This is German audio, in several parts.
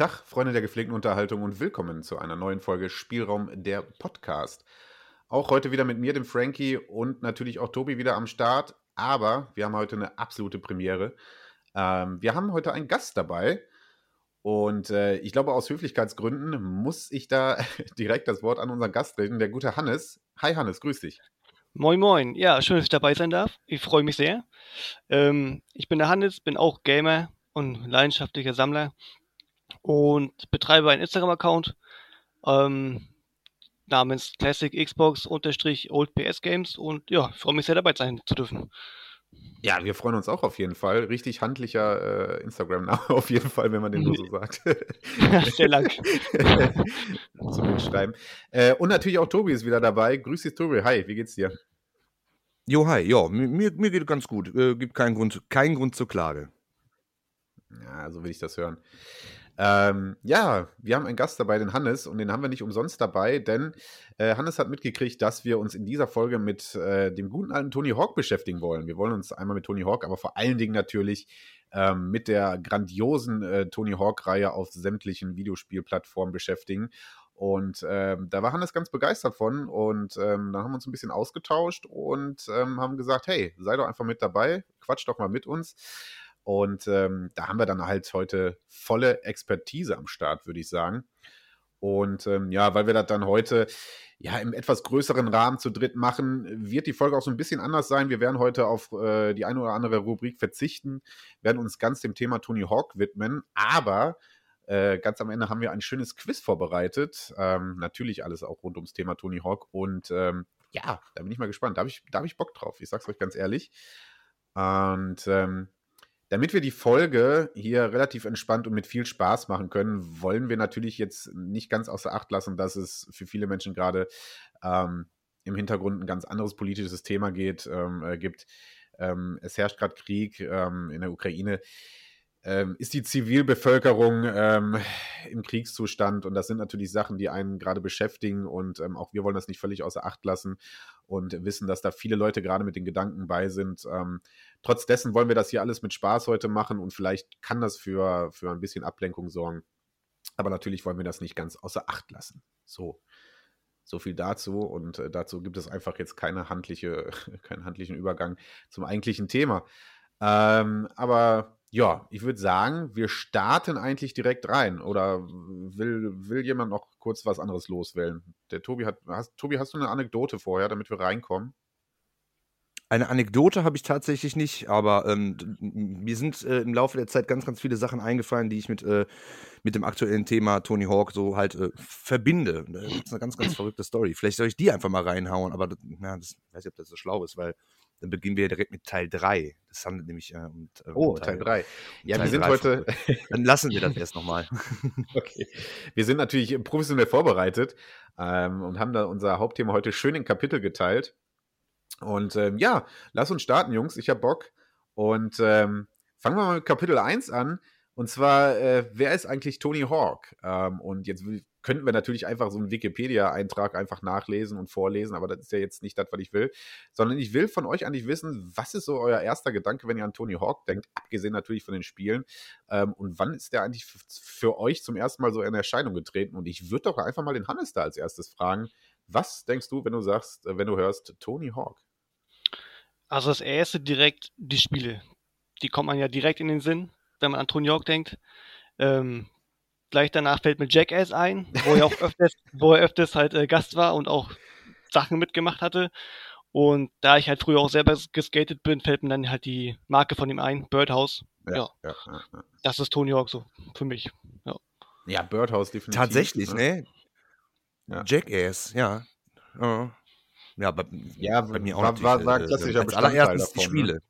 Tag, Freunde der gepflegten Unterhaltung und willkommen zu einer neuen Folge Spielraum der Podcast. Auch heute wieder mit mir, dem Frankie und natürlich auch Tobi wieder am Start. Aber wir haben heute eine absolute Premiere. Ähm, wir haben heute einen Gast dabei. Und äh, ich glaube, aus Höflichkeitsgründen muss ich da direkt das Wort an unseren Gast reden, der gute Hannes. Hi Hannes, grüß dich. Moin Moin, ja, schön, dass ich dabei sein darf. Ich freue mich sehr. Ähm, ich bin der Hannes, bin auch Gamer und leidenschaftlicher Sammler und betreibe einen Instagram-Account ähm, namens Classic Xbox Old PS Games und ja, freue mich sehr dabei sein zu dürfen. Ja, wir freuen uns auch auf jeden Fall. Richtig handlicher äh, Instagram-Name auf jeden Fall, wenn man den nur so sagt. Sehr lang. Zum Mitschreiben. Äh, und natürlich auch Tobi ist wieder dabei. Grüß dich, Tobi. Hi, wie geht's dir? Jo, hi. Ja, mir, mir geht ganz gut. Äh, gibt keinen Grund, keinen Grund zur Klage. Ja, so will ich das hören. Ähm, ja, wir haben einen Gast dabei, den Hannes, und den haben wir nicht umsonst dabei, denn äh, Hannes hat mitgekriegt, dass wir uns in dieser Folge mit äh, dem guten alten Tony Hawk beschäftigen wollen. Wir wollen uns einmal mit Tony Hawk, aber vor allen Dingen natürlich ähm, mit der grandiosen äh, Tony Hawk-Reihe auf sämtlichen Videospielplattformen beschäftigen. Und ähm, da war Hannes ganz begeistert von. Und ähm, dann haben wir uns ein bisschen ausgetauscht und ähm, haben gesagt: Hey, sei doch einfach mit dabei, quatsch doch mal mit uns. Und ähm, da haben wir dann halt heute volle Expertise am Start, würde ich sagen. Und ähm, ja, weil wir das dann heute ja im etwas größeren Rahmen zu dritt machen, wird die Folge auch so ein bisschen anders sein. Wir werden heute auf äh, die eine oder andere Rubrik verzichten, werden uns ganz dem Thema Tony Hawk widmen, aber äh, ganz am Ende haben wir ein schönes Quiz vorbereitet. Ähm, natürlich alles auch rund ums Thema Tony Hawk. Und ähm, ja, da bin ich mal gespannt. Da habe ich, hab ich Bock drauf. Ich sag's euch ganz ehrlich. Und ähm, damit wir die Folge hier relativ entspannt und mit viel Spaß machen können, wollen wir natürlich jetzt nicht ganz außer Acht lassen, dass es für viele Menschen gerade ähm, im Hintergrund ein ganz anderes politisches Thema geht, ähm, äh, gibt. Ähm, es herrscht gerade Krieg ähm, in der Ukraine ähm, ist die Zivilbevölkerung ähm, im Kriegszustand und das sind natürlich Sachen, die einen gerade beschäftigen und ähm, auch wir wollen das nicht völlig außer Acht lassen und wissen, dass da viele Leute gerade mit den Gedanken bei sind. Ähm, trotz dessen wollen wir das hier alles mit Spaß heute machen und vielleicht kann das für, für ein bisschen Ablenkung sorgen. Aber natürlich wollen wir das nicht ganz außer Acht lassen. So. So viel dazu und äh, dazu gibt es einfach jetzt keine handliche, keinen handlichen Übergang zum eigentlichen Thema. Ähm, aber ja, ich würde sagen, wir starten eigentlich direkt rein. Oder will, will jemand noch kurz was anderes loswählen? Der Tobi hat. Hast, Tobi, hast du eine Anekdote vorher, damit wir reinkommen? Eine Anekdote habe ich tatsächlich nicht, aber ähm, mir sind äh, im Laufe der Zeit ganz, ganz viele Sachen eingefallen, die ich mit, äh, mit dem aktuellen Thema Tony Hawk so halt äh, verbinde. Das ist eine ganz, ganz verrückte Story. Vielleicht soll ich die einfach mal reinhauen, aber ja, das weiß ich, ob das so schlau ist, weil dann beginnen wir direkt mit Teil 3. Das handelt nämlich äh, um, äh, Oh, Teil 3. Ja, Teil wir sind heute. dann lassen wir das erst nochmal. okay. Wir sind natürlich professionell vorbereitet ähm, und haben da unser Hauptthema heute schön in Kapitel geteilt. Und ähm, ja, lass uns starten, Jungs. Ich habe Bock. Und ähm, fangen wir mal mit Kapitel 1 an. Und zwar, äh, wer ist eigentlich Tony Hawk? Ähm, und jetzt könnten wir natürlich einfach so einen Wikipedia-Eintrag einfach nachlesen und vorlesen, aber das ist ja jetzt nicht das, was ich will. Sondern ich will von euch eigentlich wissen, was ist so euer erster Gedanke, wenn ihr an Tony Hawk denkt, abgesehen natürlich von den Spielen. Ähm, und wann ist der eigentlich für euch zum ersten Mal so in Erscheinung getreten? Und ich würde doch einfach mal den Hannes da als erstes fragen. Was denkst du, wenn du sagst, äh, wenn du hörst Tony Hawk? Also das erste direkt die Spiele. Die kommt man ja direkt in den Sinn wenn man an Tony Hawk denkt. Ähm, gleich danach fällt mir Jackass ein, wo er auch öfters, wo er öfters halt äh, Gast war und auch Sachen mitgemacht hatte. Und da ich halt früher auch selber geskatet bin, fällt mir dann halt die Marke von ihm ein, Birdhouse. Ja, ja. ja, ja Das ist Tony Hawk so für mich. Ja, ja Birdhouse definitiv. Tatsächlich, ne? ne? Jackass, ja. Ja, bei, ja, bei mir auch war, war, war äh, klassischer als allererstes die ne? Spiele. Ne?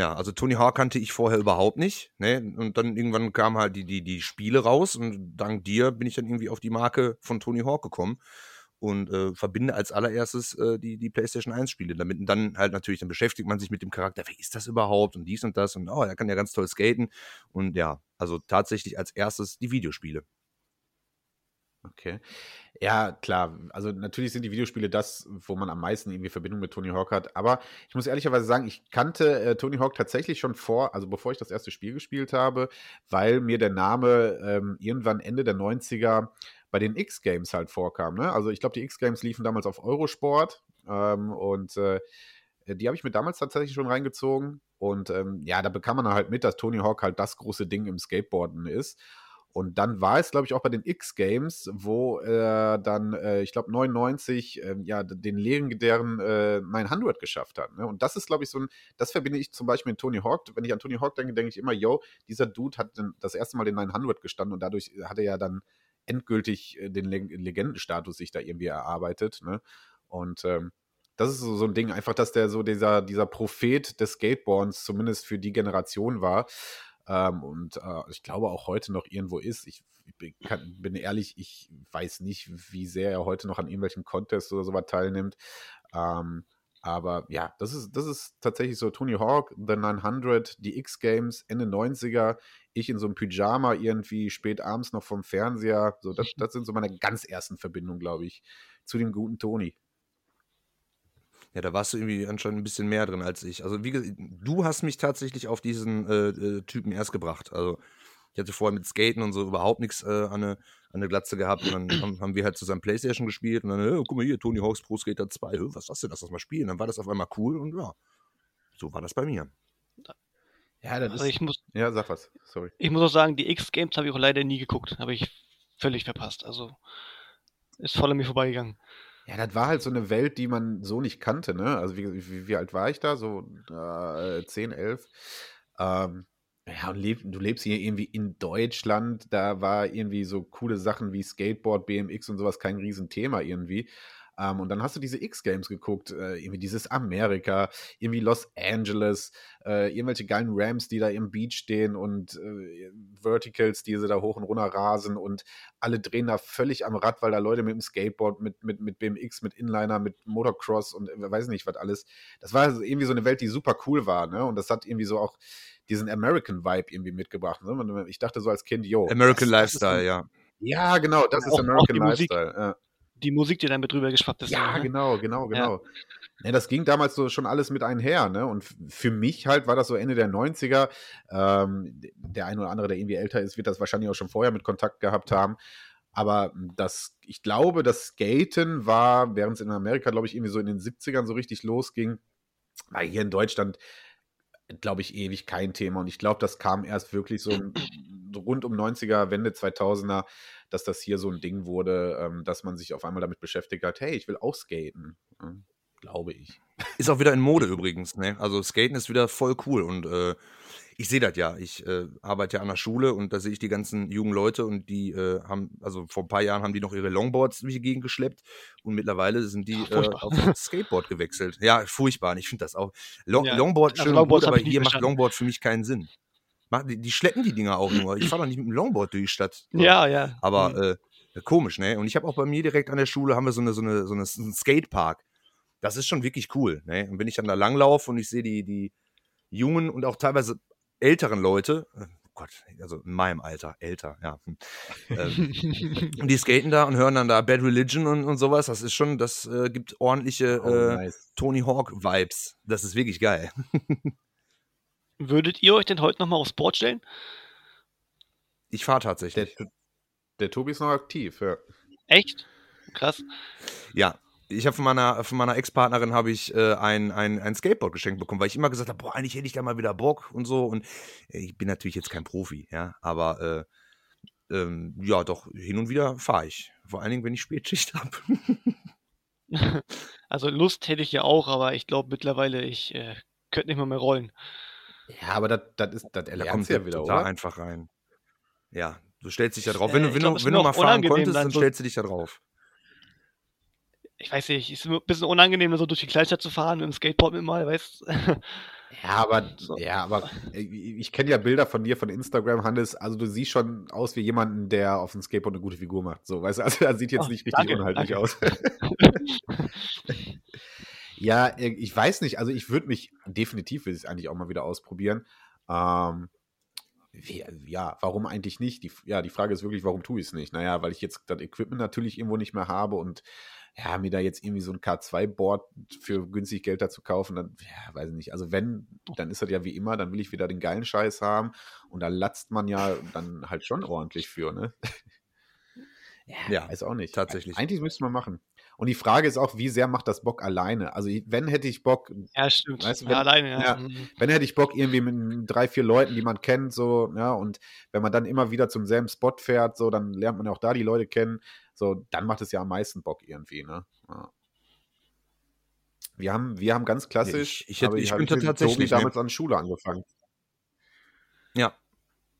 Ja, also Tony Hawk kannte ich vorher überhaupt nicht. Ne? Und dann irgendwann kamen halt die, die, die Spiele raus und dank dir bin ich dann irgendwie auf die Marke von Tony Hawk gekommen und äh, verbinde als allererstes äh, die, die PlayStation 1 Spiele damit. Und dann halt natürlich, dann beschäftigt man sich mit dem Charakter, wer ist das überhaupt und dies und das und oh, er kann ja ganz toll skaten. Und ja, also tatsächlich als erstes die Videospiele. Okay. Ja, klar. Also natürlich sind die Videospiele das, wo man am meisten irgendwie Verbindung mit Tony Hawk hat. Aber ich muss ehrlicherweise sagen, ich kannte äh, Tony Hawk tatsächlich schon vor, also bevor ich das erste Spiel gespielt habe, weil mir der Name ähm, irgendwann Ende der 90er bei den X-Games halt vorkam. Ne? Also ich glaube, die X-Games liefen damals auf Eurosport ähm, und äh, die habe ich mir damals tatsächlich schon reingezogen. Und ähm, ja, da bekam man halt mit, dass Tony Hawk halt das große Ding im Skateboarden ist. Und dann war es, glaube ich, auch bei den X-Games, wo er äh, dann, äh, ich glaube, 99 äh, ja, den legendären äh, 900 geschafft hat. Ne? Und das ist, glaube ich, so ein, das verbinde ich zum Beispiel mit Tony Hawk. Wenn ich an Tony Hawk denke, denke ich immer, yo, dieser Dude hat das erste Mal den 900 gestanden und dadurch hat er ja dann endgültig äh, den Leg Legendenstatus sich da irgendwie erarbeitet. Ne? Und ähm, das ist so, so ein Ding, einfach, dass der so dieser, dieser Prophet des Skateboards zumindest für die Generation war. Ähm, und äh, ich glaube auch heute noch irgendwo ist. Ich, ich kann, bin ehrlich, ich weiß nicht, wie sehr er heute noch an irgendwelchen Contests oder sowas teilnimmt. Ähm, aber ja, das ist, das ist tatsächlich so Tony Hawk, The 900, die X-Games, Ende 90er, ich in so einem Pyjama irgendwie spät abends noch vom Fernseher. So, das, das sind so meine ganz ersten Verbindungen, glaube ich, zu dem guten Tony. Ja, da warst du irgendwie anscheinend ein bisschen mehr drin als ich. Also, wie gesagt, du hast mich tatsächlich auf diesen äh, äh, Typen erst gebracht. Also, ich hatte vorher mit Skaten und so überhaupt nichts äh, an, eine, an eine Glatze gehabt. Und dann haben, haben wir halt zusammen Playstation gespielt. Und dann, äh, guck mal hier, Tony Hawk's Pro Skater 2. Was ist das denn? Lass das mal spielen. Dann war das auf einmal cool und ja, so war das bei mir. Ja, das also ist, ich muss, ja, sag was. Sorry. Ich muss auch sagen, die X-Games habe ich auch leider nie geguckt. Habe ich völlig verpasst. Also ist voll an mir vorbeigegangen. Ja, das war halt so eine Welt, die man so nicht kannte, ne? Also wie, wie, wie alt war ich da? So äh, 10, 11. Ähm, ja, und leb, du lebst hier irgendwie in Deutschland, da war irgendwie so coole Sachen wie Skateboard, BMX und sowas kein Riesenthema irgendwie. Ähm, und dann hast du diese X-Games geguckt, äh, irgendwie dieses Amerika, irgendwie Los Angeles, äh, irgendwelche geilen Rams, die da im Beach stehen und äh, Verticals, die sie da hoch und runter rasen und alle drehen da völlig am Rad, weil da Leute mit dem Skateboard, mit, mit, mit BMX, mit Inliner, mit Motocross und äh, weiß nicht was alles. Das war irgendwie so eine Welt, die super cool war, ne? Und das hat irgendwie so auch diesen American Vibe irgendwie mitgebracht. Ne? Ich dachte so als Kind, yo. American das, Lifestyle, das ja. Ja, genau, das ist auch, American auch Lifestyle. Ja die Musik, die dann mit drüber geschwappt ist. Ja, ne? genau, genau, genau. Ja. ja. das ging damals so schon alles mit einher, ne? Und für mich halt war das so Ende der 90er. Ähm, der eine oder andere, der irgendwie älter ist, wird das wahrscheinlich auch schon vorher mit Kontakt gehabt haben. Aber das, ich glaube, das Skaten war, während es in Amerika, glaube ich, irgendwie so in den 70ern so richtig losging, war hier in Deutschland, glaube ich, ewig kein Thema. Und ich glaube, das kam erst wirklich so rund um 90er, Wende 2000er, dass das hier so ein Ding wurde, ähm, dass man sich auf einmal damit beschäftigt hat, hey, ich will auch skaten. Ja, glaube ich. Ist auch wieder in Mode übrigens, ne? Also Skaten ist wieder voll cool und äh, ich sehe das ja. Ich äh, arbeite ja an der Schule und da sehe ich die ganzen jungen Leute und die äh, haben, also vor ein paar Jahren haben die noch ihre Longboards durch die Gegend geschleppt und mittlerweile sind die ja, äh, auf Skateboard gewechselt. Ja, furchtbar. Und ich finde das auch. Long, ja, Longboard also schön Longboard gut, aber hier macht Longboard für mich keinen Sinn. Die, die schleppen die Dinger auch nur. Ich fahre doch nicht mit dem Longboard durch die Stadt. Ja, ja. Aber mhm. äh, komisch, ne? Und ich habe auch bei mir direkt an der Schule haben wir so eine, so eine, so eine, so einen Skatepark. Das ist schon wirklich cool, ne? Und wenn ich dann da langlaufe und ich sehe die, die jungen und auch teilweise älteren Leute, äh, oh Gott, also in meinem Alter, älter, ja. Hm, ähm, und die skaten da und hören dann da Bad Religion und, und sowas. Das ist schon, das äh, gibt ordentliche oh, äh, nice. Tony Hawk-Vibes. Das ist wirklich geil. Würdet ihr euch denn heute nochmal aufs Board stellen? Ich fahre tatsächlich. Der, der, Tobi ist noch aktiv, ja. Echt? Krass. Ja, ich habe von meiner, von meiner Ex-Partnerin habe ich äh, ein, ein, ein Skateboard geschenkt bekommen, weil ich immer gesagt habe, boah, eigentlich hätte ich da mal wieder Bock und so. Und ich bin natürlich jetzt kein Profi, ja, aber äh, ähm, ja, doch, hin und wieder fahre ich. Vor allen Dingen, wenn ich Spätschicht habe. also Lust hätte ich ja auch, aber ich glaube mittlerweile, ich äh, könnte nicht mal mehr rollen. Ja, aber das, das ist, das erlernst ja wieder, oder? einfach rein. Ja, du stellst dich da drauf. Wenn du, wenn, glaub, du, wenn du mal fahren konntest, dann, dann stellst du dich da drauf. Ich weiß nicht, ist ein bisschen unangenehm, so durch die Kleinstadt zu fahren mit dem Skateboard mit mal, weißt Ja, aber, so. ja, aber äh, ich kenne ja Bilder von dir von Instagram, Hannes. Also du siehst schon aus wie jemanden, der auf dem Skateboard eine gute Figur macht. So, weißt du, also er sieht jetzt oh, nicht richtig danke, unhaltlich danke. aus. Ja, äh, ich weiß nicht. Also ich würde mich, definitiv will ich es eigentlich auch mal wieder ausprobieren. Ähm, ja, warum eigentlich nicht? Die, ja, die Frage ist wirklich, warum tue ich es nicht? Naja, weil ich jetzt das Equipment natürlich irgendwo nicht mehr habe und ja, mir da jetzt irgendwie so ein K2-Board für günstig Geld dazu kaufen, dann, ja, weiß ich nicht. Also wenn, dann ist das ja wie immer, dann will ich wieder den geilen Scheiß haben und da latzt man ja dann halt schon ordentlich für, ne? ja, ja, weiß auch nicht. Tatsächlich. Eigentlich müsste man machen. Und die Frage ist auch, wie sehr macht das Bock alleine? Also, wenn hätte ich Bock. Ja, stimmt. Weißt du, wenn, ja, alleine, ja. ja. Mhm. Wenn hätte ich Bock, irgendwie mit drei, vier Leuten, die man kennt, so, ja, und wenn man dann immer wieder zum selben Spot fährt, so, dann lernt man auch da die Leute kennen. So, dann macht es ja am meisten Bock irgendwie, ne? Ja. Wir haben, wir haben ganz klassisch, ich, ich, hätte, ich, ich bin tatsächlich damals an Schule angefangen. Ja.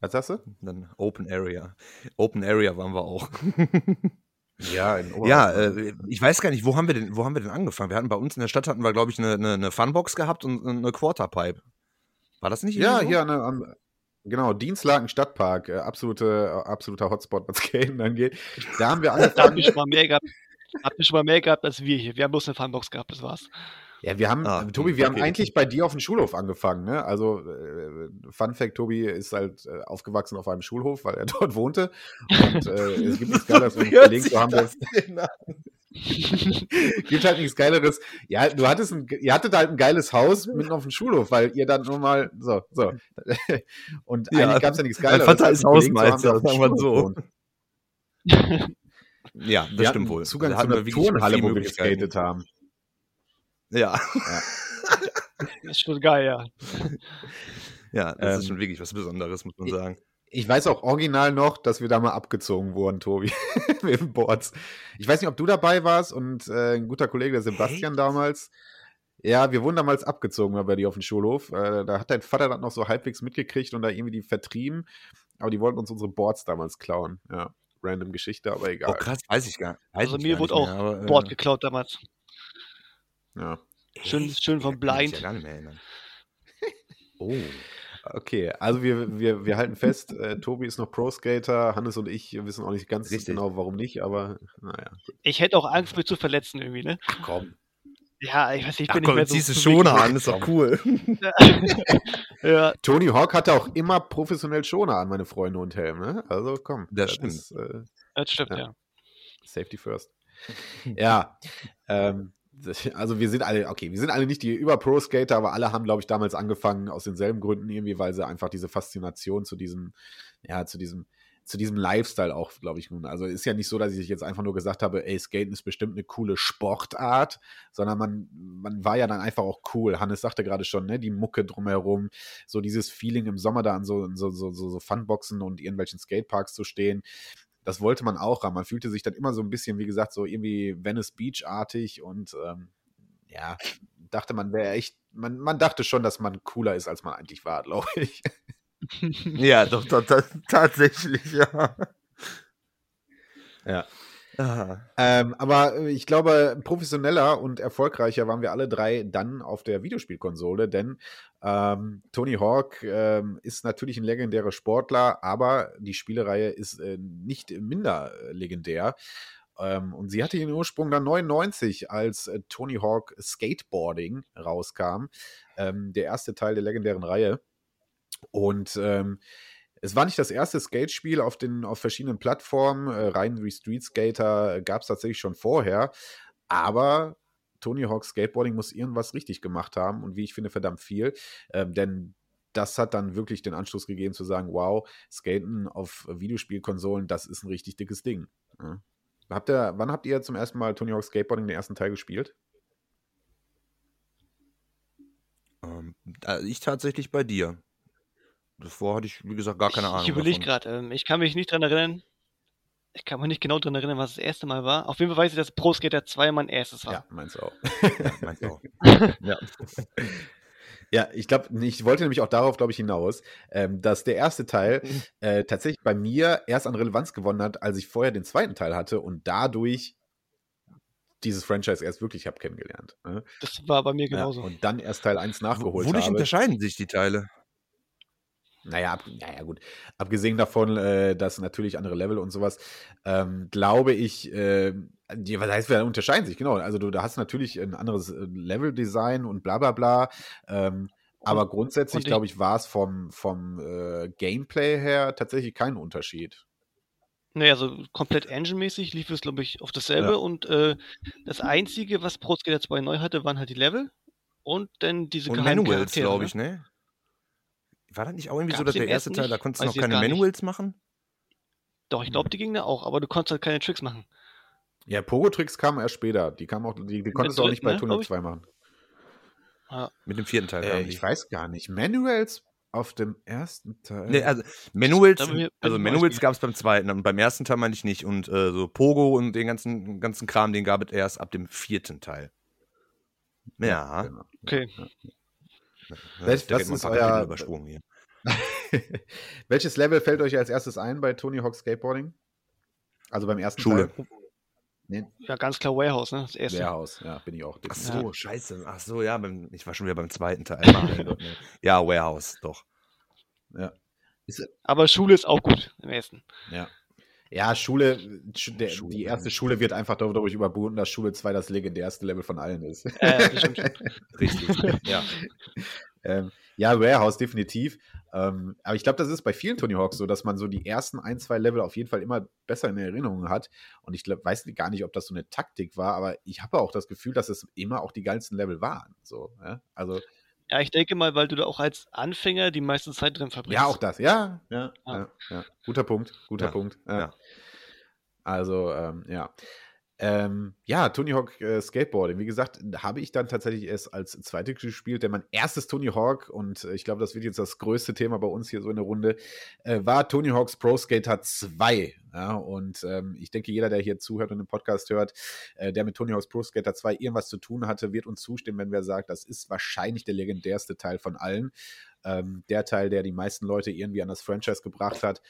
Was sagst du? Dann Open Area. Open Area waren wir auch. Ja, in ja äh, ich weiß gar nicht, wo haben wir denn, wo haben wir denn angefangen? Wir hatten bei uns in der Stadt hatten wir, glaube ich, eine, eine, eine, Funbox gehabt und eine Quarterpipe. War das nicht? Ja, so? hier eine, an, genau, Dienstlaken Stadtpark, äh, absolute, äh, absoluter Hotspot, was Skaten angeht. Da haben wir angefangen. da haben wir schon mal mehr gehabt. Habt ihr schon mal mehr gehabt als wir hier? Wir haben bloß eine Funbox gehabt, das war's. Ja, wir haben, ah, Tobi, wir okay. haben eigentlich bei dir auf dem Schulhof angefangen. Ne? Also, äh, Fun Fact: Tobi ist halt äh, aufgewachsen auf einem Schulhof, weil er dort wohnte. Und äh, es gibt nichts Geileres, um Kollegen zu haben, das gibt halt nichts Geileres. Ja, du hattest ein, ihr hattet halt ein geiles Haus mitten auf dem Schulhof, weil ihr dann nur mal so, so. Und ja, eigentlich gab es ja nichts Geileres. Mein Vater ist Hausmeister, sagen wir so. ja, das wir stimmt wohl. Zugang zu einer Turnhalle, wo wir geskatet haben. Ja. ja. das ist schon geil, ja. Ja, das ähm, ist schon wirklich was Besonderes, muss man ich, sagen. Ich weiß auch original noch, dass wir da mal abgezogen wurden, Tobi, mit dem Boards. Ich weiß nicht, ob du dabei warst und äh, ein guter Kollege, der Sebastian hey? damals. Ja, wir wurden damals abgezogen bei dir auf dem Schulhof. Äh, da hat dein Vater das noch so halbwegs mitgekriegt und da irgendwie die vertrieben. Aber die wollten uns unsere Boards damals klauen. Ja, random Geschichte, aber egal. Oh, krass, weiß ich gar nicht. Also mir wurde auch mehr, Board äh, geklaut damals. Ja. Schön, schön vom Blind. Ich ja gar nicht mehr erinnern. oh. Okay, also wir, wir, wir halten fest, äh, Tobi ist noch Pro-Skater, Hannes und ich wissen auch nicht ganz Richtig. genau, warum nicht, aber naja. Ich hätte auch Angst, mich zu verletzen irgendwie, ne? Ach komm. Ja, ich weiß nicht, ich Ach, bin komm, nicht mehr so. Du Schoner an, ist doch cool. ja. Tony Hawk hatte auch immer professionell Schoner an, meine Freunde und Helm, ne? Also komm. Das, das stimmt. Ist, äh, das stimmt, ja. ja. Safety first. ja, ähm, also wir sind alle, okay, wir sind alle nicht die Über-Pro-Skater, aber alle haben, glaube ich, damals angefangen aus denselben Gründen irgendwie, weil sie einfach diese Faszination zu diesem, ja, zu diesem, zu diesem Lifestyle auch, glaube ich, nun. Also ist ja nicht so, dass ich jetzt einfach nur gesagt habe, ey, Skaten ist bestimmt eine coole Sportart, sondern man, man war ja dann einfach auch cool. Hannes sagte gerade schon, ne, die Mucke drumherum, so dieses Feeling im Sommer da an so, so, so, so, so Funboxen und irgendwelchen Skateparks zu stehen das wollte man auch haben. Man fühlte sich dann immer so ein bisschen, wie gesagt, so irgendwie Venice Beach-artig und ähm, ja, dachte man wäre echt, man, man dachte schon, dass man cooler ist, als man eigentlich war, glaube ich. ja, doch, doch, doch, tatsächlich, ja. Ja. Ähm, aber äh, ich glaube, professioneller und erfolgreicher waren wir alle drei dann auf der Videospielkonsole, denn ähm, Tony Hawk ähm, ist natürlich ein legendärer Sportler, aber die Spielereihe ist äh, nicht minder äh, legendär. Ähm, und sie hatte ihren Ursprung dann 99, als äh, Tony Hawk Skateboarding rauskam, ähm, der erste Teil der legendären Reihe. Und ähm, es war nicht das erste Skatespiel auf auf verschiedenen Plattformen. Äh, rein wie Street Skater gab es tatsächlich schon vorher. Aber Tony Hawk Skateboarding muss irgendwas richtig gemacht haben und wie ich finde, verdammt viel. Ähm, denn das hat dann wirklich den Anschluss gegeben zu sagen, wow, Skaten auf Videospielkonsolen, das ist ein richtig dickes Ding. Ja. Habt ihr, wann habt ihr zum ersten Mal Tony Hawk Skateboarding den ersten Teil gespielt? Ähm, ich tatsächlich bei dir. Davor hatte ich, wie gesagt, gar keine Ahnung. Ich überlege gerade, ähm, ich kann mich nicht dran erinnern. Ich kann mich nicht genau dran erinnern, was das erste Mal war. Auf jeden Fall weiß ich, dass Pro Skater 2 mein erstes war. Ja, meinst du auch. ja, meinst auch. ja. Ja, ich glaube, ich wollte nämlich auch darauf, glaube ich, hinaus, ähm, dass der erste Teil äh, tatsächlich bei mir erst an Relevanz gewonnen hat, als ich vorher den zweiten Teil hatte und dadurch dieses Franchise erst wirklich habe kennengelernt. Ne? Das war bei mir genauso. Ja, und dann erst Teil 1 nachgeholt Wodurch habe. unterscheiden sich die Teile? Naja, ab, naja, gut. Abgesehen davon, äh, dass natürlich andere Level und sowas, ähm, glaube ich, äh, die, was heißt, wir unterscheiden sich, genau. Also du da hast natürlich ein anderes äh, Level-Design und bla bla bla. Ähm, Aber grundsätzlich, und ich- glaube ich, war es vom, vom äh, Gameplay her tatsächlich kein Unterschied. Naja, also komplett engine-mäßig lief es, glaube ich, auf dasselbe. Ja. Und äh, das Einzige, was Pro Skater 2 neu hatte, waren halt die Level und dann diese Und geheimen Manuals, glaube ne? ich, ne? War das nicht auch irgendwie so, Gab's dass der erste Teil, da nicht? konntest du noch keine. Manuals machen? Doch, ich glaube, die gingen da auch, aber du konntest halt keine Tricks machen. Ja, Pogo-Tricks kamen erst später. Die kamen auch, die, die konntest du auch nicht bei ne, Tunnel glaub 2 machen. Ja. Mit dem vierten Teil. Äh, ich weiß gar nicht. Manuals auf dem ersten Teil. Nee, also Manuals, Da also Manuals gab es beim zweiten und beim ersten Teil meine ich nicht. Und äh, so Pogo und den ganzen, ganzen Kram, den gab es erst ab dem vierten Teil. Ja. Genau. Okay. Das- mal ein ist euer- übersprungen hier. Welches Level fällt euch als erstes ein bei Tony Hawk Skateboarding? Also beim ersten Schule. Teil? Nee, Ja, ganz klar Warehouse, ne? Das erste. Warehouse, ja, bin ich auch. Ach so, scheiße. Ach so, ja, beim, ich war schon wieder beim zweiten Teil. Ja, Warehouse, doch. Ja. Ist, Aber Schule ist auch gut im ersten. ja. Ja, Schule, Sch- der, Schule, die erste. Schule wird einfach dadurch überboten, dass Schule 2 das legendärste Level von allen ist. Äh. Richtig. ja. Ähm, ja, Warehouse definitiv. Ähm, aber ich glaube, das ist bei vielen Tony Hawks so, dass man so die ersten ein, zwei Level auf jeden Fall immer besser in Erinnerung hat. Und ich glaub, weiß gar nicht, ob das so eine Taktik war, aber ich habe auch das Gefühl, dass es immer auch die geilsten Level waren. So, ja? Also, Ja, ich denke mal, weil du da auch als Anfänger die meiste Zeit drin verbringst. ja, auch das. Ja, ja, Ah. ja. ja. Guter Punkt, guter Ja, Punkt. Ja. ja. Also, ähm, ja. Ähm, ja, Tony Hawk äh, Skateboarding. Wie gesagt, habe ich dann tatsächlich erst als zweites gespielt, denn mein erstes Tony Hawk, und äh, ich glaube, das wird jetzt das größte Thema bei uns hier so in der Runde, äh, war Tony Hawks Pro Skater 2. Ja, und ähm, ich denke, jeder, der hier zuhört und den Podcast hört, äh, der mit Tony Hawk's Pro Skater 2 irgendwas zu tun hatte, wird uns zustimmen, wenn wir sagen, das ist wahrscheinlich der legendärste Teil von allen. Ähm, der Teil, der die meisten Leute irgendwie an das Franchise gebracht hat.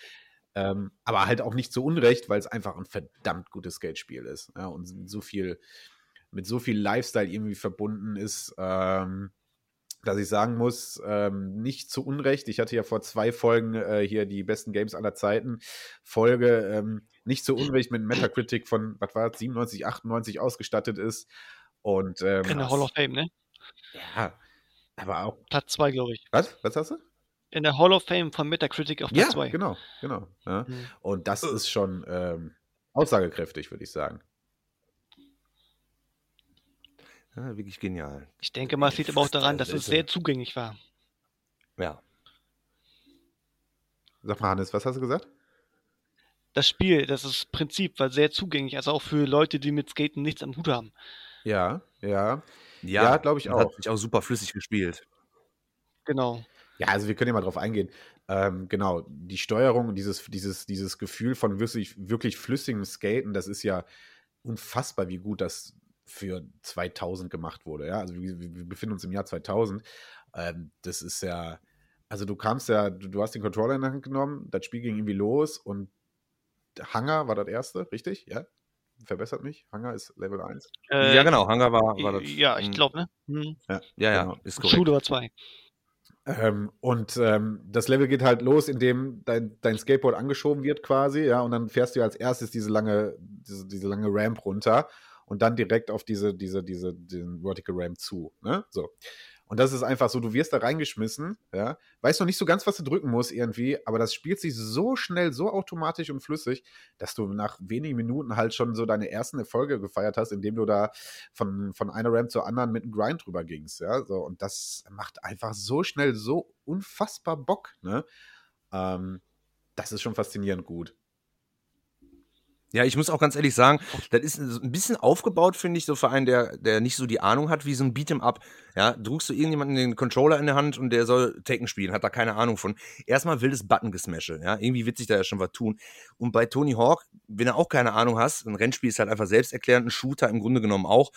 Ähm, aber halt auch nicht zu Unrecht, weil es einfach ein verdammt gutes Skatespiel ist. Ja, und so viel, mit so viel Lifestyle irgendwie verbunden ist, ähm, dass ich sagen muss, ähm, nicht zu Unrecht. Ich hatte ja vor zwei Folgen äh, hier die besten Games aller Zeiten Folge, ähm, nicht zu Unrecht mit Metacritic von, was war es, 97, 98 ausgestattet ist. Und ähm, In der Hall of Fame, ne? ja, aber auch, Platz 2, glaube ich. was? Was hast du? In der Hall of Fame von Metacritic auf Platz 2. genau, genau. Ja. Mhm. Und das ist schon ähm, aussagekräftig, würde ich sagen. ja. Wirklich genial. Ich denke mal, es liegt aber auch daran, dass es sehr zugänglich war. Ja. Sag mal, Hannes, was hast du gesagt? Das Spiel, das ist Prinzip, war sehr zugänglich, also auch für Leute, die mit Skaten nichts am Hut haben. Ja, ja. Ja, Ja, glaub ich auch. Hat sich auch super flüssig gespielt. Genau. Ja, also wir können ja mal drauf eingehen. Ähm, genau, die Steuerung und dieses, dieses, dieses Gefühl von wirklich, wirklich flüssigem Skaten, das ist ja unfassbar, wie gut das für 2000 gemacht wurde. Ja, also wir, wir befinden uns im Jahr 2000. Ähm, das ist ja, also du kamst ja, du, du hast den Controller in der Hand genommen, das Spiel ging irgendwie los und Hanger war das erste, richtig? Ja? Verbessert mich. Hanger ist Level 1. Äh, ja, genau. Hangar war, war das. Ja, ich ähm, glaube, ne? Hm. Ja, ja, genau. ist korrekt. Schule war 2. Ähm, und ähm, das Level geht halt los, indem dein, dein Skateboard angeschoben wird quasi, ja, und dann fährst du als erstes diese lange, diese, diese lange Ramp runter und dann direkt auf diese, diese, diese, den Vertical Ramp zu. Ne? So. Und das ist einfach so, du wirst da reingeschmissen, ja, weißt noch nicht so ganz, was du drücken musst irgendwie, aber das spielt sich so schnell, so automatisch und flüssig, dass du nach wenigen Minuten halt schon so deine ersten Erfolge gefeiert hast, indem du da von, von einer Ramp zur anderen mit einem Grind drüber gingst, ja, so, und das macht einfach so schnell so unfassbar Bock, ne, ähm, das ist schon faszinierend gut. Ja, ich muss auch ganz ehrlich sagen, das ist ein bisschen aufgebaut, finde ich, so für einen, der, der nicht so die Ahnung hat, wie so ein Beat'em Up. Ja, drückst du irgendjemanden den Controller in der Hand und der soll Tekken spielen, hat da keine Ahnung von. Erstmal wildes Button-Gesmashe, ja, irgendwie wird sich da ja schon was tun. Und bei Tony Hawk, wenn du auch keine Ahnung hast, ein Rennspiel ist halt einfach selbsterklärend, ein Shooter im Grunde genommen auch,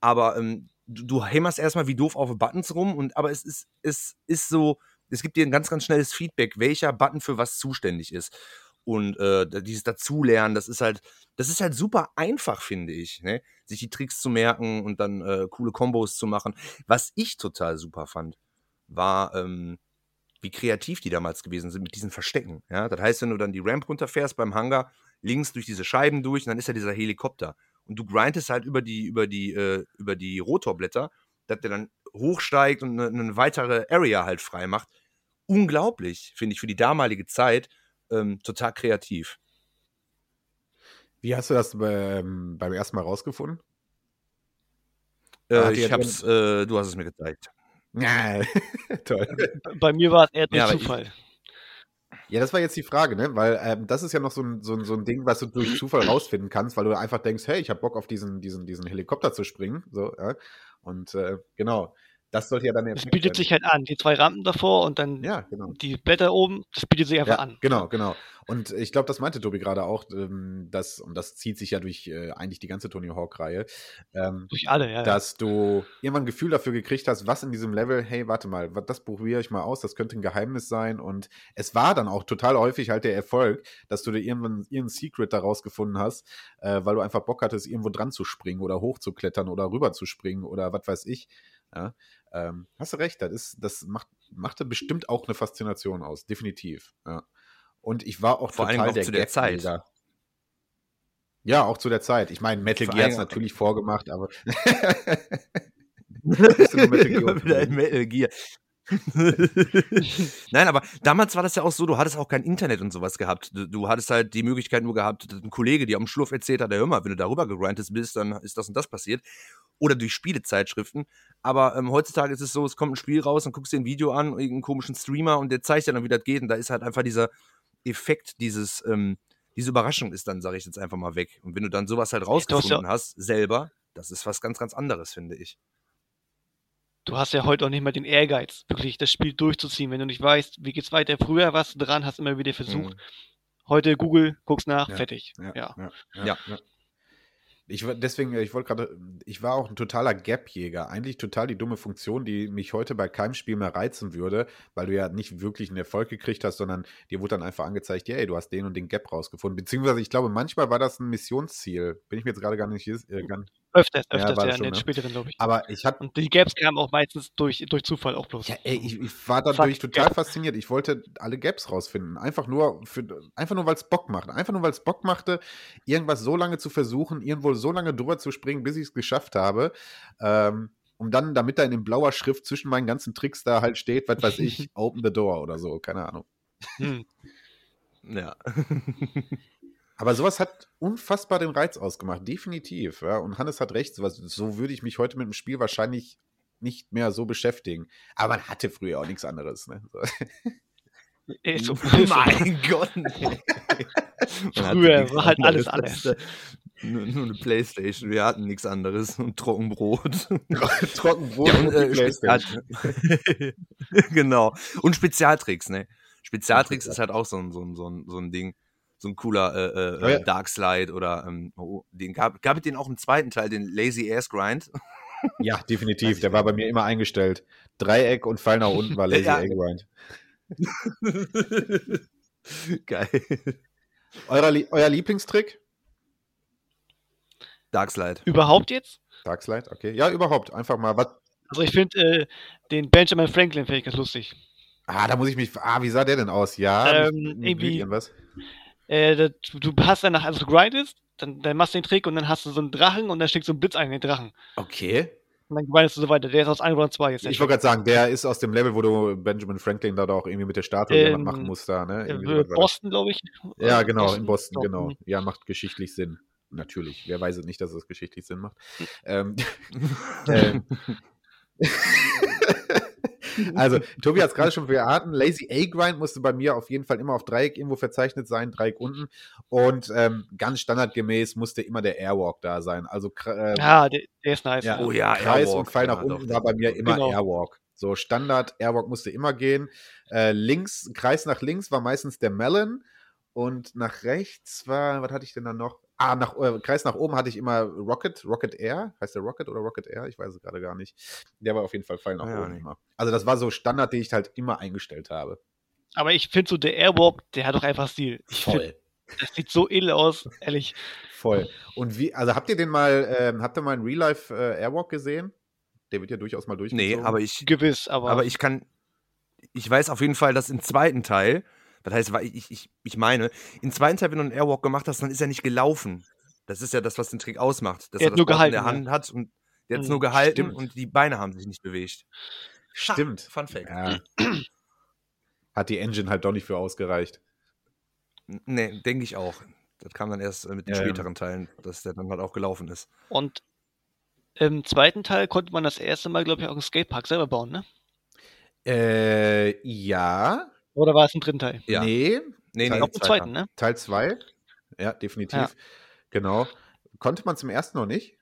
aber ähm, du, du hämmerst erstmal wie doof auf Buttons rum und aber es ist, es ist so, es gibt dir ein ganz, ganz schnelles Feedback, welcher Button für was zuständig ist. Und äh, dieses Dazulernen, das ist halt, das ist halt super einfach, finde ich, ne? sich die Tricks zu merken und dann äh, coole Kombos zu machen. Was ich total super fand, war, ähm, wie kreativ die damals gewesen sind mit diesen Verstecken. Ja? Das heißt, wenn du dann die Ramp runterfährst beim Hangar, links durch diese Scheiben durch, und dann ist ja dieser Helikopter. Und du grindest halt über die, über die, äh, über die Rotorblätter, dass der dann hochsteigt und eine, eine weitere Area halt frei macht. Unglaublich, finde ich, für die damalige Zeit ähm, total kreativ. Wie hast du das beim, beim ersten Mal rausgefunden? Äh, ich hab's, äh, du hast es mir gezeigt. Ja, toll. Bei mir war es eher durch Ja, Zufall. Ja, das war jetzt die Frage, ne? Weil ähm, das ist ja noch so ein, so, ein, so ein Ding, was du durch Zufall rausfinden kannst, weil du einfach denkst, hey, ich habe Bock auf diesen, diesen, diesen Helikopter zu springen. So, ja? Und äh, genau, das sollte ja dann Es bietet sich halt an. Die zwei Rampen davor und dann Ja, genau. die Blätter oben, das bietet sich einfach Ja, an. genau, genau. Und ich glaube, das meinte Tobi gerade auch, ähm, dass, und das zieht sich ja durch äh, eigentlich die ganze Tony Hawk-Reihe, ähm, Durch alle, ja. dass du irgendwann ein Gefühl dafür gekriegt hast, was in diesem Level, hey, warte mal, das probiere ich mal aus, das könnte ein Geheimnis sein. Und es war dann auch total häufig halt der Erfolg, dass du dir irgendwann irgendein Secret daraus gefunden hast, äh, weil du einfach Bock hattest, irgendwo dran zu springen oder hochzuklettern oder rüber zu springen oder was weiß ich. Ja, ähm, hast du recht, das, ist, das macht, machte bestimmt auch eine Faszination aus, definitiv. Ja. Und ich war auch Vor allem total auch der zu der Zeit. Ja, auch zu der Zeit. Ich meine, Metal Gear hat es allem- natürlich vorgemacht, aber. Metal Metal Gear. Nein, aber damals war das ja auch so, du hattest auch kein Internet und sowas gehabt. Du, du hattest halt die Möglichkeit nur gehabt, dass ein Kollege dir am Schlurf erzählt hat, hör mal, wenn du darüber gegrindet bist, dann ist das und das passiert. Oder durch Spielezeitschriften. Aber ähm, heutzutage ist es so, es kommt ein Spiel raus, dann guckst du dir ein Video an, irgendeinen komischen Streamer und der zeigt dir dann, wie das geht. Und da ist halt einfach dieser Effekt, dieses, ähm, diese Überraschung ist dann, sage ich jetzt einfach mal weg. Und wenn du dann sowas halt rausgefunden hast, selber, das ist was ganz, ganz anderes, finde ich. Du hast ja heute auch nicht mehr den Ehrgeiz, wirklich das Spiel durchzuziehen, wenn du nicht weißt, wie geht's weiter. Früher warst du dran, hast immer wieder versucht. Mhm. Heute Google, guckst nach, Ja, fertig. Ja, Ja. ja, ja. Ich war deswegen, ich wollte gerade, ich war auch ein totaler Gap-Jäger. Eigentlich total die dumme Funktion, die mich heute bei keinem Spiel mehr reizen würde, weil du ja nicht wirklich einen Erfolg gekriegt hast, sondern dir wurde dann einfach angezeigt, hey, du hast den und den Gap rausgefunden. Beziehungsweise, ich glaube, manchmal war das ein Missionsziel. Bin ich mir jetzt gerade gar nicht. Äh, gar, Öfters, Ja, öfters, ja, das in schon, den ne? späteren, glaube ich. aber ich hatte Und die Gaps kamen auch meistens durch, durch Zufall auch bloß. Ja, ey, ich, ich war Fuck, dadurch total Gap. fasziniert. Ich wollte alle Gaps rausfinden. Einfach nur, für, einfach nur, weil es Bock macht. Einfach nur, weil es Bock machte, irgendwas so lange zu versuchen, irgendwo so lange drüber zu springen, bis ich es geschafft habe. Ähm, um dann, damit da in blauer Schrift zwischen meinen ganzen Tricks da halt steht, was weiß ich, open the door oder so, keine Ahnung. Hm. Ja. Aber sowas hat unfassbar den Reiz ausgemacht, definitiv. Ja. Und Hannes hat recht, sowas, so würde ich mich heute mit dem Spiel wahrscheinlich nicht mehr so beschäftigen. Aber man hatte früher auch nichts anderes. Ne? So. So. mein Gott. Früher war halt alles alles. Nur, nur eine Playstation, wir hatten nichts anderes und Trockenbrot. Trockenbrot Ja, und, und äh, Playstation. Genau. Und Spezialtricks, ne? Spezialtricks ist halt auch so ein, so ein, so ein, so ein Ding. So ein cooler äh, äh, Oh ja. Dark Slide oder ähm, oh, den gab, gab es den auch im zweiten Teil, den Lazy Ass Grind. Ja, definitiv. Der war bei mir immer eingestellt. Dreieck und Fall nach unten war Lazy Ja. A Grind. Geil. Euer, euer Lieblingstrick? Dark Slide. Überhaupt jetzt? Darkslide, okay. Ja, überhaupt. Einfach mal was. Also ich finde äh, den Benjamin Franklin finde ich ganz lustig. Ah, da muss ich mich. Ah, wie sah der denn aus? Ja, Ähm, mich- irgendwie- irgendwas. Äh, das, du hast danach, also du grindest, dann, dann machst du den Trick und dann hast du so einen Drachen und dann schlägst du einen Blitz ein in den Drachen. Okay. Und dann grindest du so weiter. Der ist aus 1 oder 2 jetzt. Ich wollte gerade sagen, der ist aus dem Level, wo du Benjamin Franklin da auch irgendwie mit der Statue Ähm, jemand machen musst da, ne? Irgendwie äh. Boston, glaube ich. Ja, Äh, genau, in Boston, Doch, genau. Ja, macht geschichtlich Sinn. Natürlich. Wer weiß es nicht, dass es geschichtlich Sinn macht. Ähm, ähm, also, Tobi hat es gerade schon verraten. Lazy A-Grind musste bei mir auf jeden Fall immer auf Dreieck irgendwo verzeichnet sein, Dreieck unten. Und ähm, ganz standardgemäß musste immer der Airwalk da sein. Also, ähm, Ja, der, der ist nice. ja, Oh ja, Kreis Airwalk, und Pfeil nach ja, unten doch, war bei mir immer Genau. Airwalk. So Standard, Airwalk musste immer gehen. Äh, links, Kreis nach links war meistens der Melon. Und nach rechts war, was hatte ich denn dann noch? Ah, nach, äh, Kreis nach oben hatte ich immer Rocket, Rocket Air. Heißt der Rocket oder Rocket Air? Ich weiß es gerade gar nicht. Der war auf jeden Fall Pfeil nach Ja, oben nee. immer. Also das war so Standard, den ich halt immer eingestellt habe. Aber ich finde so, der Airwalk, der hat doch einfach Stil. Ich find, das sieht so edel aus, ehrlich. Voll. Und wie, also habt ihr den mal, ähm, habt ihr mal einen Real Life äh, Airwalk gesehen? Der wird ja durchaus mal Nee, durchgezogen. aber ich, Gewiss, aber, aber ich kann, ich weiß auf jeden Fall, dass im zweiten Teil, das heißt, weil ich, ich, ich meine, im zweiten Teil, wenn du einen Airwalk gemacht hast, dann ist er nicht gelaufen. Das ist ja das, was den Trick ausmacht. Dass Er er, hat das nur Board in der gehalten, Hand hat und Der hat es Mhm, nur gehalten stimmt. und die Beine haben sich nicht bewegt. Ha, Stimmt. Fun Fact. Ja. Hat die Engine halt doch nicht für ausgereicht. Nee, denke ich auch. Das kam dann erst äh, mit den Ja, ja. späteren Teilen, dass der dann halt auch gelaufen ist. Und im zweiten Teil konnte man das erste Mal, glaube ich, auch einen Skatepark selber bauen, ne? Äh, ja. Oder war es im dritten Teil? Ja. Nee. Nee, Teil- Auch im zweiten, ne? Teil 2. Ja, definitiv. Ja. Genau. Konnte man zum ersten noch nicht?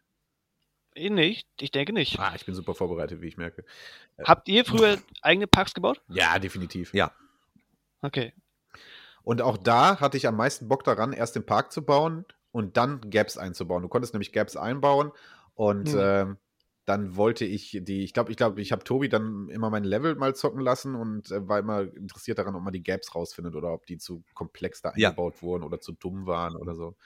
Eh nicht, ich denke nicht. Ah, ich bin super vorbereitet, wie ich merke. Habt ihr früher eigene Parks gebaut? Ja, definitiv. Ja. Okay. Und auch da hatte ich am meisten Bock daran, erst den Park zu bauen und dann Gaps einzubauen. Du konntest nämlich Gaps einbauen und Hm. ähm, dann wollte ich die, ich glaube, ich glaube, ich habe Tobi dann immer mein Level mal zocken lassen und äh, war immer interessiert daran, ob man die Gaps rausfindet oder ob die zu komplex da Ja. eingebaut wurden oder zu dumm waren oder so.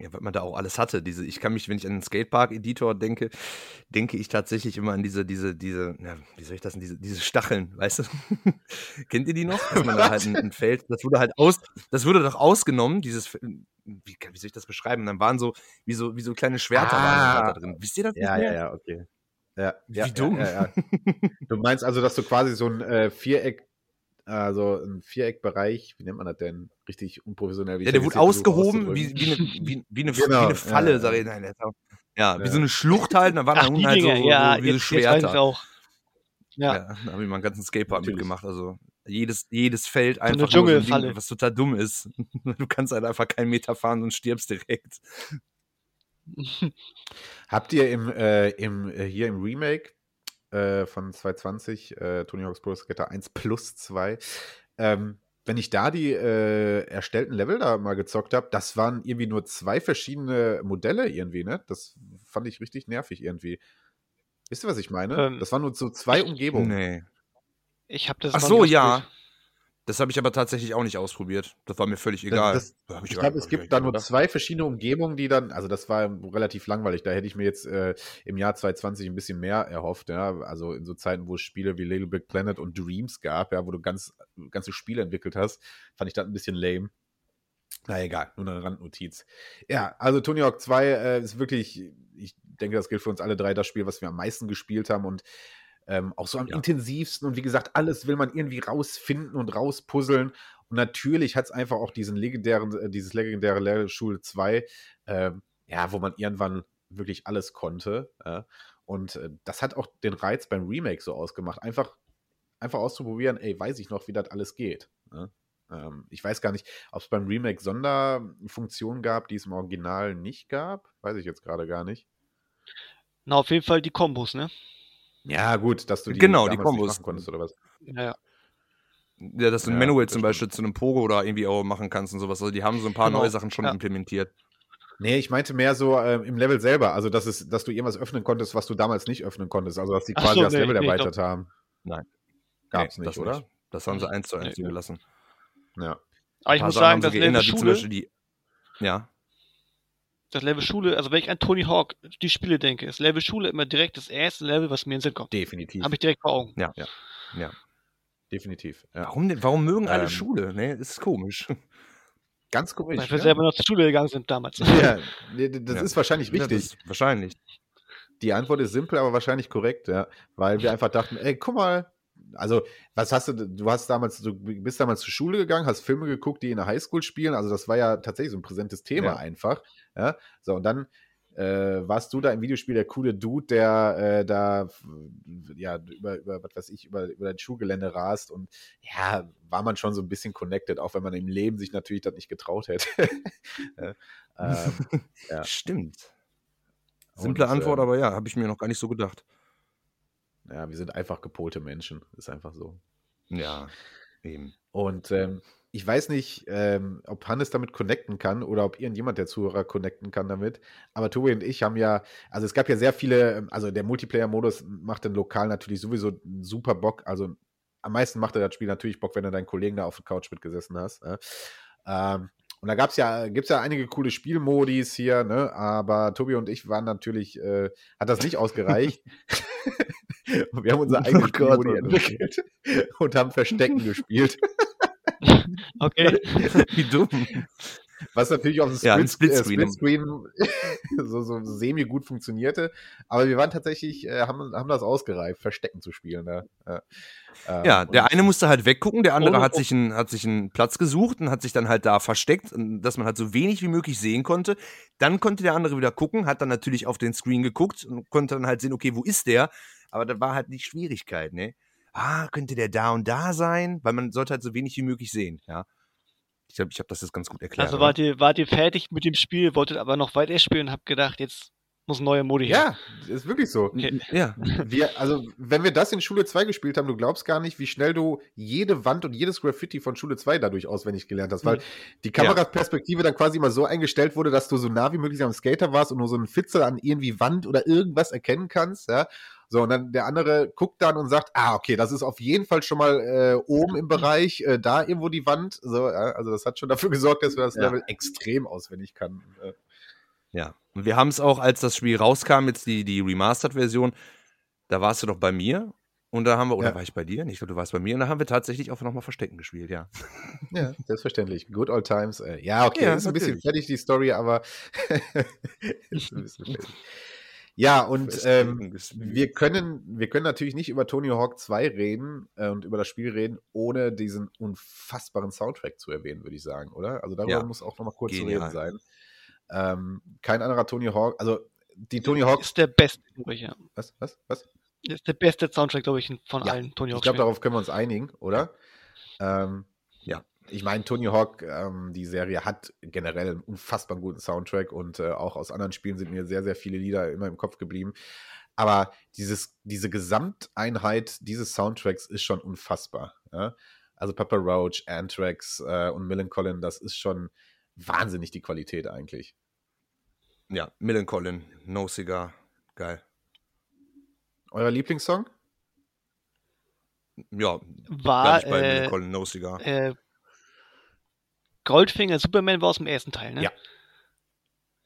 Ja, weil man da auch alles hatte. Diese, ich kann mich, wenn ich an den Skatepark-Editor denke, denke ich tatsächlich immer an diese, diese, diese, ja, wie soll ich das denn, diese, diese Stacheln, weißt du? Kennt ihr die noch? Dass man da halt ein, ein Feld, das wurde halt aus, das wurde doch ausgenommen, dieses, wie, wie soll ich das beschreiben? Und dann waren so, wie so, wie so kleine Schwerter Ah. da drin. Wisst ihr das Ja, ja, ja, okay. Ja, Wie ja, dumm. Ja. Du meinst also, dass du quasi so ein äh, Viereck, also ein Viereckbereich, wie nennt man das denn? Richtig unprofessionell. Wie Ja, der wurde ausgehoben, wie, wie, eine, wie, wie, eine, Genau, wie eine Falle, ja, sag ich. ja. Nein, war- ja, wie Ja. so eine Schlucht halt, da waren Ach, halt so, so, ja, so wie so jetzt, ich Schwerter. auch. Ja. Ja, da habe ich mal einen ganzen Skatepark Natürlich. mitgemacht. Also jedes, jedes Feld einfach eine nur so ein Dschungelfalle. Ding, was total dumm ist. Du kannst halt einfach keinen Meter fahren und stirbst direkt. Habt ihr im, äh, im, äh, hier im Remake äh, von 220, äh, Tony Hawk's Pro Skater 1 plus 2, ähm, wenn ich da die äh, erstellten Level da mal gezockt habe, das waren irgendwie nur zwei verschiedene Modelle irgendwie, ne? Das fand ich richtig nervig irgendwie. Wisst ihr, was ich meine? Ähm, das waren nur so zwei Umgebungen. Nee. Ich habe das Ach so, ja. ausprobiert. Das habe ich aber tatsächlich auch nicht ausprobiert. Das war mir völlig egal. Das, Da hab ich gar- glaube, es gibt ich da nur zwei verschiedene Umgebungen, die dann, also das war relativ langweilig, da hätte ich mir jetzt äh, im Jahr 2020 ein bisschen mehr erhofft, ja, also in so Zeiten, wo es Spiele wie Little Big Planet und Dreams gab, ja, wo du ganz, ganze Spiele entwickelt hast, fand ich das ein bisschen lame. Na egal, nur eine Randnotiz. Ja, also Tony Hawk 2 äh, ist wirklich, ich denke, das gilt für uns alle drei das Spiel, was wir am meisten gespielt haben und ähm, auch so am Ja. intensivsten. Und wie gesagt, alles will man irgendwie rausfinden und rauspuzzeln. Und natürlich hat es einfach auch diesen legendären, äh, dieses legendäre Lehrschule 2, ähm, ja, wo man irgendwann wirklich alles konnte. Ja. Und äh, das hat auch den Reiz beim Remake so ausgemacht. Einfach, einfach auszuprobieren, ey, weiß ich noch, wie das alles geht. Ja. Ähm, ich weiß gar nicht, ob es beim Remake Sonderfunktionen gab, die es im Original nicht gab. Weiß ich jetzt gerade gar nicht. Na, auf jeden Fall die Kombos, ne? Ja, gut, dass du die Genau, die nicht Kombos. machen konntest oder was. Ja, ja. Ja, dass du ein Ja, Manual das zum stimmt. Beispiel zu einem Pogo oder irgendwie auch machen kannst und sowas. Also die haben so ein paar Genau, neue Sachen schon ja. implementiert. Nee, ich meinte mehr so ähm, im Level selber, also dass, es, dass du irgendwas öffnen konntest, was du damals nicht öffnen konntest. Also dass die quasi so, das nee, Level nee, erweitert haben. Nein. Gab's Nee, nicht, das oder? Das haben sie eins zu eins Nee. gelassen. Ja. Aber ich muss Sachen sagen, haben sie das Level geändert, wie zum Schule, Beispiel die. Ja. Das Level Schule, also wenn ich an Tony Hawk die Spiele denke, ist Level Schule immer direkt das erste Level, was mir in den Sinn kommt. Definitiv. Habe ich direkt vor Augen. Ja. Ja. Ja. Definitiv. Ja. Warum denn? Warum mögen alle Ähm, Schule? Ne, das ist komisch. Ganz komisch. Weil wir ja. selber noch zur Schule gegangen sind damals. ja, das Ja. ist wahrscheinlich ist wahrscheinlich. Die Antwort ist simpel, aber wahrscheinlich korrekt, ja. Weil wir einfach dachten, ey, guck mal, also, was hast du, du hast damals, du bist damals zur Schule gegangen, hast Filme geguckt, die in der Highschool spielen, also das war ja tatsächlich so ein präsentes Thema Ja. einfach, ja. So, und dann äh, warst du da im Videospiel der coole Dude, der äh, da, ja, über, über, was weiß ich, über, über dein Schulgelände rast und ja, war man schon so ein bisschen connected, auch wenn man im Leben sich natürlich das nicht getraut hätte. ja. ähm, Ja. Stimmt. Simple und, Antwort, ähm, aber ja, habe ich mir noch gar nicht so gedacht. Ja, wir sind einfach gepolte Menschen. Ist einfach so. Ja, eben. Und ähm, ich weiß nicht, ähm, ob Hannes damit connecten kann oder ob irgendjemand der Zuhörer connecten kann damit. Aber Tobi und ich haben ja, also es gab ja sehr viele, ähm, also der Multiplayer-Modus macht den lokal natürlich sowieso super Bock. Also am meisten macht er das Spiel natürlich Bock, wenn du deinen Kollegen da auf der Couch mitgesessen hast. Ne? Ähm, und da gab's ja, gibt's ja einige coole Spielmodis hier, ne? Aber Tobi und ich waren natürlich, äh, hat das nicht ausgereicht. Und wir haben unser eigenes Oh Gott, Spielmodi oh Gott. entwickelt und haben Verstecken gespielt. Okay. Wie dumm. Was natürlich auf dem Ja, ein Split, äh, Splitscreen. So, so semi gut funktionierte. Aber wir waren tatsächlich, äh, haben, haben das ausgereift, Verstecken zu spielen. Ne? Ja, Ähm, Ja, der und- eine musste halt weggucken, der andere Ohne- hat sich, einen, hat sich einen Platz gesucht und hat sich dann halt da versteckt, und dass man halt so wenig wie möglich sehen konnte. Dann konnte der andere wieder gucken, hat dann natürlich auf den Screen geguckt und konnte dann halt sehen, okay, wo ist der? Aber da war halt die Schwierigkeit, ne? Ah, könnte der da und da sein? Weil man sollte halt so wenig wie möglich sehen, ja. Ich glaube, ich habe das jetzt ganz gut erklärt. Also oder? wart ihr, wart ihr fertig mit dem Spiel, wolltet aber noch weiter spielen und habt gedacht, jetzt muss ein neuer Modi her. Ja, ist wirklich so. Okay. ja, Wir, also, wenn wir das in Schule 2 gespielt haben, du glaubst gar nicht, wie schnell du jede Wand und jedes Graffiti von Schule 2 dadurch auswendig gelernt hast, weil Mhm. die Kameraperspektive dann quasi immer so eingestellt wurde, dass du so nah wie möglich am Skater warst und nur so einen Fitzel an irgendwie Wand oder irgendwas erkennen kannst, ja. So, und dann der andere guckt dann und sagt, ah, okay, das ist auf jeden Fall schon mal äh, oben im Bereich, äh, da irgendwo die Wand. So, ja, also das hat schon dafür gesorgt, dass wir das Ja. Level extrem auswendig kannten. Äh, ja. Und wir haben es auch, als das Spiel rauskam, jetzt die, die Remastered-Version, da warst du doch bei mir. Und da haben wir, oder Ja. war ich bei dir? Ich glaube, du warst bei mir. Und da haben wir tatsächlich auch nochmal Verstecken gespielt, ja. Ja, selbstverständlich. Good old times. Äh, ja, okay, Ja, ist ein bisschen natürlich. fertig, die Story, aber ist ein bisschen fertig. Ja, und ähm, wir können, wir können natürlich nicht über Tony Hawk 2 reden äh, und über das Spiel reden, ohne diesen unfassbaren Soundtrack zu erwähnen, würde ich sagen, oder? Also darüber Ja. muss auch nochmal kurz Genial. zu reden sein. Ähm, kein anderer Tony Hawk, also die Tony Hawk. Ist der beste, glaube ich, ja. Was, was, was? Ist der beste Soundtrack, glaube ich, von Ja, allen Tony Ich Hawk glaube, Spielen. darauf können wir uns einigen, oder? Ähm, Ja. Ich meine, Tony Hawk, ähm, die Serie hat generell einen unfassbar guten Soundtrack und äh, auch aus anderen Spielen sind mir sehr, sehr viele Lieder immer im Kopf geblieben. Aber dieses, diese Gesamteinheit dieses Soundtracks ist schon unfassbar. Ja? Also Papa Roach, Anthrax äh, und Millencolin, das ist schon wahnsinnig die Qualität eigentlich. Ja, Millencolin, No Cigar, geil. Euer Lieblingssong? Ja, War bei äh, Millencolin, No Cigar. äh, Goldfinger Superman war aus dem ersten Teil, ne? Ja.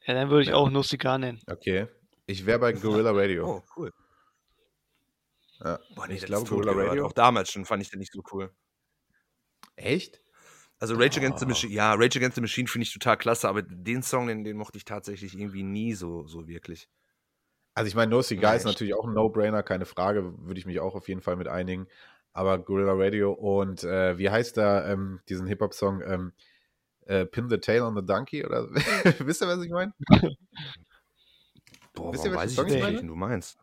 Ja, dann würde ich Ja. auch No Cigar nennen. Okay. Ich wäre bei Gorilla Radio. Oh, cool. Ja. Boah, nee, ich glaube, Gorilla gehört. Radio. Auch damals schon fand ich den nicht so cool. Echt? Also Rage Against the Oh. Machine, ja, Rage Against the Machine finde ich total klasse, aber den Song, den, den mochte ich tatsächlich irgendwie nie so, so wirklich. Also ich meine, No Cigar Ja, ist natürlich auch ein No-Brainer, keine Frage, würde ich mich auch auf jeden Fall mit einigen. Aber Gorilla Radio und äh, wie heißt da ähm, diesen Hip-Hop-Song? Ähm, äh, Pin the Tail on the Donkey oder wisst ihr, was ich meine? Boah, Wisst ihr, weiß ich Song jetzt ich nicht, meine? welchen du meinst?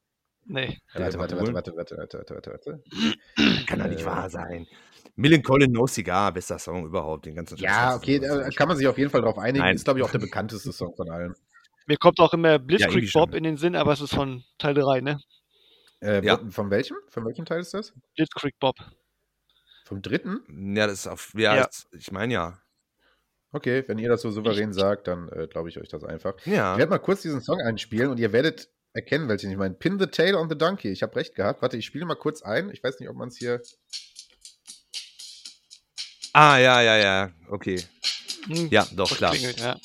Nee. Warte, warte, warte, warte, warte, warte, warte, warte, warte. Kann doch nicht Äh, wahr sein. Millencolin, No Cigar, bester Song überhaupt, den ganzen Ja, okay, da kann man sich auf jeden Fall drauf einigen. Nein. Ist, glaube ich, auch der bekannteste Song von allen. Mir kommt auch immer Blitzkrieg schon. Bob in den Sinn, aber es ist von Teil 3, ne? Äh, Ja. Von welchem? Von welchem Teil ist das? Blitzkrieg Bob. Vom dritten? Ja, das ist auf, ja, Ja. Das, ich meine ja. Okay, wenn ihr das so souverän sagt, dann äh, glaube ich euch das einfach. Ja. Ich werde mal kurz diesen Song einspielen und ihr werdet erkennen, welchen ich meine. Pin the Tail on the Donkey. Ich habe recht gehabt. Warte, ich spiele mal kurz ein. Ich weiß nicht, ob man es hier. Ah, ja, ja, ja, okay. Hm, Ja, doch, das klar. klingelt, ja.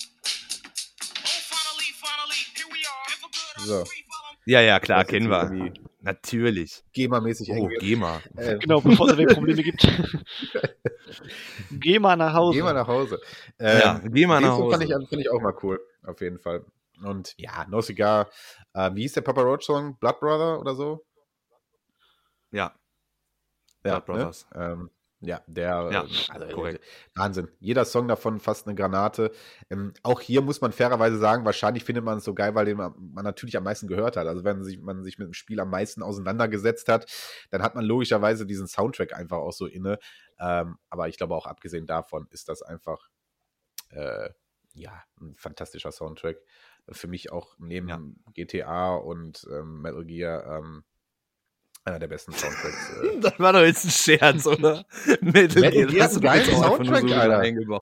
So. Ja, ja, klar, Das kennen wir. Natürlich. GEMA-mäßig Oh. GEMA. Äh, Genau, bevor es wieder Probleme gibt. Geh mal nach Hause. Geh mal nach Hause. Ja, geh mal nach Fand Hause. ich, find ich auch mal cool, auf jeden Fall. Und ja, No Cigar. Äh, wie hieß der Papa Roach Song? Blood Brother oder so? Ja, Ja, Blood Brothers. Ne? Ähm, ja, der, Ja, äh, also, korrekt. äh, Wahnsinn. Jeder Song davon fast eine Granate. Ähm, auch hier muss man fairerweise sagen, wahrscheinlich findet man es so geil, weil den man, man natürlich am meisten gehört hat. Also wenn sich, man sich mit dem Spiel am meisten auseinandergesetzt hat, dann hat man logischerweise diesen Soundtrack einfach auch so inne. Ähm, aber ich glaube auch abgesehen davon ist das einfach äh, ja, ein fantastischer Soundtrack. Für mich auch neben Ja. GTA und ähm, Metal Gear ähm, einer der besten Soundtracks. Äh, Das war doch jetzt ein Scherz, oder? Metal Gear, Gear hast du hat doch einen jetzt geilen auch einfach nur Soundtrack, so Alter. eingebaut.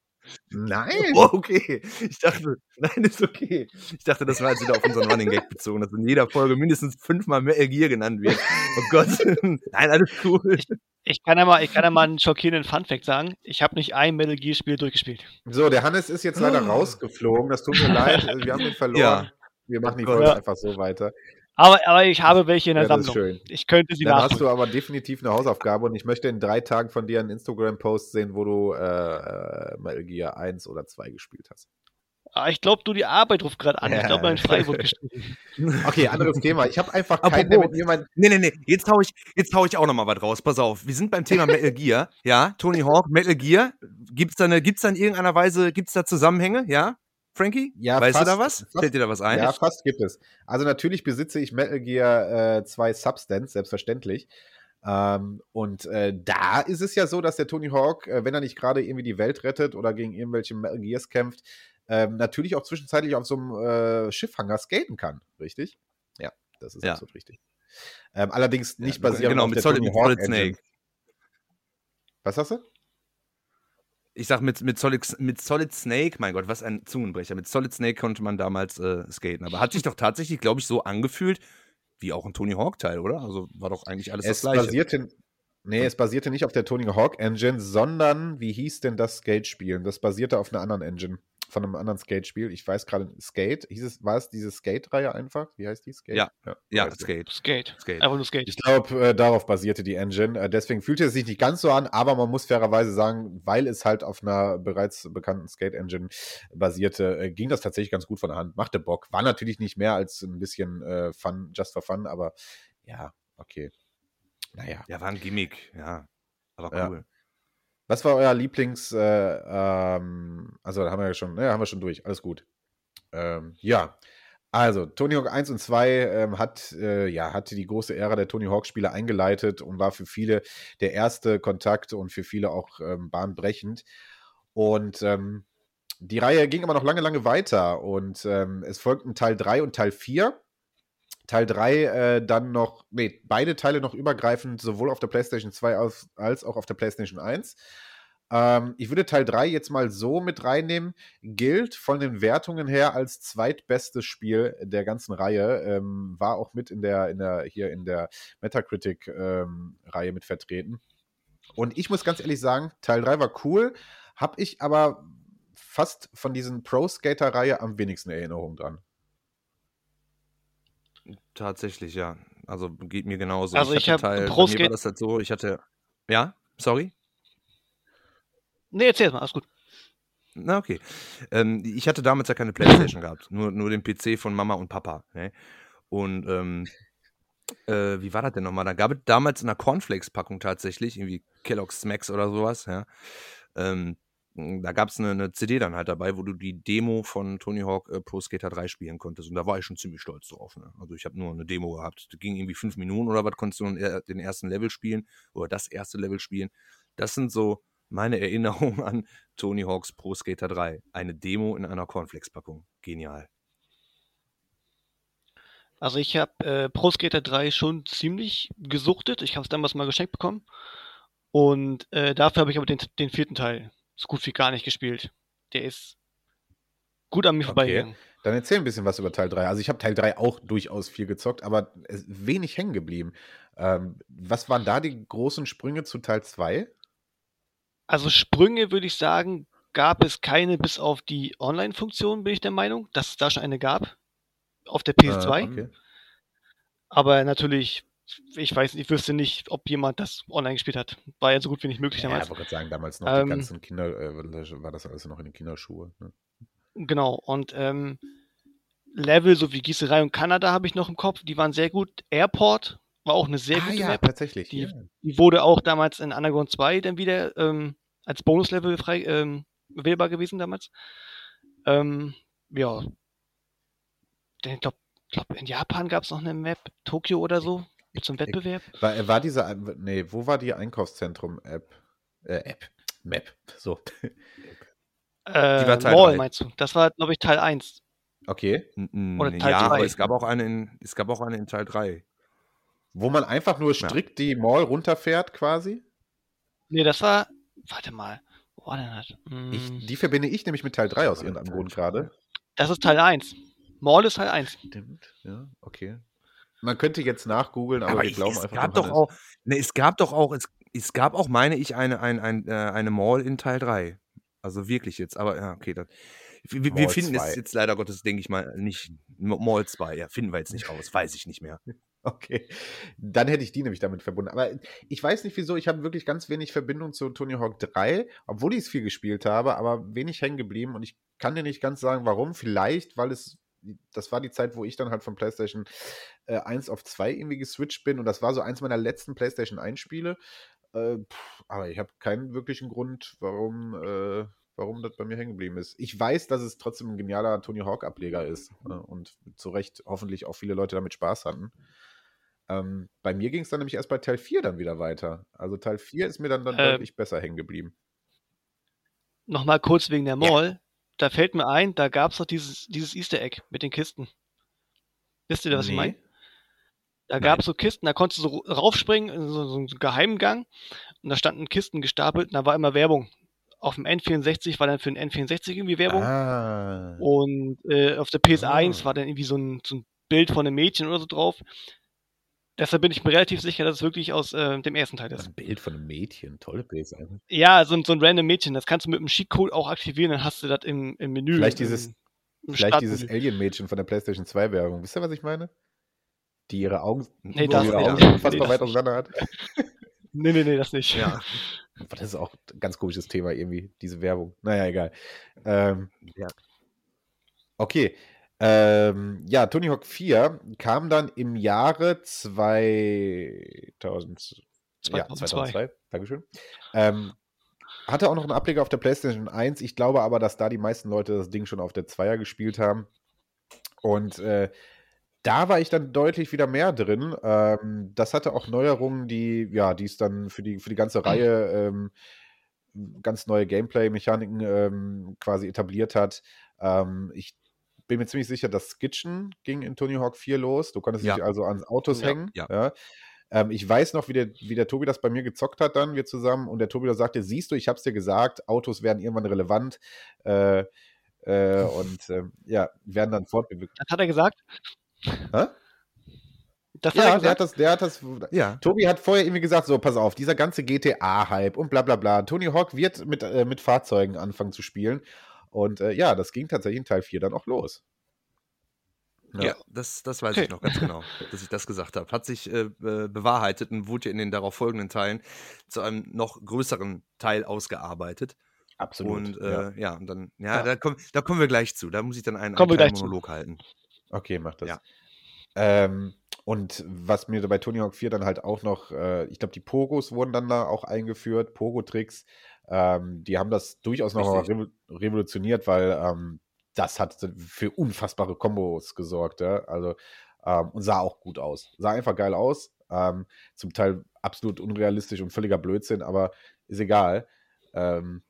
Nein! Oh, okay. Ich dachte, nein, ist okay. Ich dachte, das war jetzt wieder auf unseren Running Gag bezogen, dass in jeder Folge mindestens fünfmal Metal Gear genannt wird. Oh Gott. Nein, alles cool. Ich kann ja mal, ich kann ja mal einen schockierenden Funfact sagen. Ich habe nicht ein Metal Gear Spiel durchgespielt. So, der Hannes ist jetzt leider rausgeflogen. Das tut mir leid. Wir haben ihn verloren. Ja. Wir machen die Oh. Folge Ja. einfach so weiter. Aber, aber ich habe welche in der Ja, das ist Sammlung. schön. Ich könnte sie Dann hast nachholen. du aber definitiv eine Hausaufgabe und ich möchte in drei Tagen von dir einen Instagram-Post sehen, wo du äh, äh, Metal Gear 1 oder 2 gespielt hast. Ah, ich glaube, du die Arbeit ruft gerade an. Ich Ja. glaube, mein Freiburg gestrichen. Okay, anderes Thema. Ich habe einfach keinen, Apropos- der mit jemand. Nee, nee, nee, jetzt hau ich, jetzt hau ich auch noch mal was raus. Pass auf, wir sind beim Thema Metal Gear, ja? Tony Hawk, Metal Gear. Gibt's da, eine, gibt's da in irgendeiner Weise, gibt's da Zusammenhänge, ja? Frankie? Ja, weißt fast, du da was? fast. Fällt dir da was ein? Ja, fast gibt es. Also natürlich besitze ich Metal Gear äh, 2 Substance, selbstverständlich. Ähm, und äh, da ist es ja so, dass der Tony Hawk, äh, wenn er nicht gerade irgendwie die Welt rettet oder gegen irgendwelche Metal Gears kämpft, ähm, natürlich auch zwischenzeitlich auf so einem äh, Schiffhanger skaten kann, richtig? Ja, das ist Ja. absolut richtig. Ähm, allerdings nicht Ja, basierend genau, auf mit der Solid- Tony mit Hawk Solid Engine. Snake. Was hast du? Ich sag mit, mit, Solid, mit Solid Snake, mein Gott, was ein Zungenbrecher. Mit Solid Snake konnte man damals äh, skaten. Aber hat sich doch tatsächlich, glaube ich, so angefühlt, wie auch ein Tony Hawk-Teil, oder? Also war doch eigentlich alles Es das Gleiche. basierte, nee, es basierte nicht auf der Tony Hawk Engine, sondern, wie hieß denn das Skate-Spiel? Das basierte auf einer anderen Engine, von einem anderen Skate-Spiel. Ich weiß gerade, Skate, hieß es, war es diese Skate-Reihe einfach? Wie heißt die? Skate? Ja. ja, ich. Skate. Skate. Skate. Einfach nur Skate. Ich glaube, äh, darauf basierte die Engine. Äh, deswegen fühlte es sich nicht ganz so an, aber man muss fairerweise sagen, weil es halt auf einer bereits bekannten Skate-Engine basierte, äh, ging das tatsächlich ganz gut von der Hand. Machte Bock. War natürlich nicht mehr als ein bisschen äh, Fun, just for fun, aber ja, okay. Naja. Ja, war ein Gimmick, ja. Aber Ja. Was war euer Lieblings, äh, ähm, also da haben wir ja schon, ne, haben wir schon durch, alles gut. Ähm, ja, also Tony Hawk 1 und 2 ähm, hat, äh, ja, hatte die große Ära der Tony Hawk-Spiele eingeleitet und war für viele der erste Kontakt und für viele auch ähm, bahnbrechend. Und ähm, die Reihe ging aber noch lange, lange weiter und ähm, es folgten Teil 3 und Teil 4. Teil 3 äh, dann noch, nee, beide Teile noch übergreifend, sowohl auf der PlayStation 2 als, als auch auf der PlayStation 1. Ähm, ich würde Teil 3 jetzt mal so mit reinnehmen. Gilt von den Wertungen her als zweitbestes Spiel der ganzen Reihe. Ähm, war auch mit in der, in der, hier in der Metacritic-Reihe mit vertreten. Und ich muss ganz ehrlich sagen, Teil 3 war cool, habe ich aber fast von diesen Pro-Skater-Reihe am wenigsten Erinnerung dran. Tatsächlich, ja. Also geht mir genauso. Also ich hatte hab Teil, mir war das halt so, ich hatte. Ja, sorry? Nee, erzähl mal, alles gut. Na, okay. Ähm, ich hatte damals ja keine Playstation gehabt, nur, nur den PC von Mama und Papa. Ne? Und ähm, äh, wie war das denn nochmal? Da gab es damals in einer Cornflakes-Packung tatsächlich, irgendwie Kellogg's Smacks oder sowas, ja. Ähm, da gab es eine, eine CD dann halt dabei, wo du die Demo von Tony Hawk äh, Pro Skater 3 spielen konntest. Und da war ich schon ziemlich stolz drauf. Ne? Also ich habe nur eine Demo gehabt. Das ging irgendwie fünf Minuten oder was, konntest du den, den ersten Level spielen oder das erste Level spielen. Das sind so meine Erinnerungen an Tony Hawks Pro Skater 3. Eine Demo in einer Cornflakes-Packung. Genial. Also ich habe äh, Pro Skater 3 schon ziemlich gesuchtet. Ich habe es damals mal geschenkt bekommen. Und äh, dafür habe ich aber den, den vierten Teil so gut wie gar nicht gespielt. Der ist gut an mir Okay. vorbeigegangen. Dann erzähl ein bisschen was über Teil 3. Also ich habe Teil 3 auch durchaus viel gezockt, aber wenig hängen geblieben. Ähm, was waren da die großen Sprünge zu Teil 2? Also Sprünge würde ich sagen, gab es keine bis auf die Online-Funktion, bin ich der Meinung, dass es da schon eine gab. Auf der PS2. Äh, okay. Aber natürlich, ich weiß, ich wüsste nicht, ob jemand das online gespielt hat. War ja so gut wie nicht möglich Ja, ich damals. wollte gerade sagen, damals noch Ähm, die ganzen Kinder, äh, war das alles noch in den Kinderschuhe. Ne? Genau, und ähm, Level, so wie Gießerei und Kanada habe ich noch im Kopf, die waren sehr gut. Airport war auch eine sehr ah gute ja, Map. tatsächlich. Die- ja. Die wurde auch damals in Underground 2 dann wieder ähm, als Bonuslevel frei ähm, wählbar gewesen damals. Ähm, ja. Ich glaube, glaub, in Japan gab es noch eine Map, Tokio oder so, zum Wettbewerb. War, äh, war diese, äh, nee, wo war die Einkaufszentrum-App? Äh, App. Map. So. Äh, war Teil Mall meinst du? Das war, glaube ich, Teil 1. Okay. Oder Teil ja, drei. aber es gab auch eine in, es gab auch eine in Teil 3. Wo man einfach nur strikt die Mall runterfährt, quasi. Nee, das war. Warte mal. Wo war denn das? Hm, Ich, die verbinde ich nämlich mit Teil 3 aus irgendeinem Grund gerade. das ist Teil 1. Mall ist Teil 1. Stimmt, ja, okay. Man könnte jetzt nachgoogeln, aber, Aber wir ich, glauben es einfach gab doch auch, ne, es gab doch auch, es, es gab auch, meine ich, eine, ein, ein, äh, eine Mall in Teil 3. Also wirklich jetzt, aber ja, okay. Das, wir, wir finden 2. es jetzt leider Gottes, denke ich mal, nicht. Mall 2, ja, finden wir jetzt nicht raus, weiß ich nicht mehr. Okay, dann hätte ich die nämlich damit verbunden. Aber ich weiß nicht wieso, ich habe wirklich ganz wenig Verbindung zu Tony Hawk 3, obwohl ich es viel gespielt habe, aber wenig hängen geblieben und ich kann dir nicht ganz sagen, warum. Vielleicht, weil es, das war die Zeit, wo ich dann halt von PlayStation äh, 1 auf 2 irgendwie geswitcht bin und das war so eins meiner letzten PlayStation 1 Spiele. Äh, pff, aber ich habe keinen wirklichen Grund, warum, äh, warum das bei mir hängen geblieben ist. Ich weiß, dass es trotzdem ein genialer Tony Hawk-Ableger ist äh, und zu Recht hoffentlich auch viele Leute damit Spaß hatten. Ähm, bei mir ging es dann nämlich erst bei Teil 4 dann wieder weiter. Also Teil 4 ist mir dann, dann Ähm. deutlich besser hängen geblieben. Nochmal kurz wegen der Ja. Da fällt mir ein, da gab es doch dieses, dieses Easter Egg mit den Kisten. Wisst ihr, was ich Nee. meine? Da gab es so Kisten, da konntest du so raufspringen, in so, so einen geheimen Gang. Und da standen Kisten gestapelt und da war immer Werbung. Auf dem N64 war dann für den N64 irgendwie Werbung. Ah. Und äh, auf der PS1 Ah. war dann irgendwie so ein, so ein Bild von einem Mädchen oder so drauf. Deshalb bin ich mir relativ sicher, dass es wirklich aus äh, dem ersten Teil ist. Ein Bild von einem Mädchen, tolle Bild einfach. Ja, so, ein- so ein random Mädchen, das kannst du mit einem Cheatcode auch aktivieren, dann hast du das im, im Menü. Vielleicht dieses- Vielleicht dieses. Alien-Mädchen von der PlayStation 2-Werbung. Wisst ihr, was ich meine? Die ihre Augen, Nee, das- ihre nee, Augen das- unfassbar nee, das weit auseinander hat. Nee, nee, nee, das nicht. Ja. Das ist auch ein ganz komisches Thema irgendwie, diese Werbung. Naja, egal. Ähm, Ja. Okay. Ähm, ja, Tony Hawk 4 kam dann im Jahre 2000, ja, 2002. 2002. Dankeschön. Ähm, hatte auch noch einen Ableger auf der PlayStation 1. Ich glaube aber, dass da die meisten Leute das Ding schon auf der 2er gespielt haben. Und äh, da war ich dann deutlich wieder mehr drin. Ähm, das hatte auch Neuerungen, die, ja, die es dann für die, für die ganze Reihe ähm, ganz neue Gameplay-Mechaniken ähm, quasi etabliert hat. Ähm, ich bin mir ziemlich sicher, das Skitchen ging in Tony Hawk 4 los. Du konntest Ja. dich also an Autos Ja. hängen. Ja. Ähm, ich weiß noch, wie der, wie der Tobi das bei mir gezockt hat dann, wir zusammen. Und der Tobi da sagte, siehst du, ich hab's dir gesagt, Autos werden irgendwann relevant. Äh, äh, und ähm, ja, werden dann fortbewegt. Das hat er gesagt? Hä? Das hat Ja, er der hat das, der hat das. Ja. Tobi hat vorher irgendwie gesagt: So, pass auf, dieser ganze GTA-Hype und bla bla bla. Tony Hawk wird mit, äh, mit Fahrzeugen anfangen zu spielen. Und äh, ja, das ging tatsächlich in Teil 4 dann auch los. Ja, das, das weiß Okay. ich noch ganz genau, dass ich das gesagt habe. Hat sich äh, bewahrheitet und wurde ja in den darauf folgenden Teilen zu einem noch größeren Teil ausgearbeitet. absolut. Und ja. äh, ja. und dann, ja, Ja. Da, kommen, da kommen wir gleich zu. Da muss ich dann einen, Kommen einen gleich zu. Monolog halten. Okay, mach das. Ja. Ähm, und was mir bei Tony Hawk 4 dann halt auch noch, äh, ich glaube, die Pogos wurden dann da auch eingeführt, Pogo-Tricks. Ähm, die haben das durchaus noch revo revolutioniert, weil ähm, das hat für unfassbare Kombos gesorgt. Ja? Also, ähm, und sah auch gut aus. Sah einfach geil aus. Ähm, zum Teil absolut unrealistisch und völliger Blödsinn, aber ist egal. Ähm,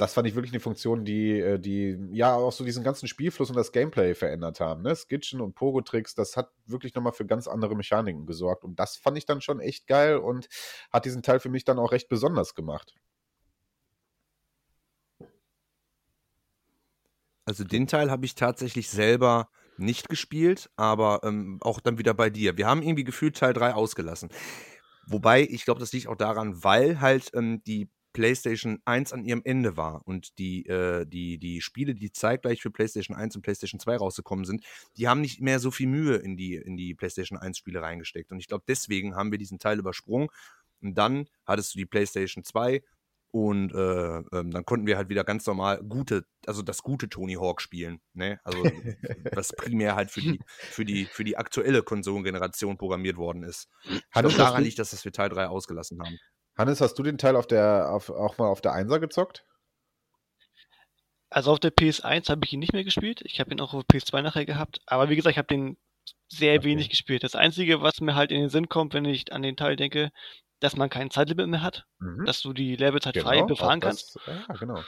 das fand ich wirklich eine Funktion, die, äh, die ja auch so diesen ganzen Spielfluss und das Gameplay verändert haben. Ne? Skitchen und Pogo-Tricks, das hat wirklich nochmal für ganz andere Mechaniken gesorgt. Und das fand ich dann schon echt geil und hat diesen Teil für mich dann auch recht besonders gemacht. Also den Teil habe ich tatsächlich selber nicht gespielt, aber ähm, auch dann wieder bei dir. Wir haben irgendwie gefühlt Teil 3 ausgelassen. Wobei, ich glaube, das liegt auch daran, weil halt ähm, die PlayStation 1 an ihrem Ende war und die, äh, die, die Spiele, die zeitgleich für PlayStation 1 und PlayStation 2 rausgekommen sind, die haben nicht mehr so viel Mühe in die, in die PlayStation 1 Spiele reingesteckt. Und ich glaube, deswegen haben wir diesen Teil übersprungen. Und dann hattest du die PlayStation 2 und äh, ähm, dann konnten wir halt wieder ganz normal gute, also das gute Tony Hawk spielen. Ne? Also was primär halt für die, für die, für die aktuelle Konsolengeneration programmiert worden ist. Hannes, daran du- liegt, dass das wir Teil 3 ausgelassen haben. Hannes, hast du den Teil auf der, auf, auch mal auf der 1er gezockt? Also auf der PS1 habe ich ihn nicht mehr gespielt. Ich habe ihn auch auf PS2 nachher gehabt. Aber wie gesagt, ich habe den sehr Okay. wenig gespielt. Das Einzige, was mir halt in den Sinn kommt, wenn ich an den Teil denke, dass man kein Zeitlimit mehr hat, Mhm. dass du die Levels halt frei Genau, befahren auch kannst. das- Ja, genau.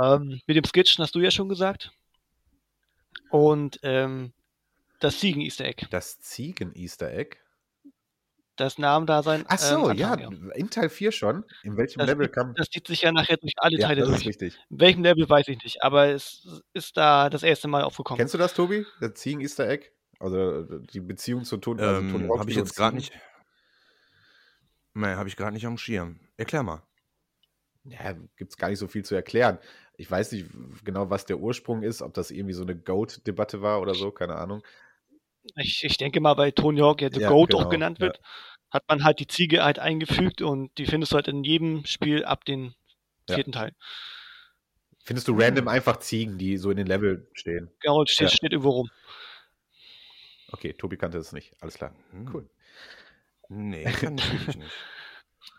Ähm, mit dem Skitchen hast du ja schon gesagt. Und ähm, das Ziegen-Easter Egg. Das Ziegen-Easter Egg. Das Namendasein. Ach so, ähm, ja, in Teil 4 schon. In welchem Das Level zieht- kam. Das zieht sich ja nachher durch alle Ja, Teile das ist durch. richtig. In welchem Level weiß ich nicht, aber es ist da das erste Mal aufgekommen. Kennst du das, Tobi? Das Ziegen-Easter Egg? Also die Beziehung zu Tony, also Ähm, Hawk habe ich jetzt gerade nicht. Nee, habe ich gerade nicht am Schirm. Erklär mal. Ja, gibt es gar nicht so viel zu erklären. Ich weiß nicht genau, was der Ursprung ist, ob das irgendwie so eine Goat-Debatte war oder so, keine Ahnung. Ich, ich denke mal, weil Tony Hawk ja The Ja, Goat genau, auch genannt ja. wird, hat man halt die Ziege halt eingefügt und die findest du halt in jedem Spiel ab dem Ja. vierten Teil. Findest du random einfach Ziegen, die so in den Level stehen? Genau, steht, Ja. steht irgendwo rum. Okay, Tobi kannte es nicht. Alles klar. Hm. Cool. Nee, kann ich wirklich nicht.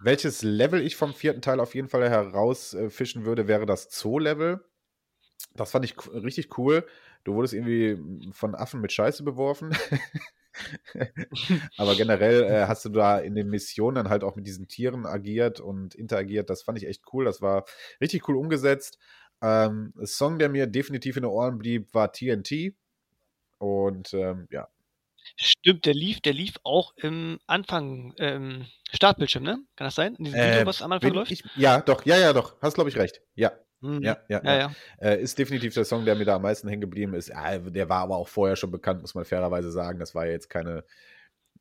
Welches Level ich vom vierten Teil auf jeden Fall herausfischen würde, wäre das Zoo-Level. Das fand ich richtig cool. Du wurdest irgendwie von Affen mit Scheiße beworfen. Aber generell äh, hast du da in den Missionen dann halt auch mit diesen Tieren agiert und interagiert. Das fand ich echt cool. Das war richtig cool umgesetzt. Ähm, Song, der mir definitiv in den Ohren blieb, war TNT. Und ähm, ja, Stimmt, der lief, der lief auch im Anfang, ähm, Startbildschirm, ne? Kann das sein? In diesem Äh, Video, was am Anfang läuft? ich, ja, doch, ja, ja, doch. Hast, glaube ich, recht. Ja, Mhm. ja, ja. ja, ja. Äh, ist definitiv der Song, der mir da am meisten hängen geblieben ist. Ja, der war aber auch vorher schon bekannt, muss man fairerweise sagen. Das war jetzt keine,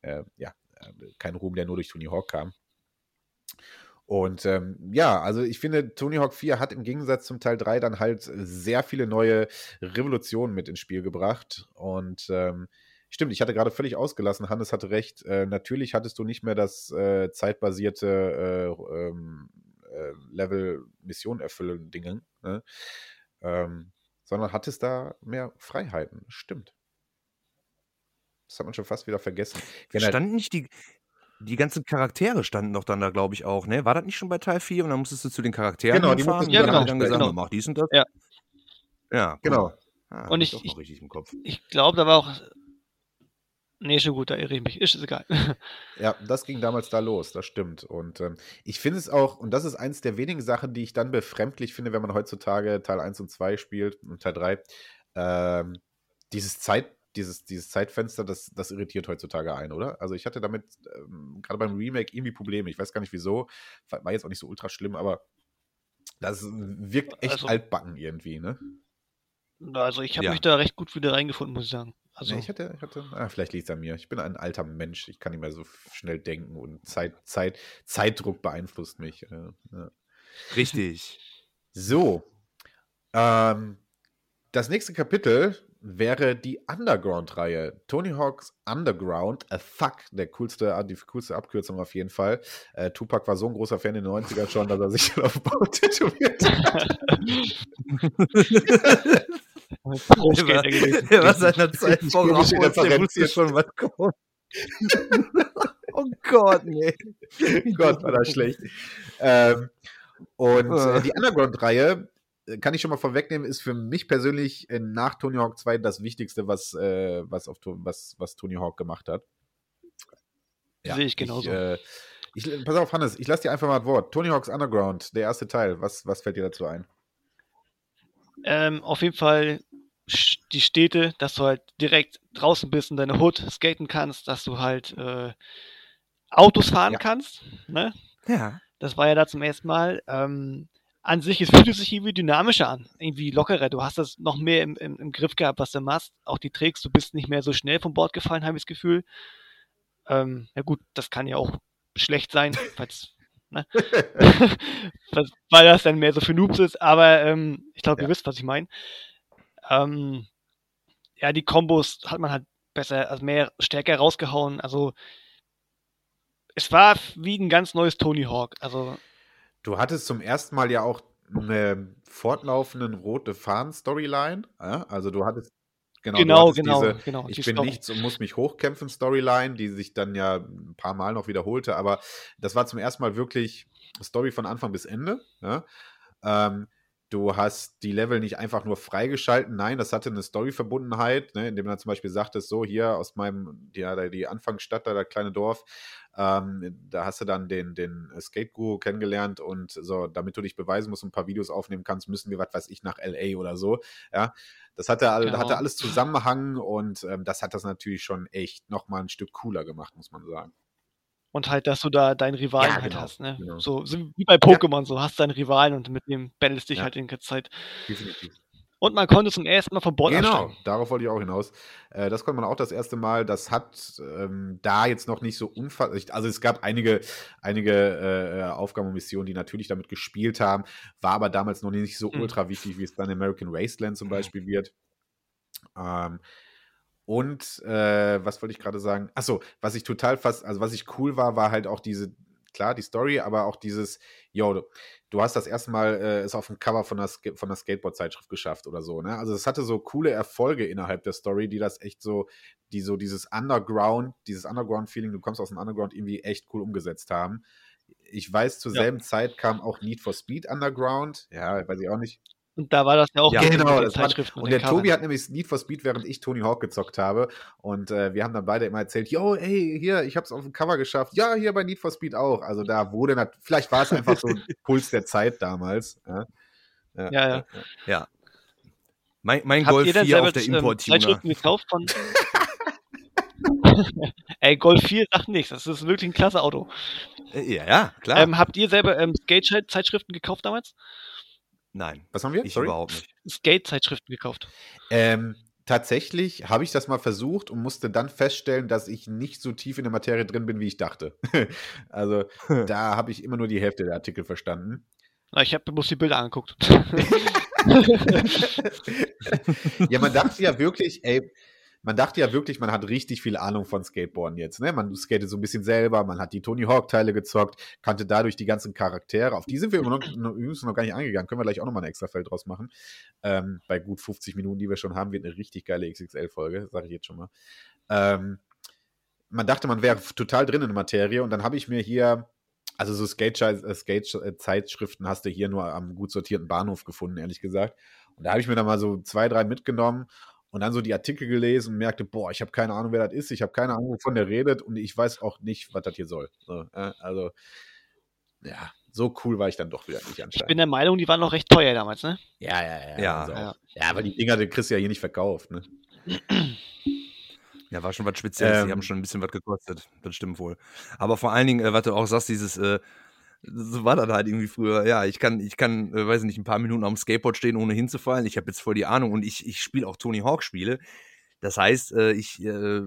äh, ja, äh, kein Ruhm, der nur durch Tony Hawk kam. Und ähm, ja, also ich finde, Tony Hawk 4 hat im Gegensatz zum Teil 3 dann halt sehr viele neue Revolutionen mit ins Spiel gebracht. Und ähm, stimmt, ich hatte gerade völlig ausgelassen, Hannes hatte recht. Äh, natürlich hattest du nicht mehr das äh, zeitbasierte äh, ähm, äh, Level-Mission erfüllen Dingen, ne? ähm, sondern hattest da mehr Freiheiten. Stimmt. Das hat man schon fast wieder vergessen. Generell- Standen nicht die, die ganzen Charaktere standen doch dann da, glaube ich, auch, ne? War das nicht schon bei Teil 4 und dann musstest du zu den Charakteren Genau, die musstest und du dann gesagt, genau. mach dies und das? Ja. Ja, Genau. mal. Ah, Und ich- ich- noch richtig im Kopf. Ich glaube, da war auch. Nee, schon gut, da irre ich mich. Ist egal. Ja, das ging damals da los, das stimmt. Und ähm, ich finde es auch, und das ist eins der wenigen Sachen, die ich dann befremdlich finde, wenn man heutzutage Teil 1 und 2 spielt und Teil 3, ähm, dieses Zeit, dieses, dieses Zeitfenster, das, das irritiert heutzutage ein, oder? Also ich hatte damit ähm, gerade beim Remake irgendwie Probleme. Ich weiß gar nicht wieso. War jetzt auch nicht so ultra schlimm, aber das wirkt echt Also- altbacken irgendwie, ne? Also, ich habe Ja. mich da recht gut wieder reingefunden, muss ich sagen. Also, Nee, ich hatte, ich hatte ah, vielleicht liegt es an mir. Ich bin ein alter Mensch. Ich kann nicht mehr so schnell denken und Zeit, Zeit, Zeitdruck beeinflusst mich. äh, ja. Richtig. So. Ähm, das nächste Kapitel wäre die Underground-Reihe. Tony Hawk's Underground, a fuck, der coolste, die coolste Abkürzung auf jeden Fall. Äh, Tupac war so ein großer Fan in den 90ern schon, dass er sich auf Bauch tätowiert hat. Der war seiner Zeit voraus, der wusste schon, was kommt. oh Gott, nee. Gott, war das schlecht. Ähm, und Ah. äh, die Underground-Reihe, äh, kann ich schon mal vorwegnehmen, ist für mich persönlich äh, nach Tony Hawk 2 das Wichtigste, was, äh, was, auf, was, was Tony Hawk gemacht hat. Sehe ich genauso. Ich, äh, ich, pass auf, Hannes, ich lasse dir einfach mal das Wort. Tony Hawk's Underground, der erste Teil, was, was fällt dir dazu ein? Ähm, auf jeden Fall die Städte, dass du halt direkt draußen bist in deiner Hood skaten kannst, dass du halt äh, Autos fahren Ja. kannst. Ne? Ja. Das war ja da zum ersten Mal. Ähm, an sich, es fühlt sich irgendwie dynamischer an, irgendwie lockerer. Du hast das noch mehr im, im, im Griff gehabt, was du machst. Auch die Tricks, du bist nicht mehr so schnell vom Bord gefallen, habe ich das Gefühl. Ähm, ja gut, das kann ja auch schlecht sein, falls, ne? Weil- das dann mehr so für Noobs ist. Aber ähm, ich glaube, Ja. ihr wisst, was ich meine. Ähm, ja, die Kombos hat man halt besser, also mehr stärker rausgehauen. Also es war wie ein ganz neues Tony Hawk. Also Du hattest zum ersten Mal ja auch eine fortlaufenden rote Fahnen-Storyline. Also du hattest genau, Genau, genau, diese genau, Ich bin Story. nichts und muss mich hochkämpfen Storyline, die sich dann ja ein paar Mal noch wiederholte, aber das war zum ersten Mal wirklich Story von Anfang bis Ende. Ja? Ähm, du hast die Level nicht einfach nur freigeschalten, nein, das hatte eine Story-Verbundenheit, ne, indem man zum Beispiel sagtest, so hier aus meinem, ja, die Anfangsstadt, da das kleine Dorf, ähm, da hast du dann den, den Skate-Guru kennengelernt und so, damit du dich beweisen musst und ein paar Videos aufnehmen kannst, müssen wir, was weiß ich, nach L.A. oder so, ja. Das hatte, all, Genau. hatte alles Zusammenhang und ähm, das hat das natürlich schon echt nochmal ein Stück cooler gemacht, muss man sagen. Und halt, dass du da deinen Rivalen Ja, halt genau, hast, ne? genau. So, so wie bei Pokémon, so hast deinen Rivalen und mit dem battlest dich Ja. halt in der Zeit. Definitiv. Und man konnte zum ersten Mal vom Bord Genau, absteigen. darauf wollte ich auch hinaus. Äh, das konnte man auch das erste Mal. Das hat ähm, da jetzt noch nicht so unfassbar. Also es gab einige, einige äh, Aufgaben und Missionen, die natürlich damit gespielt haben, war aber damals noch nicht so Mhm. ultra wichtig, wie es dann American Wasteland zum Beispiel wird. Ähm, und äh, was wollte ich gerade sagen? Achso, was ich total fast, also was ich cool war, war halt auch diese, klar, die Story, aber auch dieses, yo, du hast das erste Mal äh, es auf dem Cover von der, von der Skateboard-Zeitschrift geschafft oder so, ne? Also es hatte so coole Erfolge innerhalb der Story, die das echt so, die so dieses Underground, dieses Underground-Feeling, du kommst aus dem Underground, irgendwie echt cool umgesetzt haben. Ich weiß, zur Ja. selben Zeit kam auch Need for Speed Underground. Ja, weiß ich auch nicht. Und da war das ja auch Ja, genau. den Das war, Zeitschriften und der Tobi hat nämlich Need for Speed, während ich Tony Hawk gezockt habe. Und äh, wir haben dann beide immer erzählt, yo, ey, hier, ich hab's auf dem Cover geschafft. Ja, hier bei Need for Speed auch. Also da wurde, vielleicht war es einfach so ein Puls der Zeit damals. Ja, Ja, ja. Ja. Mein, mein Habt Golf ihr denn 4 selber auf der ähm, Import-Tuner. Zeitschriften gekauft von. Ey, Golf 4 sagt nichts. Das ist wirklich ein klasse Auto. Äh, Ja, ja, klar. Ähm, habt ihr selber ähm, Skate-Zeitschriften gekauft damals? Nein, Was haben wir? ich Sorry? überhaupt nicht. Skate-Zeitschriften gekauft. Ähm, tatsächlich habe ich das mal versucht und musste dann feststellen, dass ich nicht so tief in der Materie drin bin, wie ich dachte. also da habe ich immer nur die Hälfte der Artikel verstanden. Na, Ich habe bloß die Bilder angeguckt. ja, man dachte ja wirklich, ey, man dachte ja wirklich, man hat richtig viel Ahnung von Skateboarden jetzt. Ne? Man skatet so ein bisschen selber, man hat die Tony Hawk-Teile gezockt, kannte dadurch die ganzen Charaktere. Auf die sind wir immer noch, übrigens noch gar nicht eingegangen. Können wir gleich auch nochmal ein extra Feld draus machen. Ähm, bei gut 50 Minuten, die wir schon haben, wird eine richtig geile XXL-Folge, sage ich jetzt schon mal. Ähm, man dachte, man wäre total drin in der Materie und dann habe ich mir hier, also so Skate-Zeitschriften Skate hast du hier nur am gut sortierten Bahnhof gefunden, ehrlich gesagt. Und da habe ich mir dann mal so zwei, drei mitgenommen und dann so die Artikel gelesen und merkte, boah, ich habe keine Ahnung, wer das ist, ich habe keine Ahnung, wovon der redet und ich weiß auch nicht, was das hier soll. So, äh, also, ja, so cool war ich dann doch wieder nicht Ich anscheinend. bin der Meinung, die waren noch recht teuer damals, ne? Ja, ja, ja. Ja. also. Ja. ja, aber die Dinger, die kriegst du ja hier nicht verkauft, ne? Ja, war schon was Spezielles. Ähm. die haben schon ein bisschen was gekostet. Das stimmt wohl. Aber vor allen Dingen, äh, was du auch sagst, dieses, äh, so war das halt irgendwie früher. Ja, ich kann, ich kann, äh, weiß ich nicht, ein paar Minuten dem Skateboard stehen, ohne hinzufallen. Ich habe jetzt voll die Ahnung und ich, ich spiele auch Tony Hawk Spiele. Das heißt, äh, ich äh,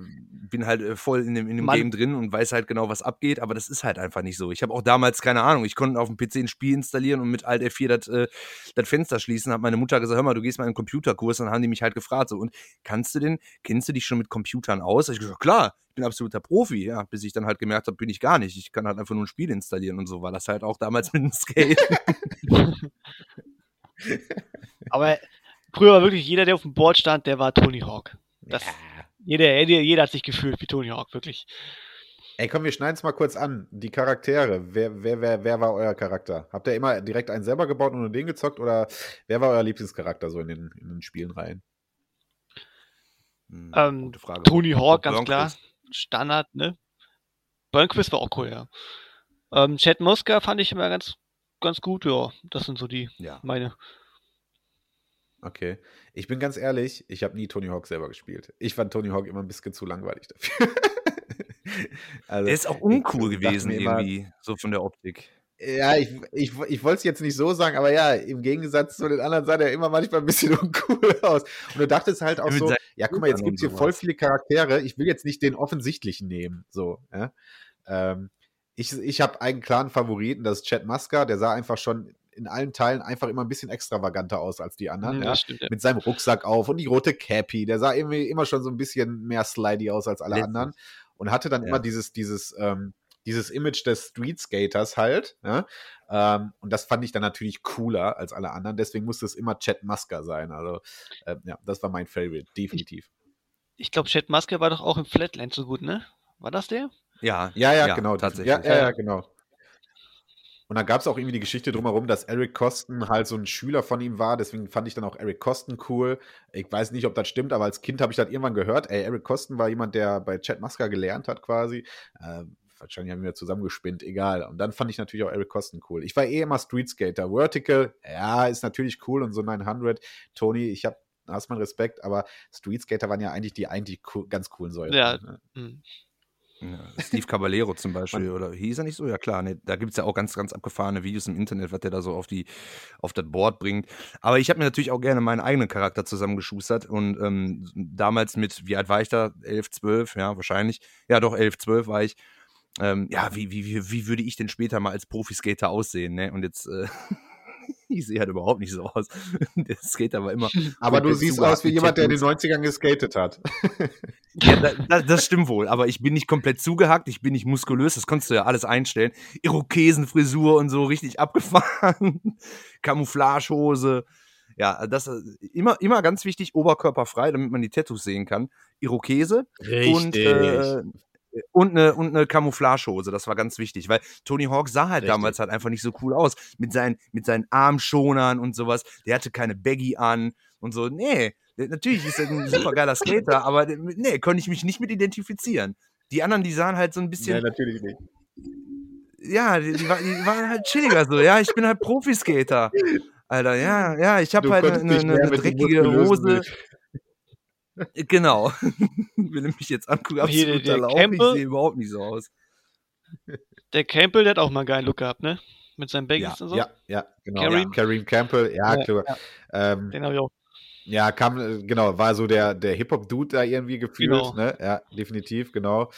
bin halt äh, voll in dem, in dem Mann. Game drin und weiß halt genau, was abgeht, aber das ist halt einfach nicht so. Ich habe auch damals keine Ahnung. Ich konnte auf dem PC ein Spiel installieren und mit Alt F4 das, Fenster schließen. Hat meine Mutter gesagt, hör mal, du gehst mal in einen Computerkurs. Und dann haben die mich halt gefragt, so, und kannst du denn, kennst du dich schon mit Computern aus? Ich gesagt, klar, ich bin absoluter Profi, ja, bis ich dann halt gemerkt habe, bin ich gar nicht. Ich kann halt einfach nur ein Spiel installieren und so war das halt auch damals mit dem Skate. Aber früher war wirklich jeder, der auf dem Board stand, der war Tony Hawk. Das, Ja. jeder, jeder, jeder hat sich gefühlt wie Tony Hawk, wirklich. Ey, komm, wir schneiden es mal kurz an. Die Charaktere. Wer, wer, wer, wer war euer Charakter? Habt ihr immer direkt einen selber gebaut und nur den gezockt? Oder wer war euer Lieblingscharakter so in den, in den Spielen rein? Hm, Ähm, gute Frage. Tony Hawk, ganz klar. Standard, ne? Burnquist war auch cool, ja. Ähm, Chad Muska fand ich immer ganz, ganz gut, ja. Das sind so die, Ja. meine. Okay. Ich bin ganz ehrlich, ich habe nie Tony Hawk selber gespielt. Ich fand Tony Hawk immer ein bisschen zu langweilig dafür. also, Er ist auch uncool gewesen, mir immer, irgendwie, so von der Optik. Ja, ich, ich, ich wollte es jetzt nicht so sagen, aber ja, im Gegensatz zu den anderen sah der immer manchmal ein bisschen uncool aus. Und du dachtest halt auch so, ja, guck mal, jetzt gibt es hier voll viele Charaktere. Ich will jetzt nicht den offensichtlichen nehmen. So, ja. ähm, ich ich habe einen klaren Favoriten, das ist Chad Muska. Der sah einfach schon in allen Teilen einfach immer ein bisschen extravaganter aus als die anderen. Hm, ja. das stimmt, ja. Mit seinem Rucksack auf und die rote Cappy. Der sah irgendwie immer schon so ein bisschen mehr slidey aus als alle Lässig. anderen. Und hatte dann Ja. immer dieses, dieses, ähm, dieses Image des Street Skaters halt. Ja? Ähm, und das fand ich dann natürlich cooler als alle anderen. Deswegen musste es immer Chad Muska sein. Also, äh, ja, das war mein Favorite, definitiv. Ich glaube, Chad Muska war doch auch im Flatland so gut, ne? War das der? Ja, Ja, ja, Ja, genau. tatsächlich. Ja, ja, ja, genau. Und dann gab es auch irgendwie die Geschichte drumherum, dass Eric Kosten halt so ein Schüler von ihm war. Deswegen fand ich dann auch Eric Kosten cool. Ich weiß nicht, ob das stimmt, aber als Kind habe ich das irgendwann gehört. Ey, Eric Kosten war jemand, der bei Chad Muska gelernt hat quasi. Äh, wahrscheinlich haben wir zusammengespinnt, egal. Und dann fand ich natürlich auch Eric Kosten cool. Ich war eh immer Street Skater. Vertical, ja, ist natürlich cool und so 900. Tony, ich habe hast meinen Respekt, aber Street Skater waren ja eigentlich die eigentlich cool, ganz coolen Säulen. Ja. ne? Ja, Steve Caballero zum Beispiel, oder hieß er nicht so? Ja klar, ne, da gibt es ja auch ganz, ganz abgefahrene Videos im Internet, was der da so auf, die, auf das Board bringt. Aber ich habe mir natürlich auch gerne meinen eigenen Charakter zusammengeschustert und ähm, damals mit, wie alt war ich da? 11, 12, ja, wahrscheinlich. Ja, doch, 11, 12 war ich. Ähm, ja, wie, wie, wie, wie würde ich denn später mal als Profiskater aussehen, ne? Und jetzt, äh, ich sehe halt überhaupt nicht so aus. Der Skater war immer. Aber du siehst aus wie jemand, der in den Tattoos. 90ern geskatet hat. Ja, da, da, das stimmt wohl, aber ich bin nicht komplett zugehackt, ich bin nicht muskulös, das konntest du ja alles einstellen. Irokesenfrisur und so richtig abgefahren. Camouflagehose. Ja, das ist immer, immer ganz wichtig, oberkörperfrei, damit man die Tattoos sehen kann. Irokese und, äh, und eine, und eine Camouflagehose, das war ganz wichtig, weil Tony Hawk sah halt Richtig. damals halt einfach nicht so cool aus. Mit seinen, mit seinen Armschonern und sowas. Der hatte keine Baggy an und so. Nee, natürlich ist er ein super geiler Skater, aber nee, konnte ich mich nicht mit identifizieren. Die anderen, die sahen halt so ein ja, bisschen, natürlich nicht. ja, die, die, war- die waren halt chilliger so. Ja, ich bin halt Profiskater. Alter, ja, ja, ich habe halt eine, eine, eine dreckige Hose. Genau. Will mich jetzt angucken, Aber hier absoluter der Lauch. Ich Campbell- sehe überhaupt nicht so aus. Der Campbell, der hat auch mal einen geilen Look gehabt, ne? Mit seinen Baggies und so. Ja, ja, genau. Kareem? Kareem Campbell, ja, Ja, klar. ja. Ähm, Den habe ich auch. Ja, kam, äh, genau, war so der, der Hip-Hop-Dude da irgendwie gefühlt, Genau. ne? Ja, definitiv, genau.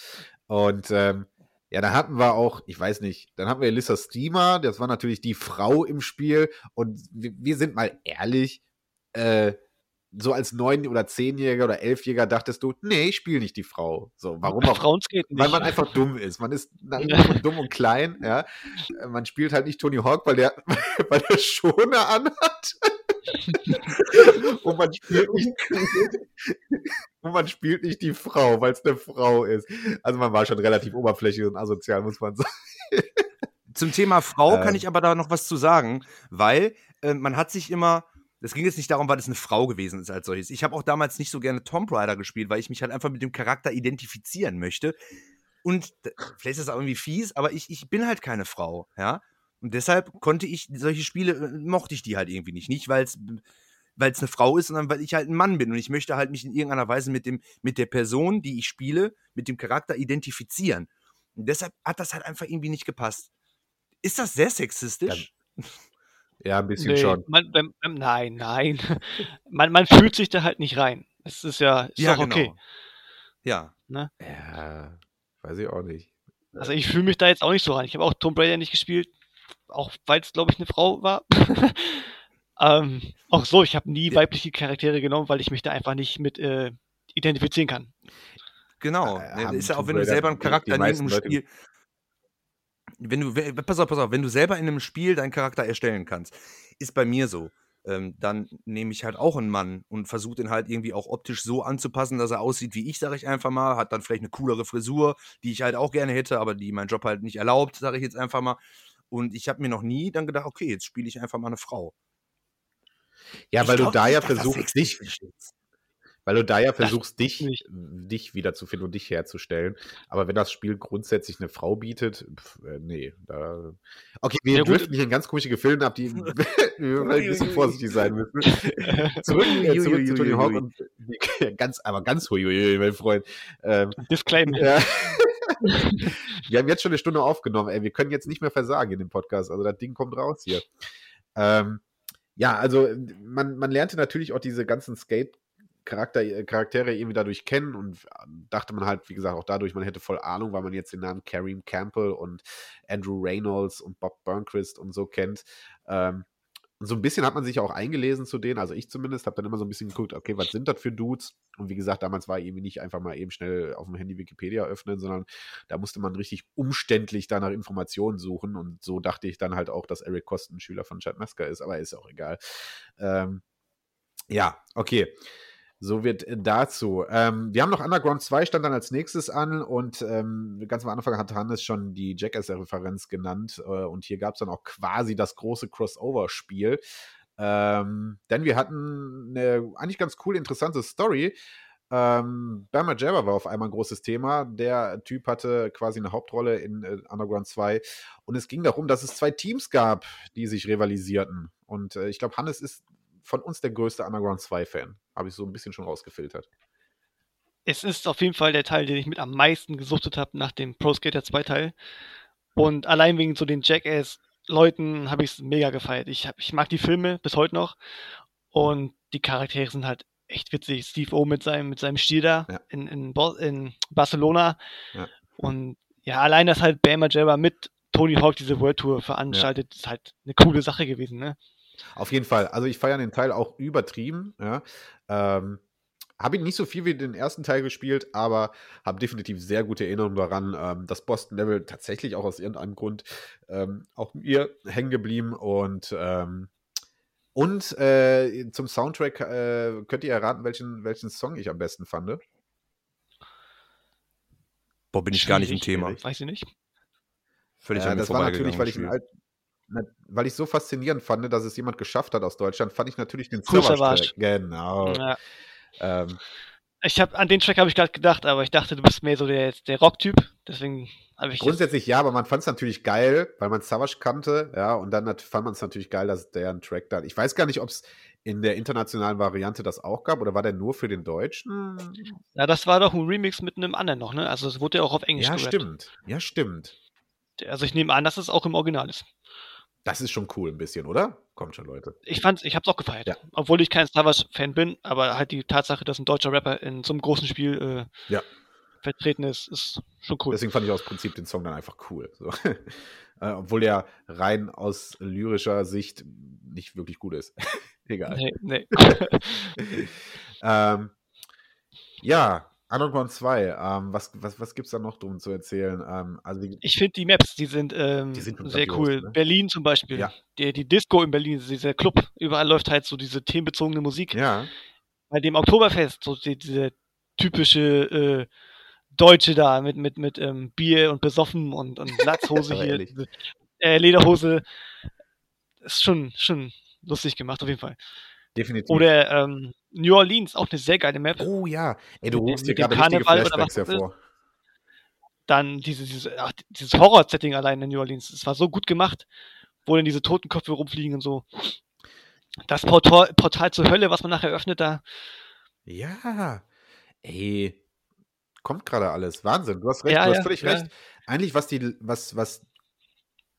Und ähm, ja, dann hatten wir auch, ich weiß nicht, dann hatten wir Elissa Steamer, das war natürlich die Frau im Spiel. Und wir, wir sind mal ehrlich, äh, so als neun- oder zehnjähriger oder elfjähriger dachtest du, nee, ich spiele nicht die Frau. So, warum auch? Frauen Weil nicht. man einfach dumm ist. Man ist dumm und klein, ja. Äh, Man spielt halt nicht Tony Hawk, weil der, weil der Schoner anhat. und man spielt nicht, und man spielt nicht die Frau, weil es eine Frau ist. Also man war schon relativ oberflächlich und asozial, muss man sagen. Zum Thema Frau kann Ähm. ich aber da noch was zu sagen, weil äh, man hat sich immer, es ging jetzt nicht darum, weil es eine Frau gewesen ist als solches. Ich habe auch damals nicht so gerne Tomb Raider gespielt, weil ich mich halt einfach mit dem Charakter identifizieren möchte. Und vielleicht ist das auch irgendwie fies, aber ich, ich bin halt keine Frau, ja. Und deshalb konnte ich solche Spiele, äh, mochte ich die halt irgendwie nicht. Nicht, weil es weil es eine Frau ist, sondern weil ich halt ein Mann bin und ich möchte halt mich in irgendeiner Weise mit dem mit der Person, die ich spiele, mit dem Charakter identifizieren. Und deshalb hat das halt einfach irgendwie nicht gepasst. Ist das sehr sexistisch? Ja, ein bisschen Nee, schon. Man, man, nein, nein. man, man fühlt sich da halt nicht rein. Das ist ja, ist ja, doch okay. genau. Ja. Ja, weiß ich auch nicht. Also ich fühle mich da jetzt auch nicht so rein. Ich habe auch Tomb Raider nicht gespielt, auch weil es, glaube ich, eine Frau war. ähm, auch so, ich habe nie Ja. weibliche Charaktere genommen, weil ich mich da einfach nicht mit äh, identifizieren kann. Genau. Äh, Ne, ist ja auch, wenn du selber einen Charakter in irgendeinem Spiel. Wenn du, pass auf, pass auf, wenn du selber in einem Spiel deinen Charakter erstellen kannst, ist bei mir so. Ähm, dann nehme ich halt auch einen Mann und versuche den halt irgendwie auch optisch so anzupassen, dass er aussieht wie ich, sage ich einfach mal. Hat dann vielleicht eine coolere Frisur, die ich halt auch gerne hätte, aber die mein Job halt nicht erlaubt, sage ich jetzt einfach mal. Und ich habe mir noch nie dann gedacht, okay, jetzt spiele ich einfach mal eine Frau. Ja, Ich weil du da ja versuchst, dich. Weil du da ja versuchst, dich, nicht. dich wiederzufinden und dich herzustellen. Aber wenn das Spiel grundsätzlich eine Frau bietet, pf, äh, nee. Da, okay, wir Ja, driften hier in ganz komische Gefilde ab, die wir ein bisschen vorsichtig sein müssen. zurück, äh, zurück zu Tony Hawk und die, ganz, aber ganz huiuiui, mein Freund. Ähm, Disclaimer. ja. wir haben jetzt schon eine Stunde aufgenommen, ey. Wir können jetzt nicht mehr versagen in dem Podcast. Also das Ding kommt raus hier. Ähm, ja, also man, man lernte natürlich auch diese ganzen Skate- Charakter, äh, Charaktere irgendwie dadurch kennen und dachte man halt, wie gesagt, auch dadurch, man hätte voll Ahnung, weil man jetzt den Namen Kareem Campbell und Andrew Reynolds und Bob Burnquist und so kennt. Ähm, und so ein bisschen hat man sich auch eingelesen zu denen, also ich zumindest, habe dann immer so ein bisschen geguckt, okay, was sind das für Dudes? Und wie gesagt, damals war irgendwie nicht einfach mal eben schnell auf dem Handy Wikipedia öffnen, sondern da musste man richtig umständlich da nach Informationen suchen. Und so dachte ich dann halt auch, dass Eric Kosten Schüler von Chad Masker ist, aber ist auch egal. Ähm, ja, okay. So wird äh, dazu. Ähm, wir haben noch Underground 2, stand dann als nächstes an und ähm, ganz am Anfang hat Hannes schon die Jackass-Referenz genannt äh, und hier gab es dann auch quasi das große Crossover-Spiel. Ähm, denn wir hatten eine eigentlich ganz cool interessante Story. Ähm, Bama Jabba war auf einmal ein großes Thema. Der Typ hatte quasi eine Hauptrolle in äh, Underground 2 und es ging darum, dass es zwei Teams gab, die sich rivalisierten. Und äh, ich glaube, Hannes ist von uns der größte Underground 2-Fan. Habe ich so ein bisschen schon rausgefiltert. Es ist auf jeden Fall der Teil, den ich mit am meisten gesuchtet habe nach dem Pro Skater 2 Teil. Und allein wegen so den Jackass-Leuten habe ich es mega gefeiert. Ich, hab, ich mag die Filme bis heute noch. Und die Charaktere sind halt echt witzig. Steve O mit seinem, mit seinem Stil da Ja. in, in, Bo in Barcelona. Ja. Und ja, allein, dass halt Bama Jabba mit Tony Hawk diese World Tour veranstaltet, ist halt eine coole Sache gewesen, ne? Auf jeden Fall. Also ich feiere den Teil auch übertrieben. Ja. Ähm, habe ihn nicht so viel wie den ersten Teil gespielt, aber habe definitiv sehr gute Erinnerungen daran. Ähm, das Boston-Level tatsächlich auch aus irgendeinem Grund ähm, auch mir hängen geblieben und ähm, und äh, zum Soundtrack äh, könnt ihr erraten, welchen, welchen Song ich am besten fand? Boah, bin ich gar nicht im Thema. Weiß ich nicht. Völlig Ja, an mir das war natürlich, weil ich, ihn Spiel. Na, weil ich so faszinierend fand, dass es jemand geschafft hat aus Deutschland, fand ich natürlich den Cool Savage Savage. Track. Genau. Ja. Ähm, Ich habe an den Track habe ich gerade gedacht, aber ich dachte, du bist mehr so der, der Rock-Typ. Deswegen habe ich. Grundsätzlich ja, aber man fand es natürlich geil, weil man Savage kannte, ja, und dann nat- fand man es natürlich geil, dass der einen Track da hat. Ich weiß gar nicht, ob es in der internationalen Variante das auch gab oder war der nur für den Deutschen? ja, das war doch ein Remix mit einem anderen noch, ne? Also es wurde ja auch auf Englisch Ja, gerappt. stimmt. Ja, stimmt. Also ich nehme an, dass es auch im Original ist. Das ist schon cool ein bisschen, oder? Kommt schon, Leute. Ich fand's, ich hab's auch gefeiert. Ja. Obwohl ich kein Star Wars-Fan bin, aber halt die Tatsache, dass ein deutscher Rapper in so einem großen Spiel äh, Ja. vertreten ist, ist schon cool. Deswegen fand ich aus Prinzip den Song dann einfach cool. So. äh, obwohl der rein aus lyrischer Sicht nicht wirklich gut ist. Egal. Nee, nee. ähm, ja, Underground 2. Ähm, was was, was gibt es da noch drum zu erzählen? Ähm, also wie, Ich finde die Maps, die sind, ähm, Die sind sehr cool. ne? Berlin zum Beispiel. Ja. Die, die Disco in Berlin, dieser Club, überall läuft halt so diese themenbezogene Musik. ja, Bei dem Oktoberfest, so die, diese typische äh, Deutsche da mit, mit, mit ähm, Bier und besoffen und, und Latzhose hier, diese, äh, Lederhose. Ist schon, schon lustig gemacht, auf jeden Fall. definitiv. Oder ähm, New Orleans, auch eine sehr geile Map. oh ja, ey, du holst dir gerade richtige Flashbacks hervor. Dann diese, diese, ach, dieses Horror-Setting allein in New Orleans. Es war so gut gemacht, wo dann diese Totenköpfe rumfliegen und so. Das Portal, Portal zur Hölle, was man nachher öffnet, da. Ja, ey, kommt gerade alles. Wahnsinn, du hast recht, Ja, du hast völlig ja. recht. Eigentlich, was die, was, was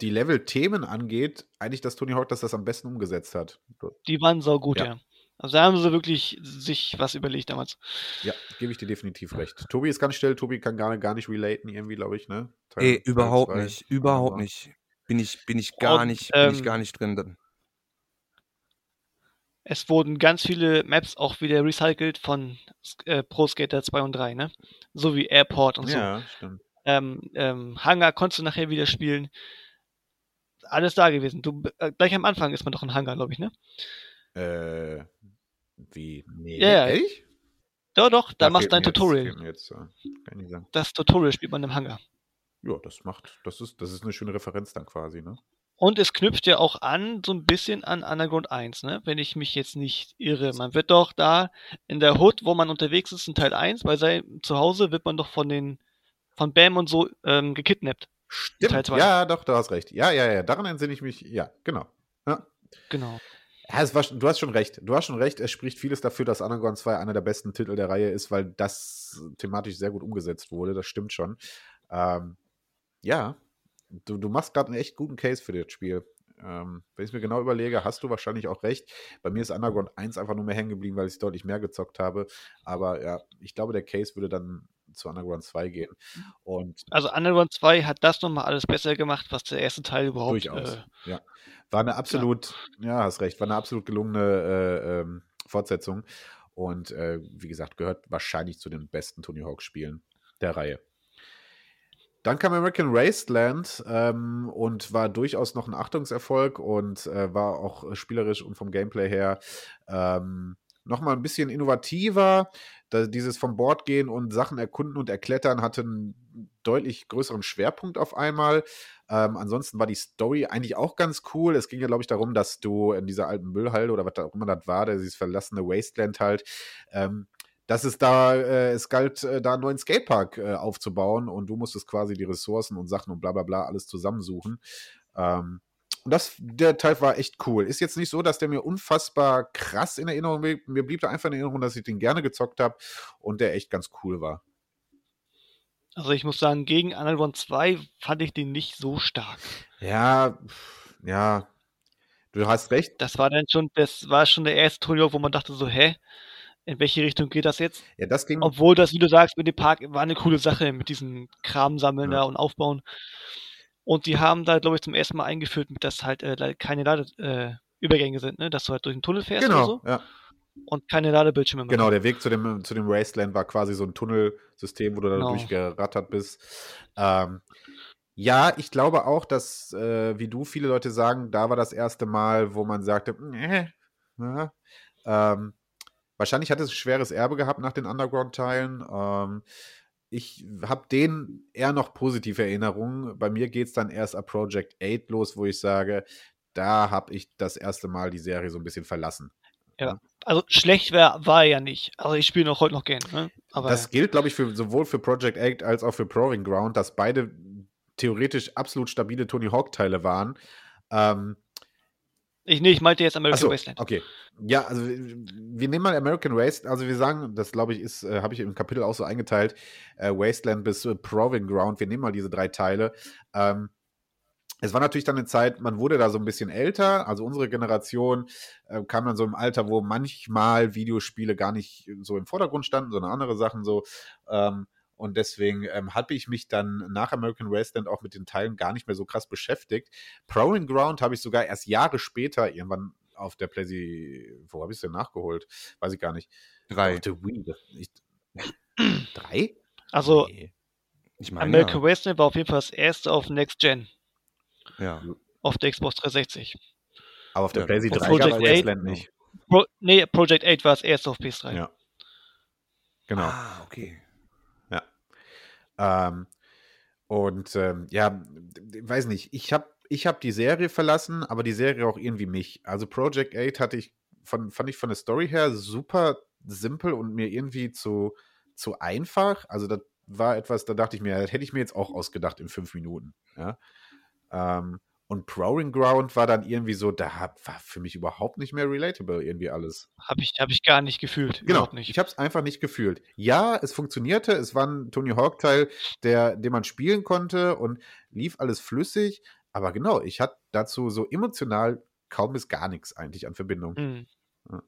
die Level-Themen angeht, eigentlich, dass Tony Hawk das, das am besten umgesetzt hat. Die waren so gut, Ja. ja. Also da haben sie wirklich sich was überlegt damals. Ja, gebe ich dir definitiv recht. Tobi ist ganz still, Tobi kann gar, gar nicht relaten irgendwie, glaube ich, ne? Teil- Ey, Teil überhaupt zwei. nicht. Überhaupt Aber- nicht. Bin ich, bin ich gar Und, nicht, bin ich ähm, gar nicht drin. dann. Es wurden ganz viele Maps auch wieder recycelt von äh, Pro Skater 2 und 3, ne? So wie Airport und so. Ja, stimmt. Ähm, ähm, Hangar konntest du nachher wieder spielen. Alles da gewesen. Du, äh, gleich am Anfang ist man doch ein Hangar, glaube ich, ne? Äh, wie? Nee, Ja, ja. ehrlich? Doch, doch, da Ja, machst du mir Tutorial. Jetzt, jetzt, äh, ich. Das Tutorial spielt man im Hangar. Ja, das macht, das ist, das ist eine schöne Referenz dann quasi, ne? Und es knüpft ja auch an, so ein bisschen an Underground 1, ne? Wenn ich mich jetzt nicht irre. Man wird doch da in der Hood, wo man unterwegs ist, in Teil 1, bei seinem Zuhause wird man doch von den, von Bam und so ähm, gekidnappt. Teil Stimmt. Ja, doch, du hast recht. Ja, ja, ja, daran entsinne ich mich. Ja, genau. Ja. Genau. Ja, es war, du hast schon recht. Du hast schon recht. Es spricht vieles dafür, dass Underground 2 einer der besten Titel der Reihe ist, weil das thematisch sehr gut umgesetzt wurde. Das stimmt schon. Ähm, ja, du, du machst gerade einen echt guten Case für das Spiel. Ähm, wenn ich es mir genau überlege, hast du wahrscheinlich auch recht. Bei mir ist Underground 1 einfach nur mehr hängen geblieben, weil ich es deutlich mehr gezockt habe. Aber ja, ich glaube, der Case würde dann zu Underground 2 gehen. Und Also Underground 2 hat das nochmal alles besser gemacht, was der erste Teil überhaupt. Durchaus. Äh, ja. War eine absolut, ja. hast recht, war eine absolut gelungene äh, ähm, Fortsetzung. Und äh, wie gesagt, gehört wahrscheinlich zu den besten Tony Hawk-Spielen der Reihe. Dann kam American Wasteland ähm, und war durchaus noch ein Achtungserfolg und äh, war auch spielerisch und vom Gameplay her ähm, nochmal ein bisschen innovativer. Da, dieses vom Bord gehen und Sachen erkunden und erklettern hatte einen deutlich größeren Schwerpunkt auf einmal. Ähm, ansonsten war die Story eigentlich auch ganz cool. Es ging ja, glaube ich, darum, dass du in dieser alten Müllhalde oder was auch immer das war, dieses verlassene Wasteland halt, ähm, dass es da, äh, es galt, äh, da einen neuen Skatepark äh, aufzubauen und du musstest quasi die Ressourcen und Sachen und bla bla bla alles zusammensuchen. Ähm, und das, der Teil war echt cool. Ist jetzt nicht so, dass der mir unfassbar krass in Erinnerung blieb. Mir blieb da einfach in Erinnerung, dass ich den gerne gezockt habe und der echt ganz cool war. Also ich muss sagen, gegen Underground 2 fand ich den nicht so stark. Ja, ja, du hast recht. Das war dann schon, das war schon der erste Hawk, wo man dachte so, hä? In welche Richtung geht das jetzt? Ja, das ging. Obwohl das, wie du sagst, mit dem Park war eine coole Sache mit diesem Kram sammeln Ja. da und aufbauen. Und die haben da, glaube ich, zum ersten Mal eingeführt, dass halt äh, keine Lade, äh, Übergänge sind, ne? Dass du halt durch den Tunnel fährst Genau, oder so ja. Und keine Ladebildschirme mehr. Genau, der Weg zu dem, zu dem Wasteland war quasi so ein Tunnelsystem, wo du da Genau. durchgerattert bist. Ähm, ja, ich glaube auch, dass, äh, wie du, viele Leute sagen, da war das erste Mal, wo man sagte, äh, ja, ähm, wahrscheinlich hat es ein schweres Erbe gehabt nach den Underground-Teilen. Ähm, ich habe den eher noch positive Erinnerungen. Bei mir geht es dann erst ab Project 8 los, wo ich sage, da habe ich das erste Mal die Serie so ein bisschen verlassen. Also schlecht wär, war er ja nicht. Also ich spiele noch heute noch gern, ne? Aber Das gilt, glaube ich, für, sowohl für Project 8 als auch für Proving Ground, dass beide theoretisch absolut stabile Tony Hawk-Teile waren. Ähm, ich, nee, ich meinte jetzt American achso, Wasteland. okay. Ja, also wir, wir nehmen mal American Waste, also wir sagen, das glaube ich ist, äh, habe ich im Kapitel auch so eingeteilt, äh, Wasteland bis äh, Proving Ground, wir nehmen mal diese drei Teile. Ähm, es war natürlich dann eine Zeit, man wurde da so ein bisschen älter, also unsere Generation äh, kam dann so im Alter, wo manchmal Videospiele gar nicht so im Vordergrund standen, sondern andere Sachen so. Ähm, und deswegen ähm, habe ich mich dann nach American Wasteland auch mit den Teilen gar nicht mehr so krass beschäftigt. Prowling Ground habe ich sogar erst Jahre später irgendwann auf der PlayStation, wo habe ich es denn nachgeholt? Weiß ich gar nicht. Drei. Auf der Wii. Ich, drei? Also Nee. Ich meine, American Wasteland war auf jeden Fall das erste auf Next Gen, ja. auf der Xbox 360. Aber auf der Ja. PlayStation Und 3 gab Project es 8? Wasteland nicht. Pro, nee, Project 8 war das erste auf PS3. Ja. Genau. Ah, okay. Ähm, und ähm, ja, weiß nicht, ich habe ich hab die Serie verlassen, aber die Serie auch irgendwie mich. Also Project 8 hatte ich von, fand ich von der Story her super simpel und mir irgendwie zu, zu einfach. Also das war etwas, da dachte ich mir, das hätte ich mir jetzt auch ausgedacht in fünf Minuten. Ja. Ähm, und Prowling Ground war dann irgendwie so, da hab- war für mich überhaupt nicht mehr relatable irgendwie alles. Habe ich, hab ich gar nicht gefühlt. Genau, nicht. ich habe es einfach nicht gefühlt. Ja, es funktionierte, es war ein Tony Hawk-Teil, der, den man spielen konnte und lief alles flüssig, aber genau, ich hatte dazu so emotional kaum bis gar nichts eigentlich an Verbindung. Hm. Ja.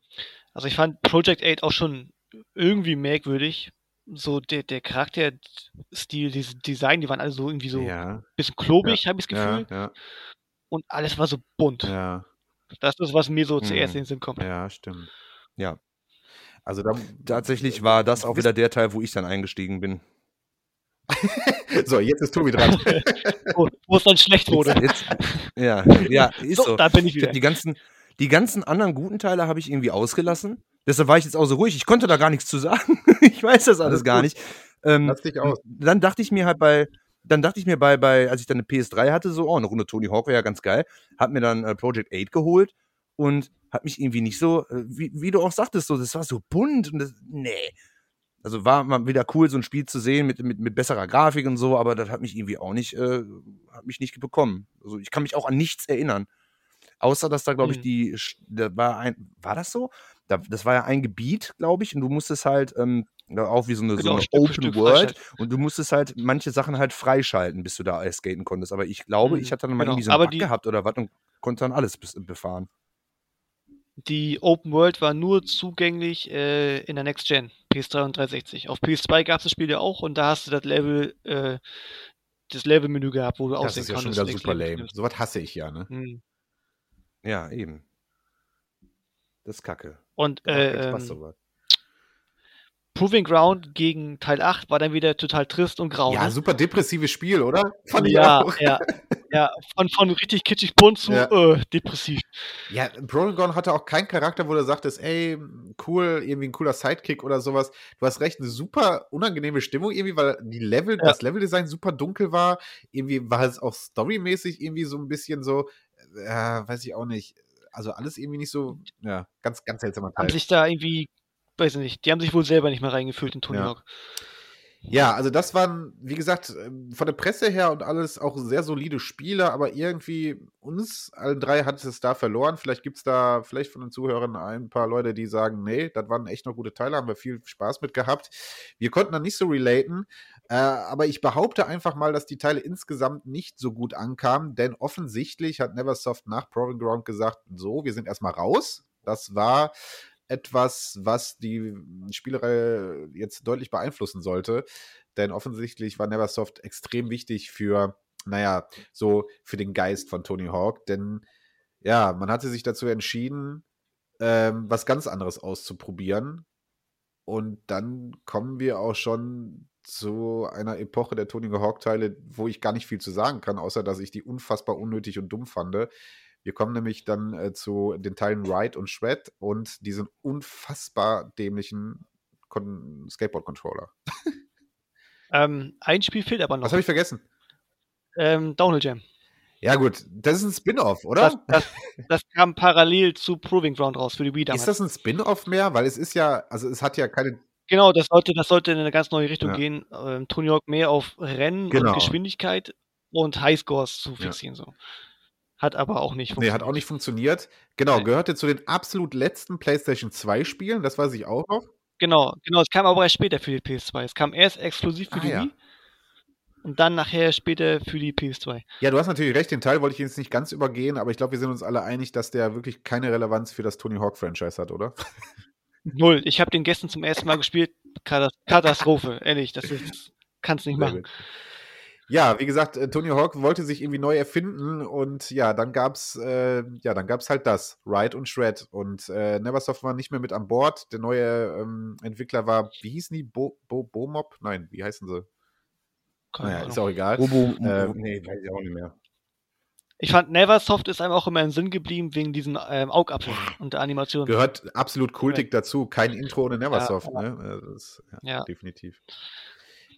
Also ich fand Project 8 auch schon irgendwie merkwürdig. So der, der Charakterstil, dieses Design, die waren alle so irgendwie so ein ja, bisschen klobig, habe ich das Gefühl. ja, ja, Und alles war so bunt. ja, Das ist, was mir so zuerst Mhm. in den Sinn kommt. ja, stimmt. Ja. Also da, Tatsächlich war das auch wieder der Teil, wo ich dann eingestiegen bin. So, jetzt ist Tobi dran. Wo, wo es dann schlecht wurde. Jetzt, ja, ja, ist So, so. da bin ich wieder. die ganzen, die ganzen anderen guten Teile habe ich irgendwie ausgelassen. Deshalb war ich jetzt auch so ruhig. Ich konnte da gar nichts zu sagen. ich weiß das alles Alles gar gut. nicht. Ähm, Lass dich aus. Dann dachte ich mir halt bei, dann dachte ich mir bei, bei, als ich dann eine PS3 hatte, so, oh, eine Runde Tony Hawk wäre ja ganz geil. Hab mir dann äh, Project 8 geholt und hat mich irgendwie nicht so, äh, wie, wie du auch sagtest, so, das war so bunt und das, nee. Also war mal wieder cool, so ein Spiel zu sehen mit, mit, mit besserer Grafik und so, aber das hat mich irgendwie auch nicht, äh, hat mich nicht bekommen. Also ich kann mich auch an nichts erinnern. Außer, dass da, glaube ich, Mhm. die, da war ein, war das so? Da, das war ja ein Gebiet, glaube ich, und du musstest halt, ähm, auch wie so eine, so Genau, eine Stück Open Stück World und du musstest halt manche Sachen halt freischalten, bis du da skaten konntest. Aber ich glaube, Mhm, ich hatte dann mal genau. irgendwie so einen Aber Bug die- gehabt oder was und konnte dann alles befahren. Die Open World war nur zugänglich äh, in der Next Gen, PS3 und 360. Auf PS2 gab es das Spiel ja auch und da hast du das Level, äh, das Levelmenü gehabt, wo du Das aussehen ist ja schon wieder super lame. Sowas hasse ich ja, ne? Hm. Ja, eben. Das ist kacke. Und äh, ähm, sowas. Proving Ground gegen Teil 8 war dann wieder total trist und grau. Ja, ne? super depressives Spiel, oder? Fand ich ja, auch. ja, ja, von, von richtig kitschig bunt zu Ja. äh, depressiv. Ja, Progon hatte auch keinen Charakter, wo du sagtest, ey, cool, irgendwie ein cooler Sidekick oder sowas. Du hast recht, eine super unangenehme Stimmung irgendwie, weil die Level, Ja. das Leveldesign super dunkel war. Irgendwie war es auch storymäßig irgendwie so ein bisschen so, äh, weiß ich auch nicht. Also alles irgendwie nicht so, ja, ganz, ganz seltsamer Haben Teil. sich da irgendwie, weiß ich nicht, die haben sich wohl selber nicht mehr reingefühlt in Tony Ja. Hawk. Ja, also das waren, wie gesagt, ähm, von der Presse her und alles auch sehr solide Spiele, aber irgendwie uns allen drei hat es da verloren. Vielleicht gibt es da, vielleicht von den Zuhörern ein paar Leute, die sagen, nee, das waren echt noch gute Teile, haben wir viel Spaß mit gehabt. Wir konnten da nicht so relaten, äh, aber ich behaupte einfach mal, dass die Teile insgesamt nicht so gut ankamen, denn offensichtlich hat Neversoft nach Proving Ground gesagt, so, wir sind erstmal raus. Das war etwas, was die Spielerei jetzt deutlich beeinflussen sollte. Denn offensichtlich war Neversoft extrem wichtig für, naja, so für den Geist von Tony Hawk. Denn ja, man hatte sich dazu entschieden, ähm, was ganz anderes auszuprobieren. Und dann kommen wir auch schon zu einer Epoche der Tony Hawk-Teile, wo ich gar nicht viel zu sagen kann, außer dass ich die unfassbar unnötig und dumm fand. Wir kommen nämlich dann äh, zu den Teilen Ride und Shred und diesen unfassbar dämlichen Skateboard-Controller. Ähm, ein Spiel fehlt aber noch. Was habe ich vergessen? Ähm, Downhill Jam. Ja, gut, das ist ein Spin-off, oder? Das, das, das, kam parallel zu Proving Ground raus für die Wii damals. Ist das ein Spin-off mehr? Weil es ist ja, also es hat ja keine. Genau, das sollte, das sollte in eine ganz neue Richtung ja. gehen. Ähm, Tony Hawk mehr auf Rennen genau. und Geschwindigkeit und Highscores zu fixieren. Ja. So. Hat aber auch nicht funktioniert. Nee, hat auch nicht funktioniert. Genau, nee. gehörte zu den absolut letzten PlayStation 2 Spielen, das weiß ich auch noch. Genau, genau, es kam aber erst später für die PS2. Es kam erst exklusiv für ah, die ja. Wii und dann nachher später für die PS2. Ja, du hast natürlich recht, den Teil wollte ich jetzt nicht ganz übergehen, aber ich glaube, wir sind uns alle einig, dass der wirklich keine Relevanz für das Tony Hawk-Franchise hat, oder? Null. Ich habe den gestern zum ersten Mal gespielt. Katastrophe, ehrlich, das ist, kannst nicht machen. Ja, wie gesagt, äh, Tony Hawk wollte sich irgendwie neu erfinden und ja, dann gab's äh, ja, dann gab's halt das, Ride und Shred und äh, Neversoft war nicht mehr mit an Bord. Der neue ähm, Entwickler war, wie hießen die? Bo, Bo, Bomob? Nein, wie heißen sie? Keine naja, ist auch egal. Bobo, äh, nee, weiß ich auch nicht mehr. Ich fand Neversoft ist einem auch immer im Sinn geblieben wegen diesem ähm, Augapfel und der Animation. Gehört absolut kultig ja. dazu. Kein Intro ohne Neversoft, ja, ne? Also das, ja, ja, definitiv.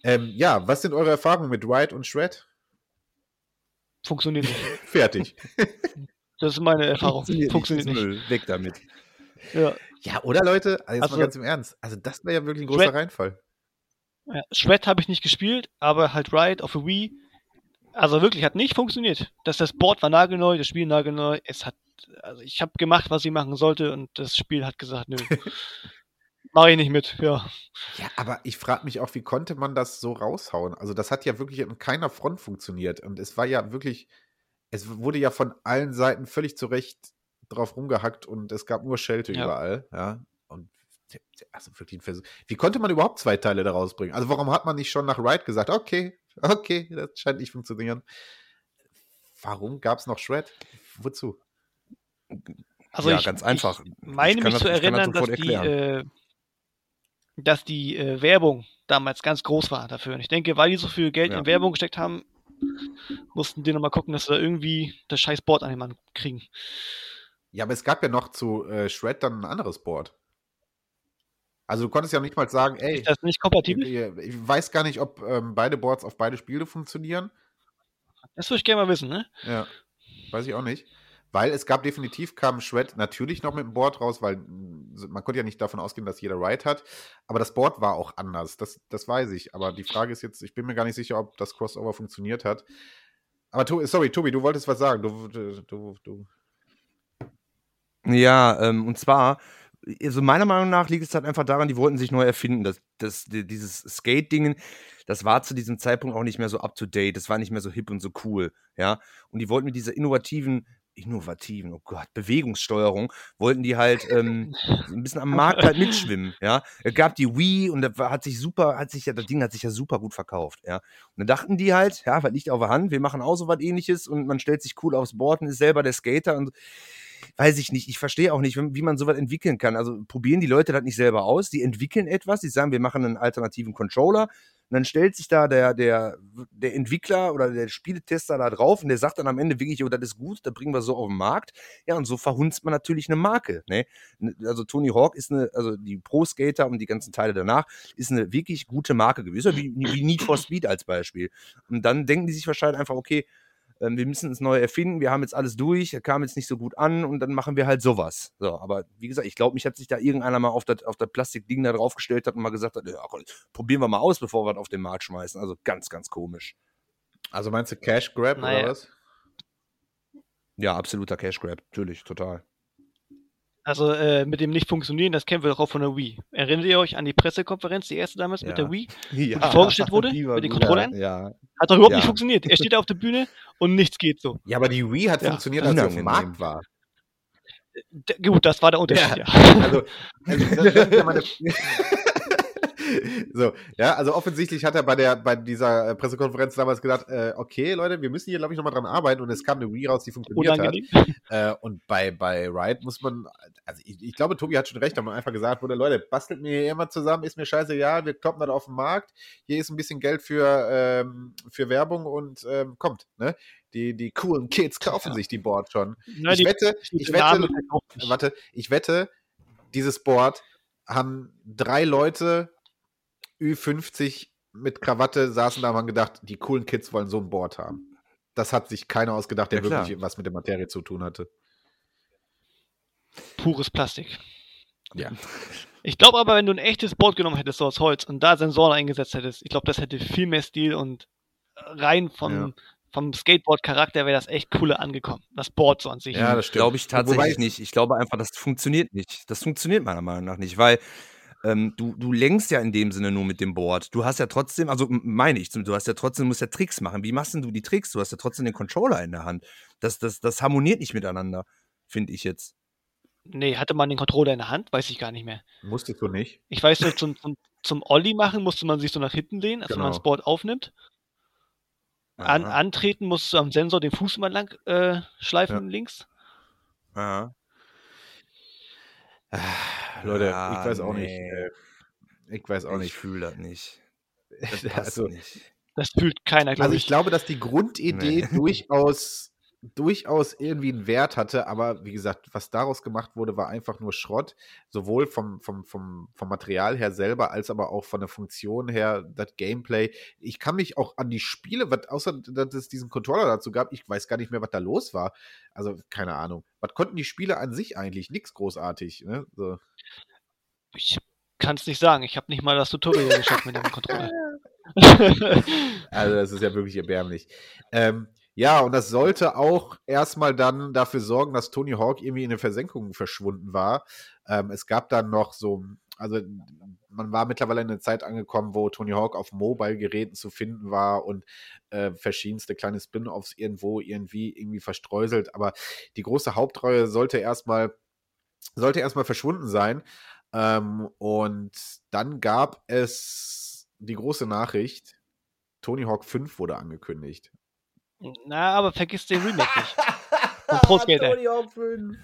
Ähm, ja, was sind eure Erfahrungen mit Ride und Shred? Funktioniert nicht. Fertig. Das ist meine Erfahrung. Funktioniert, Funktioniert nicht. Müll. Weg damit. Ja. ja, oder Leute? Also jetzt also, mal ganz im Ernst. Also das wäre ja wirklich ein großer Shred, Reinfall. Ja, Shred habe ich nicht gespielt, aber halt Ride auf der Wii. Also wirklich hat nicht funktioniert. Das, das Board war nagelneu, das Spiel nagelneu. Es hat, also ich habe gemacht, was ich machen sollte und das Spiel hat gesagt, nö. Mache ich nicht mit, ja. Ja, aber ich frage mich auch, wie konnte man das so raushauen? Also, das hat ja wirklich an keiner Front funktioniert. Und es war ja wirklich, es wurde ja von allen Seiten völlig zurecht drauf rumgehackt und es gab nur Schelte ja. überall, ja. Und also wirklich ein Versuch. Wie konnte man überhaupt zwei Teile daraus bringen? Also, warum hat man nicht schon nach Ride gesagt, okay, okay, das scheint nicht funktionieren? Warum gab es noch Shred? Wozu? Also ja, ich, ganz einfach. Ich meine ich mich zu erinnern, dass die, äh, dass die äh, Werbung damals ganz groß war dafür. Und ich denke, weil die so viel Geld ja. in Werbung gesteckt haben, mussten die nochmal gucken, dass sie da irgendwie das scheiß Board an den Mann kriegen. Ja, aber es gab ja noch zu äh, Shred dann ein anderes Board. Also du konntest ja nicht mal sagen, ey. Ist das nicht kompatibel? Ich, ich weiß gar nicht, ob ähm, beide Boards auf beide Spiele funktionieren. Das würde ich gerne mal wissen, ne? Ja. Weiß ich auch nicht. Weil es gab definitiv, kam Shred natürlich noch mit dem Board raus, weil man konnte ja nicht davon ausgehen, dass jeder Ride hat. Aber das Board war auch anders, das, das weiß ich. Aber die Frage ist jetzt, ich bin mir gar nicht sicher, ob das Crossover funktioniert hat. Aber sorry, Tobi, du wolltest was sagen. Du, du, du. Ja, ähm, und zwar, also meiner Meinung nach liegt es halt einfach daran, die wollten sich neu erfinden. Das, das, dieses Skate-Ding, das war zu diesem Zeitpunkt auch nicht mehr so up to date, das war nicht mehr so hip und so cool, ja. Und die wollten mit dieser innovativen innovativen, oh Gott, Bewegungssteuerung, wollten die halt ähm, ein bisschen am Markt halt mitschwimmen, ja. Es gab die Wii und da hat sich super, hat sich ja, das Ding hat sich ja super gut verkauft, ja. Und dann dachten die halt, ja, was liegt auf der Hand, wir machen auch so was ähnliches und man stellt sich cool aufs Board und ist selber der Skater und weiß ich nicht, ich verstehe auch nicht, wie man sowas entwickeln kann. Also probieren die Leute das nicht selber aus, die entwickeln etwas, die sagen, wir machen einen alternativen Controller, und dann stellt sich da der, der, der Entwickler oder der Spieletester da drauf und der sagt dann am Ende wirklich, oh, das ist gut, da bringen wir so auf den Markt. Ja, und so verhunzt man natürlich eine Marke. Ne? Also Tony Hawk ist eine, also die Pro Skater und die ganzen Teile danach, ist eine wirklich gute Marke gewesen, wie, wie Need for Speed als Beispiel. Und dann denken die sich wahrscheinlich einfach, okay, wir müssen es neu erfinden, wir haben jetzt alles durch, er kam jetzt nicht so gut an und dann machen wir halt sowas. So, aber wie gesagt, ich glaube, mich hat sich da irgendeiner mal auf das, auf das Plastikding da draufgestellt hat und mal gesagt hat, ja, probieren wir mal aus, bevor wir es auf den Markt schmeißen. Also ganz, ganz komisch. Also meinst du Cash Grab naja. oder was? Ja, absoluter Cash Grab, natürlich, total. Also äh, mit dem nicht funktionieren, das kennen wir doch auch von der Wii. Erinnert ihr euch an die Pressekonferenz, die erste damals ja. mit der Wii, ja. die vorgestellt wurde die mit den Controllern? Ja. Hat doch überhaupt ja. nicht funktioniert. Er steht auf der Bühne und nichts geht so. Ja, aber die Wii hat funktioniert, als er auf dem Markt war. D gut, das war der Unterschied, ja. Also, also das, das, so, ja, also offensichtlich hat er bei der bei dieser äh, Pressekonferenz damals gedacht, äh, okay, Leute, wir müssen hier, glaube ich, nochmal dran arbeiten und es kam eine Wii raus, die funktioniert Unangenehm. hat. Äh, und bei, bei Riot muss man, also ich, ich glaube, Tobi hat schon recht, da man einfach gesagt wurde, Leute, bastelt mir hier immer zusammen, ist mir scheißegal, wir kloppen das auf den Markt, hier ist ein bisschen Geld für, ähm, für Werbung und ähm, kommt, ne? Die, die coolen Kids kaufen Ja. sich die Board schon. Na, ich wette, ich wette, warte, ich wette, dieses Board haben drei Leute Ü50 mit Krawatte saßen da und haben gedacht, die coolen Kids wollen so ein Board haben. Das hat sich keiner ausgedacht, der Ja, wirklich was mit der Materie zu tun hatte. Pures Plastik. Ja. Ich glaube aber, wenn du ein echtes Board genommen hättest, so aus Holz, und da Sensoren eingesetzt hättest, ich glaube, das hätte viel mehr Stil und rein vom, Ja. vom Skateboard-Charakter wäre das echt cooler angekommen. Das Board so an sich. Ja, das stimmt. Glaube ich tatsächlich Wobei- nicht. Ich glaube einfach, das funktioniert nicht. Das funktioniert meiner Meinung nach nicht, weil ähm, du, du lenkst ja in dem Sinne nur mit dem Board. Du hast ja trotzdem, also meine ich, du hast ja trotzdem, musst ja Tricks machen. Wie machst denn du die Tricks? Du hast ja trotzdem den Controller in der Hand. Das, das, das harmoniert nicht miteinander, finde ich jetzt. Nee, hatte man den Controller in der Hand? Weiß ich gar nicht mehr. Musstest du nicht. Ich weiß nur, zum, zum, zum Olli machen musste man sich so nach hinten lehnen, als wenn man Genau. das Board aufnimmt. An, antreten musst du am Sensor den Fuß mal lang äh, schleifen links. aha. Leute, Ja, ich weiß auch nicht. nee. Äh, ich weiß auch Ich nicht. fühle das nicht. Das passt Also, nicht. Das fühlt keiner, glaube also ich. ich glaube, dass die Grundidee Nee. durchaus, durchaus irgendwie einen Wert hatte, aber wie gesagt, was daraus gemacht wurde, war einfach nur Schrott. Sowohl vom, vom, vom, vom Material her selber, als aber auch von der Funktion her, das Gameplay. Ich kann mich auch an die Spiele, was, außer dass es diesen Controller dazu gab, ich weiß gar nicht mehr, was da los war. Also, keine Ahnung. Was konnten die Spiele an sich eigentlich? Nix großartig. Ne? So. Ich kann es nicht sagen. Ich habe nicht mal das Tutorial geschafft mit dem Controller. Also, das ist ja wirklich erbärmlich. Ähm, ja, und das sollte auch erstmal dann dafür sorgen, dass Tony Hawk irgendwie in eine Versenkung verschwunden war. Ähm, es gab dann noch so, also man war mittlerweile in eine Zeit angekommen, wo Tony Hawk auf Mobile-Geräten zu finden war und äh, verschiedenste kleine Spin-offs irgendwo irgendwie irgendwie verstreuselt. Aber die große Hauptreihe sollte erstmal sollte erstmal verschwunden sein. Ähm, und dann gab es die große Nachricht, Tony Hawk 5 wurde angekündigt. Na, aber vergiss den Remake nicht. Von Pro Skater. Tony Hawk 5.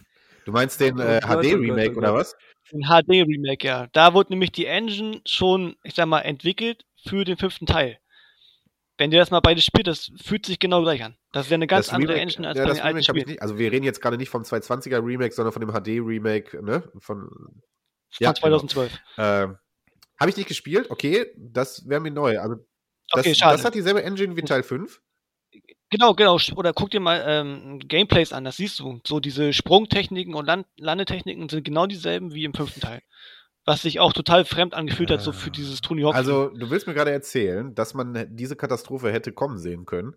Du meinst den äh, Oh Gott, oh HD-Remake oh oder was? Ein HD-Remake, ja. Da wurde nämlich die Engine schon, ich sag mal, entwickelt für den fünften Teil. Wenn ihr das mal beide spielt, das fühlt sich genau gleich an. Das ist ja eine ganz das andere Remake, Engine als ja, bei das den alten Remake hab ich Spielen. nicht. Also wir reden jetzt gerade nicht vom 220er Remake, sondern von dem HD-Remake, ne? Von, Von ja, 2012. ähm, Habe ich nicht gespielt? Okay, das wäre mir neu. Also das, Okay, schade. das hat dieselbe Engine wie Teil 5. Genau, genau. Oder guck dir mal ähm, Gameplays an, das siehst du. So diese Sprungtechniken und Land Landetechniken sind genau dieselben wie im fünften Teil. Was sich auch total fremd angefühlt hat, so für dieses Tony Hawk. Also du willst mir gerade erzählen, dass man diese Katastrophe hätte kommen sehen können.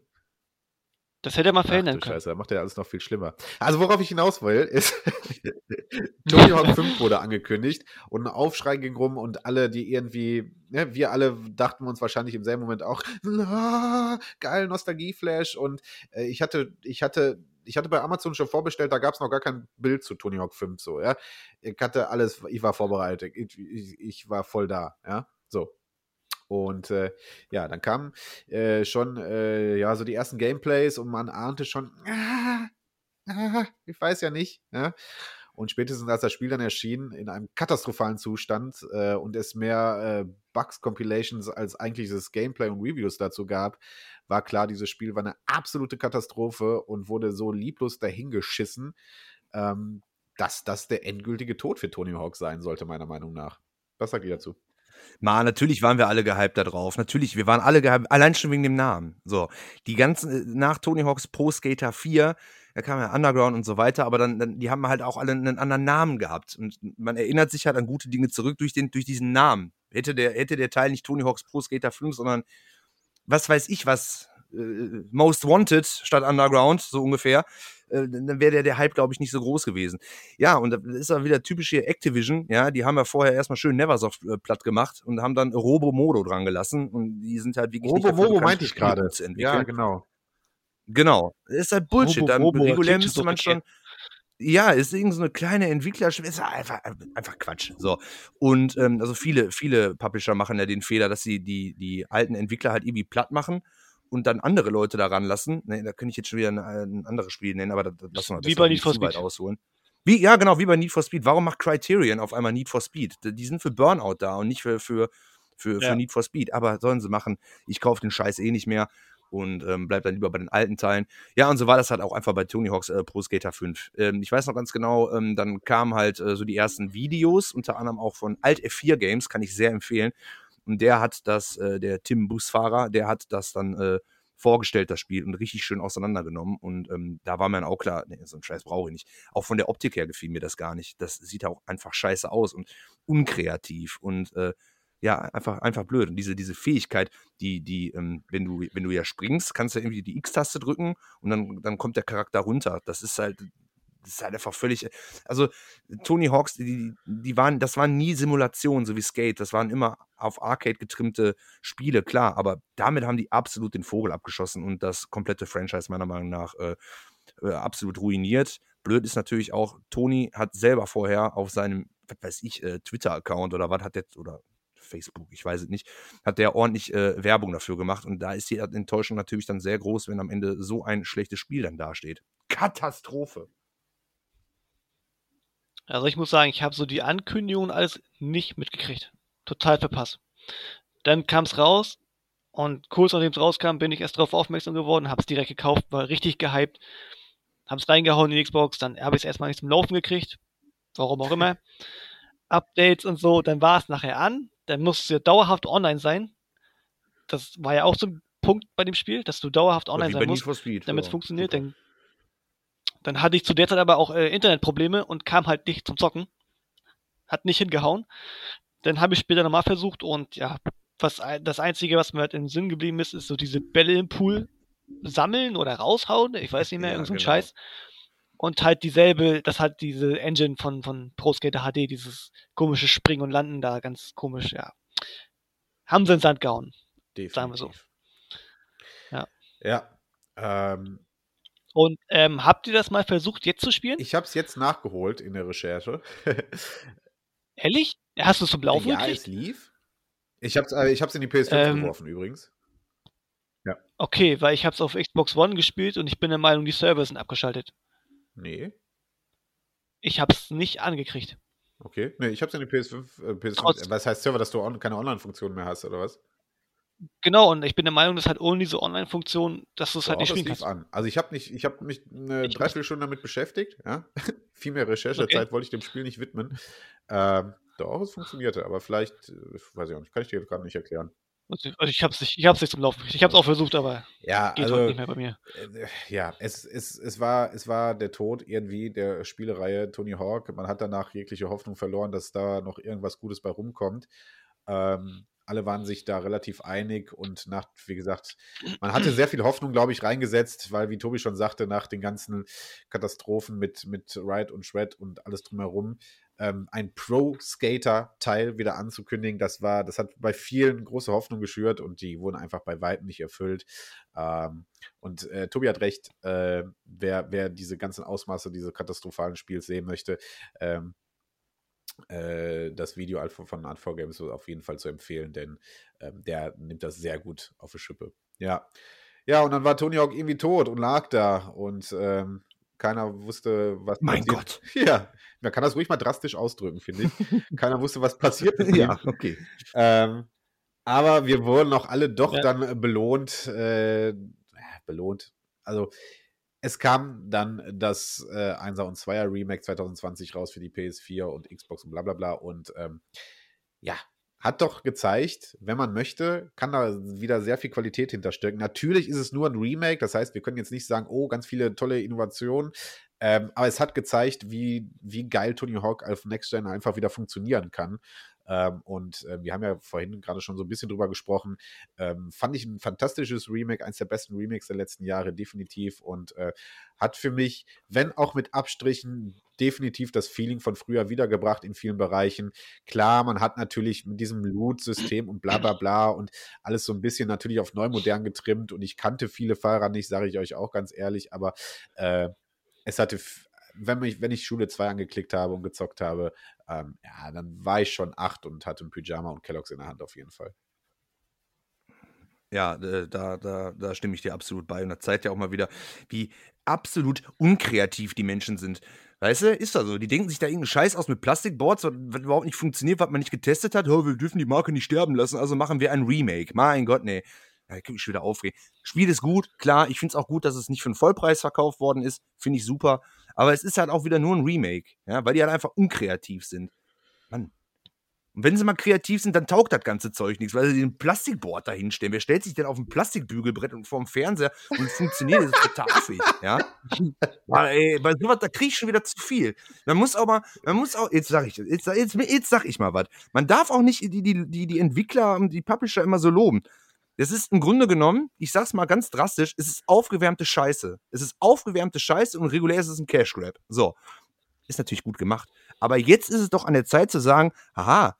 Das hätte man Ach, verhindern können. Scheiße, das macht ja alles noch viel schlimmer. Also worauf ich hinaus will, ist, Tony Hawk 5 wurde angekündigt und ein Aufschrei ging rum und alle, die irgendwie, ne, wir alle dachten uns wahrscheinlich im selben Moment auch, ah, geil, Nostalgieflash und äh, ich hatte, ich hatte, ich hatte bei Amazon schon vorbestellt, da gab es noch gar kein Bild zu Tony Hawk 5, so, ja. Ich hatte alles, ich war vorbereitet, ich, ich, ich war voll da, ja, so. Und äh, ja, dann kamen äh, schon äh, ja so die ersten Gameplays und man ahnte schon, ah, ah, ich weiß ja nicht. Ja? Und spätestens als das Spiel dann erschien, in einem katastrophalen Zustand äh, und es mehr äh, Bugs-Compilations als eigentliches Gameplay und Reviews dazu gab, war klar, dieses Spiel war eine absolute Katastrophe und wurde so lieblos dahingeschissen, ähm, dass das der endgültige Tod für Tony Hawk sein sollte, meiner Meinung nach. Was sagt ihr dazu? Ma, natürlich waren wir alle gehypt da drauf. Natürlich, wir waren alle gehypt, allein schon wegen dem Namen. So, die ganzen, äh, nach Tony Hawk's Pro Skater 4, da kam ja Underground und so weiter, aber dann, dann, die haben halt auch alle einen anderen Namen gehabt. Und man erinnert sich halt an gute Dinge zurück durch, den, durch diesen Namen. Hätte der, hätte der Teil nicht Tony Hawk's Pro Skater 5, sondern was weiß ich was, äh, Most Wanted statt Underground, so ungefähr, äh, dann wäre der, der Hype, glaube ich, nicht so groß gewesen. Ja, und das ist ja wieder typisch hier Activision, ja, die haben ja vorher erstmal schön Neversoft äh, platt gemacht und haben dann Robo Modo dran gelassen und die sind halt wirklich Robo bekannt, meinte ich gerade. Ja, genau. Genau. Das ist halt Bullshit. Robo Dann Robo, regulär müsste man schon. Ja, ist irgend so eine kleine Entwicklerschwester, einfach, einfach Quatsch. So. Und ähm, also viele, viele Publisher machen ja den Fehler, dass sie die, die alten Entwickler halt irgendwie platt machen und dann andere Leute daran lassen. Ne, da könnte ich jetzt schon wieder ein, ein anderes Spiel nennen, aber das, das lassen wir Wie bei Need for Speed. ausholen. Wie, ja, genau, wie bei Need for Speed. Warum macht Criterion auf einmal Need for Speed? Die sind für Burnout da und nicht für, für, für, Ja. für Need for Speed. Aber sollen sie machen. Ich kaufe den Scheiß eh nicht mehr und ähm, bleib dann lieber bei den alten Teilen. Ja, und so war das halt auch einfach bei Tony Hawk's äh, Pro Skater 5. Ähm, ich weiß noch ganz genau, ähm, dann kamen halt äh, so die ersten Videos, unter anderem auch von Alt F4 Games, kann ich sehr empfehlen. Und der hat das, äh, der Tim Busfahrer, der hat das dann äh, vorgestellt, das Spiel, und richtig schön auseinandergenommen. Und ähm, da war mir dann auch klar, nee, so einen Scheiß brauche ich nicht. Auch von der Optik her gefiel mir das gar nicht. Das sieht auch einfach scheiße aus und unkreativ und äh, ja, einfach, einfach blöd. Und diese, diese Fähigkeit, die, die, ähm, wenn du, wenn du ja springst, kannst du irgendwie die X-Taste drücken und dann, dann kommt der Charakter runter. Das ist halt, ist halt einfach völlig. Also, Tony Hawks, die, die waren, das waren nie Simulationen, so wie Skate. Das waren immer auf Arcade getrimmte Spiele, klar, aber damit haben die absolut den Vogel abgeschossen und das komplette Franchise meiner Meinung nach äh, äh, absolut ruiniert. Blöd ist natürlich auch, Tony hat selber vorher auf seinem, was weiß ich, äh, Twitter-Account oder was hat der, oder Facebook, ich weiß es nicht, hat der ordentlich äh, Werbung dafür gemacht und da ist die Enttäuschung natürlich dann sehr groß, wenn am Ende so ein schlechtes Spiel dann dasteht. Katastrophe. Also ich muss sagen, ich habe so die Ankündigung und alles nicht mitgekriegt. Total verpasst. Dann kam es raus und kurz nachdem es rauskam, bin ich erst darauf aufmerksam geworden, habe es direkt gekauft, war richtig gehypt, habe es reingehauen in die Xbox, dann habe ich es erstmal nicht zum Laufen gekriegt, warum auch immer. Updates und so, dann war es nachher an, dann musste es ja dauerhaft online sein. Das war ja auch so ein Punkt bei dem Spiel, dass du dauerhaft online sein musst damit es funktioniert. Dann, dann hatte ich zu der Zeit aber auch äh, Internetprobleme und kam halt nicht zum Zocken. Hat nicht hingehauen. Dann habe ich später nochmal versucht und ja, was das Einzige, was mir halt im Sinn geblieben ist, ist so diese Bälle im Pool sammeln oder raushauen. Ich weiß nicht mehr, Ja, irgend so ein genau. Scheiß. Und halt dieselbe, das hat diese Engine von, von Pro Skater HD, dieses komische Springen und Landen da, ganz komisch, ja. Haben sie in den Sand gehauen. Sagen wir so. Definitiv. Ja. Ja. Ähm, Und ähm, habt ihr das mal versucht, jetzt zu spielen? ich habe es jetzt nachgeholt in der Recherche. Ehrlich? Hast du es zum Laufen ja, gekriegt? es lief. Ich habe es äh, ich hab's in die PS5 Ähm, geworfen übrigens. Okay, weil ich habe es auf Xbox One gespielt und ich bin der Meinung, die Server sind abgeschaltet. Nee. Ich habe es nicht angekriegt. Okay. Nee, ich habe es in die PS5. Äh, PS5 Trotz- was heißt Server, dass du on keine Online-Funktion mehr hast, oder was? Genau, und ich bin der Meinung, dass halt ohne diese Online-Funktion, dass du es halt nicht spielen kannst. an. Also ich habe nicht, ich habe mich eine Ich- Dreiviertelstunde damit beschäftigt, ja. Viel mehr Recherchezeit Okay. wollte ich dem Spiel nicht widmen. Ähm, doch, es funktionierte, aber vielleicht, äh, weiß ich auch nicht, kann ich dir gerade nicht erklären. Also also ich habe es nicht, ich hab's nicht zum Laufen. Ich habe es auch versucht, aber Ja, geht also heute nicht mehr bei mir. Äh, ja, es, es, es, war, es war der Tod irgendwie der Spielereihe Tony Hawk. Man hat danach jegliche Hoffnung verloren, dass da noch irgendwas Gutes bei rumkommt. Ähm, alle waren sich da relativ einig und nach, wie gesagt, man hatte sehr viel Hoffnung, glaube ich, reingesetzt, weil, wie Tobi schon sagte, nach den ganzen Katastrophen mit, mit Ride und Shred und alles drumherum, ähm, ein Pro-Skater-Teil wieder anzukündigen, das war, das hat bei vielen große Hoffnung geschürt und die wurden einfach bei weitem nicht erfüllt. Ähm, und äh, Tobi hat recht, äh, wer, wer diese ganzen Ausmaße dieses katastrophalen Spiels sehen möchte, ähm, äh, das Video von, von Art 4 Games ist auf jeden Fall zu empfehlen, denn ähm, der nimmt das sehr gut auf die Schippe. Ja. Ja, und dann war Tony Hawk irgendwie tot und lag da und ähm, keiner wusste, was Mein passiert. Ja, man kann das ruhig mal drastisch ausdrücken, finde ich. keiner wusste, was passiert ihm. ja, okay. Ähm, aber wir wurden auch alle doch Ja. dann äh, belohnt. Äh, belohnt. Also es kam dann das äh, 1er und 2er Remake 2020 raus für die PS4 und Xbox und bla bla bla. Und ähm, ja, hat doch gezeigt, wenn man möchte, kann da wieder sehr viel Qualität hinterstecken. Natürlich ist es nur ein Remake, das heißt, wir können jetzt nicht sagen, oh, ganz viele tolle Innovationen. Ähm, aber es hat gezeigt, wie, wie geil Tony Hawk auf Next Gen einfach wieder funktionieren kann. Ähm, und äh, wir haben ja vorhin gerade schon so ein bisschen drüber gesprochen. Ähm, fand ich ein fantastisches Remake, eines der besten Remakes der letzten Jahre, definitiv. Und äh, hat für mich, wenn auch mit Abstrichen, definitiv das Feeling von früher wiedergebracht in vielen Bereichen. Klar, man hat natürlich mit diesem Loot-System und bla bla bla und alles so ein bisschen natürlich auf neu modern getrimmt. Und ich kannte viele Fahrer nicht, sage ich euch auch ganz ehrlich, aber äh, es hatte wenn ich, wenn ich Schule 2 angeklickt habe und gezockt habe, ähm, ja, dann war ich schon acht und hatte ein Pyjama und Kelloggs in der Hand auf jeden Fall. Ja, äh, da, da, da stimme ich dir absolut bei. Und das zeigt ja auch mal wieder, wie absolut unkreativ die Menschen sind. Weißt du, ist da so. Die denken sich da irgendeinen Scheiß aus mit Plastikboards, was überhaupt nicht funktioniert, was man nicht getestet hat. Oh, wir dürfen die Marke nicht sterben lassen, also machen wir ein Remake. Mein Gott, nee. Da kann ich wieder aufregen. Spiel ist gut, klar. Ich finde es auch gut, dass es nicht für einen Vollpreis verkauft worden ist. Finde ich super. Aber es ist halt auch wieder nur ein Remake, ja, weil die halt einfach unkreativ sind. Mann, und wenn sie mal kreativ sind, dann taugt das ganze Zeug nichts, weil sie den Plastikboard da hinstellen. Wer stellt sich denn auf ein Plastikbügelbrett und vorm Fernseher und funktioniert? Das ist total affig, ja. Aber, ey, bei sowas, da kriege ich schon wieder zu viel. Man muss auch mal, man muss auch, jetzt sag ich, jetzt, jetzt, jetzt sag ich mal was. Man darf auch nicht die, die, die, die Entwickler und die Publisher immer so loben. Das ist im Grunde genommen, ich sag's mal ganz drastisch, es ist aufgewärmte Scheiße. Es ist aufgewärmte Scheiße und regulär ist es ein Cash Grab. So. Ist natürlich gut gemacht. Aber jetzt ist es doch an der Zeit zu sagen, haha,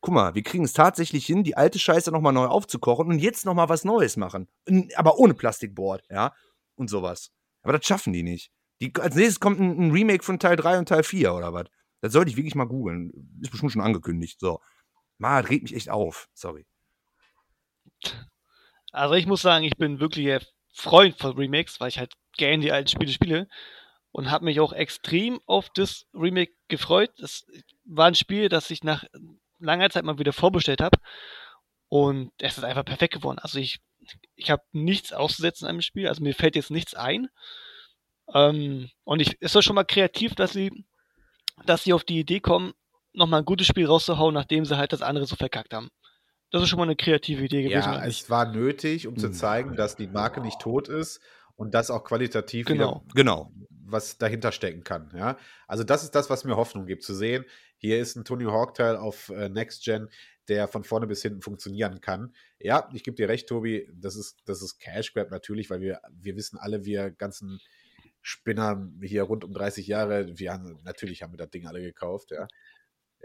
guck mal, wir kriegen es tatsächlich hin, die alte Scheiße nochmal neu aufzukochen und jetzt nochmal was Neues machen. Aber ohne Plastikboard, ja, und sowas. Aber das schaffen die nicht. Die, als nächstes kommt ein, ein, Remake von Teil 3 und Teil 4 oder was. Das sollte ich wirklich mal googeln. Ist bestimmt schon angekündigt. So. Mal, regt mich echt auf. Sorry. Also ich muss sagen, ich bin wirklich Freund von Remakes, weil ich halt gerne die alten Spiele spiele und habe mich auch extrem auf das Remake gefreut. Das war ein Spiel, das ich nach langer Zeit mal wieder vorbestellt habe. Und es ist einfach perfekt geworden. Also ich, ich habe nichts auszusetzen an dem Spiel. Also mir fällt jetzt nichts ein. Ähm, und ich ist doch schon mal kreativ, dass sie, dass sie auf die Idee kommen, nochmal ein gutes Spiel rauszuhauen, nachdem sie halt das andere so verkackt haben. Das ist schon mal eine kreative Idee gewesen. Ja, es war nötig, um zu hm. zeigen, dass die Marke nicht tot ist und dass auch qualitativ genau. genau. was dahinter stecken kann. Ja? Also das ist das, was mir Hoffnung gibt, zu sehen, hier ist ein Tony Hawk-Teil auf äh, Next Gen, der von vorne bis hinten funktionieren kann. Ja, ich gebe dir recht, Tobi, das ist, das ist Cash Grab natürlich, weil wir, wir wissen alle, wir ganzen Spinner hier rund um 30 Jahre, wir haben, natürlich haben wir das Ding alle gekauft, ja.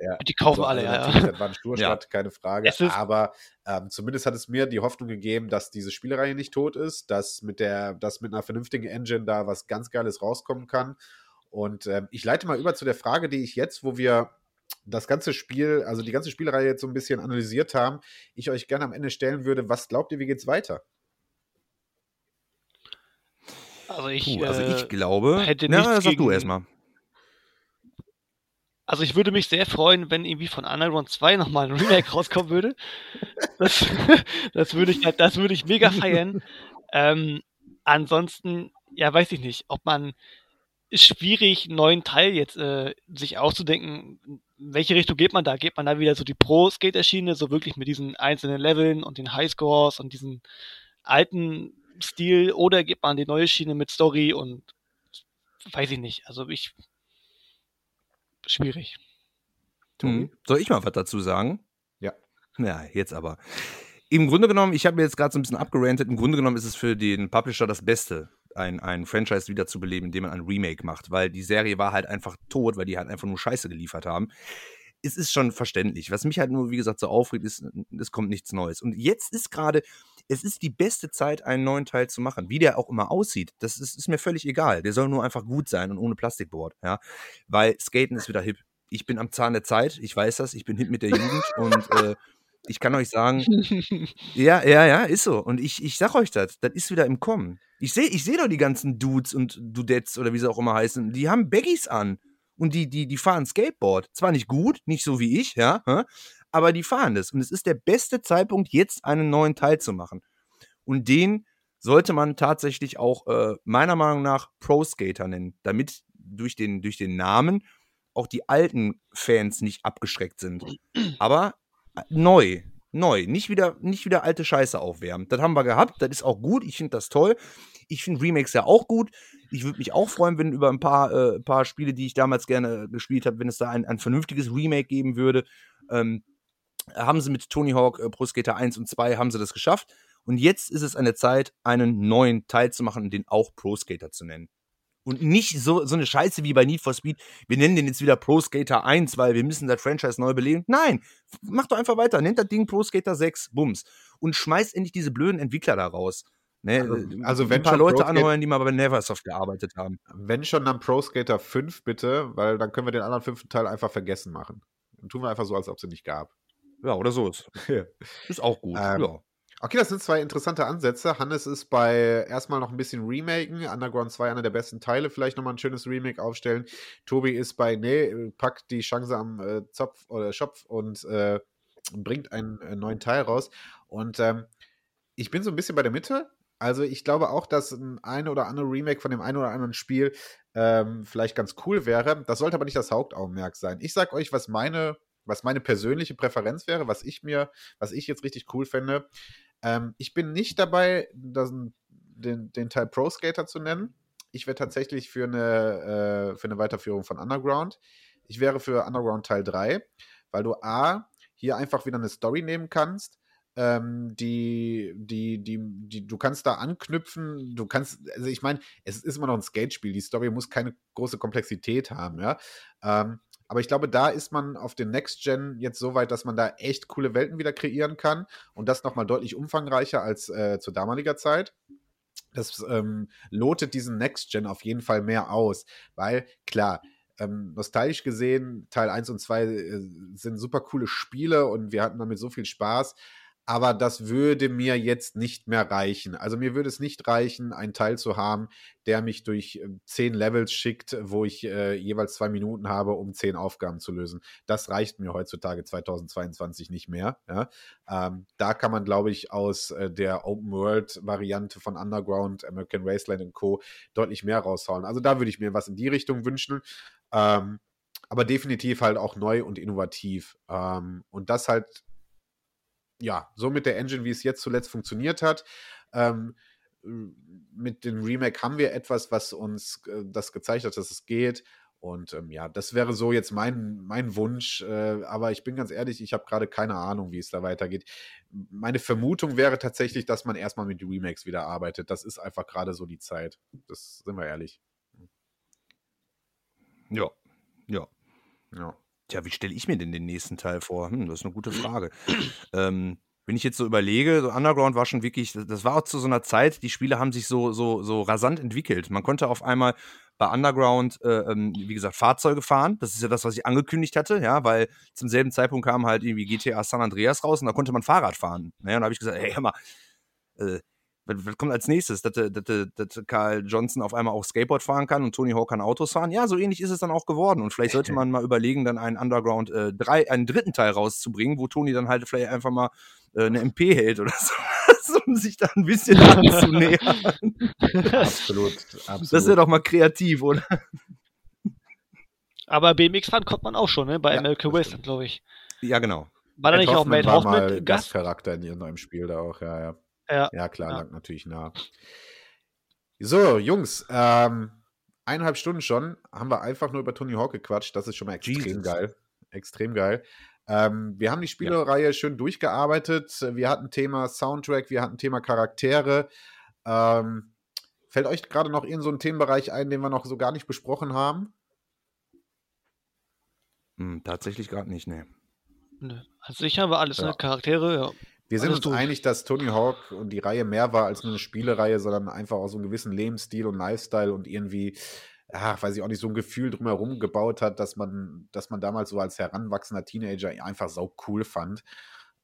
Ja, die kaufen also, alle, also ja. Das war ein Sturstadt, ja. keine Frage. Aber ähm, zumindest hat es mir die Hoffnung gegeben, dass diese Spielereihe nicht tot ist, dass mit der, dass mit einer vernünftigen Engine da was ganz Geiles rauskommen kann. Und ähm, ich leite mal über zu der Frage, die ich jetzt, wo wir das ganze Spiel, also die ganze Spielreihe jetzt so ein bisschen analysiert haben, ich euch gerne am Ende stellen würde, was glaubt ihr, wie geht's weiter? Also ich, Puh, also ich äh, glaube, hätte na, sag du erstmal. Also ich würde mich sehr freuen, wenn irgendwie von Underground 2 nochmal ein Remake rauskommen würde. Das, das würde ich, das würde ich mega feiern. ähm, ansonsten, ja, weiß ich nicht, ob man ist schwierig, einen neuen Teil jetzt äh, sich auszudenken. In welche Richtung geht man da? Geht man da wieder so die Pro-Skate-Erschiene, so wirklich mit diesen einzelnen Leveln und den Highscores und diesen alten Stil, oder geht man die neue Schiene mit Story und weiß ich nicht. Also ich schwierig. Hm. Soll ich mal was dazu sagen? Ja. Ja, jetzt aber. Im Grunde genommen, ich habe mir jetzt gerade so ein bisschen abgerantet, im Grunde genommen ist es für den Publisher das Beste, ein, ein Franchise wiederzubeleben, indem man ein Remake macht, weil die Serie war halt einfach tot, weil die halt einfach nur Scheiße geliefert haben. Es ist schon verständlich. Was mich halt nur, wie gesagt, so aufregt, ist, es kommt nichts Neues. Und jetzt ist gerade, es ist die beste Zeit, einen neuen Teil zu machen. Wie der auch immer aussieht, das ist, ist mir völlig egal. Der soll nur einfach gut sein und ohne Plastikboard, ja. Weil Skaten ist wieder hip. Ich bin am Zahn der Zeit, ich weiß das, ich bin hip mit der Jugend und äh, ich kann euch sagen, ja, ja, ja, ist so. Und ich, ich sag euch das, das ist wieder im Kommen. Ich sehe ich seh doch die ganzen Dudes und Dudettes oder wie sie auch immer heißen, die haben Baggies an. Und die, die, die fahren Skateboard. Zwar nicht gut, nicht so wie ich, ja, aber die fahren das. Und es ist der beste Zeitpunkt, jetzt einen neuen Teil zu machen. Und den sollte man tatsächlich auch äh, meiner Meinung nach Pro Skater nennen, damit durch den, durch den Namen auch die alten Fans nicht abgeschreckt sind. Aber neu. Neu. Nicht wieder, nicht wieder alte Scheiße aufwärmen. Das haben wir gehabt. Das ist auch gut. Ich finde das toll. Ich finde Remakes ja auch gut. Ich würde mich auch freuen, wenn über ein paar, äh, paar Spiele, die ich damals gerne gespielt habe, wenn es da ein, ein vernünftiges Remake geben würde. Ähm, haben sie mit Tony Hawk äh, Pro Skater 1 und 2 haben sie das geschafft. Und jetzt ist es an der Zeit, einen neuen Teil zu machen und den auch Pro Skater zu nennen. Und nicht so, so eine Scheiße wie bei Need for Speed. Wir nennen den jetzt wieder Pro Skater 1, weil wir müssen das Franchise neu beleben. Nein, mach doch einfach weiter. Nennt das Ding Pro Skater 6, Bums. Und schmeißt endlich diese blöden Entwickler da raus. Ne, Also- äh, also ein wenn paar schon Leute anheuern, die mal bei Neversoft gearbeitet haben. Wenn schon, dann Pro Skater 5 bitte, weil dann können wir den anderen fünften Teil einfach vergessen machen. Dann tun wir einfach so, als ob es ihn nicht gab. Ja, oder so ist. Ja. Ist auch gut. Ähm, ja. Okay, das sind zwei interessante Ansätze. Hannes ist bei erstmal noch ein bisschen Remaken. Underground 2 einer der besten Teile, vielleicht nochmal ein schönes Remake aufstellen. Tobi ist bei, nee, packt die Chance am äh, Zopf oder Schopf und äh, bringt einen äh, neuen Teil raus. Und ähm, ich bin so ein bisschen bei der Mitte. Also ich glaube auch, dass ein ein oder andere Remake von dem einen oder anderen Spiel ähm, vielleicht ganz cool wäre. Das sollte aber nicht das Hauptaugenmerk sein. Ich sag euch, was meine, was meine persönliche Präferenz wäre, was ich mir, was ich jetzt richtig cool fände. Ähm, ich bin nicht dabei, das, den, den Teil Pro Skater zu nennen. Ich wäre tatsächlich für eine, äh, für eine Weiterführung von Underground. Ich wäre für Underground Teil 3, weil du A, hier einfach wieder eine Story nehmen kannst, ähm, die, die, die, die, du kannst da anknüpfen, du kannst, also ich meine, es ist immer noch ein Skatespiel, die Story muss keine große Komplexität haben, ja. Ähm, aber ich glaube, da ist man auf den Next Gen jetzt so weit, dass man da echt coole Welten wieder kreieren kann und das nochmal deutlich umfangreicher als äh, zu damaliger Zeit. Das ähm, lotet diesen Next Gen auf jeden Fall mehr aus, weil klar, ähm, nostalgisch gesehen, Teil 1 und 2 äh, sind super coole Spiele und wir hatten damit so viel Spaß. Aber das würde mir jetzt nicht mehr reichen. Also mir würde es nicht reichen, einen Teil zu haben, der mich durch äh, zehn Levels schickt, wo ich äh, jeweils zwei Minuten habe, um zehn Aufgaben zu lösen. Das reicht mir heutzutage 2022 nicht mehr. Ja? Ähm, da kann man, glaube ich, aus äh, der Open-World-Variante von Underground, American Wasteland und Co. deutlich mehr raushauen. Also da würde ich mir was in die Richtung wünschen. Ähm, aber definitiv halt auch neu und innovativ. Ähm, und das halt ja, so mit der Engine, wie es jetzt zuletzt funktioniert hat. Ähm, mit dem Remake haben wir etwas, was uns äh, das gezeigt hat, dass es geht. Und ähm, ja, das wäre so jetzt mein, mein Wunsch. Äh, aber ich bin ganz ehrlich, ich habe gerade keine Ahnung, wie es da weitergeht. Meine Vermutung wäre tatsächlich, dass man erstmal mit Remakes wieder arbeitet. Das ist einfach gerade so die Zeit. Das sind wir ehrlich. Ja. Ja. Ja. Tja, wie stelle ich mir denn den nächsten Teil vor? Hm, das ist eine gute Frage. ähm, wenn ich jetzt so überlege, so Underground war schon wirklich, das- war auch zu so einer Zeit, die Spiele haben sich so, so, so rasant entwickelt. Man konnte auf einmal bei Underground, äh, ähm, wie gesagt, Fahrzeuge fahren. Das ist ja das, was ich angekündigt hatte, ja, weil zum selben Zeitpunkt kam halt irgendwie GTA San Andreas raus und da konnte man Fahrrad fahren. Naja, und da habe ich gesagt, hey, hör mal, äh, was, was kommt als nächstes? Dass, äh, dass, äh, dass Carl Johnson auf einmal auch Skateboard fahren kann und Tony Hawk kann Autos fahren? Ja, so ähnlich ist es dann auch geworden. Und vielleicht sollte man mal überlegen, dann einen Underground äh, 3, einen dritten Teil rauszubringen, wo Tony dann halt vielleicht einfach mal äh, eine MP hält oder so, um sich da ein bisschen anzunähern. Absolut, absolut. Das ist ja doch mal kreativ, oder? Aber BMX fahren konnte man auch schon, ne? Bei Ja, American Wasteland, glaube ich. Ja, genau. War da nicht auch war Hoffman? Gastcharakter in irgendeinem Spiel da auch, ja, ja. Ja. Ja, klar, Ja. lag natürlich nah. So, Jungs, ähm, eineinhalb Stunden schon haben wir einfach nur über Tony Hawk gequatscht. Das ist schon mal extrem Jesus. geil. Extrem geil. Ähm, wir haben die Spielereihe schön durchgearbeitet. Wir hatten Thema Soundtrack, wir hatten Thema Charaktere. Ähm, fällt euch gerade noch irgend so ein Themenbereich ein, den wir noch so gar nicht besprochen haben? Hm, tatsächlich gerade nicht, ne. Also sicher war alles, Ja. ne? Charaktere, ja. Wir sind Alles uns einig, dass Tony Hawk und die Reihe mehr war als nur eine Spielereihe, sondern einfach auch so einen gewissen Lebensstil und Lifestyle und irgendwie, ach, weiß ich auch nicht, so ein Gefühl drumherum gebaut hat, dass man, dass man damals so als heranwachsender Teenager einfach sau cool fand.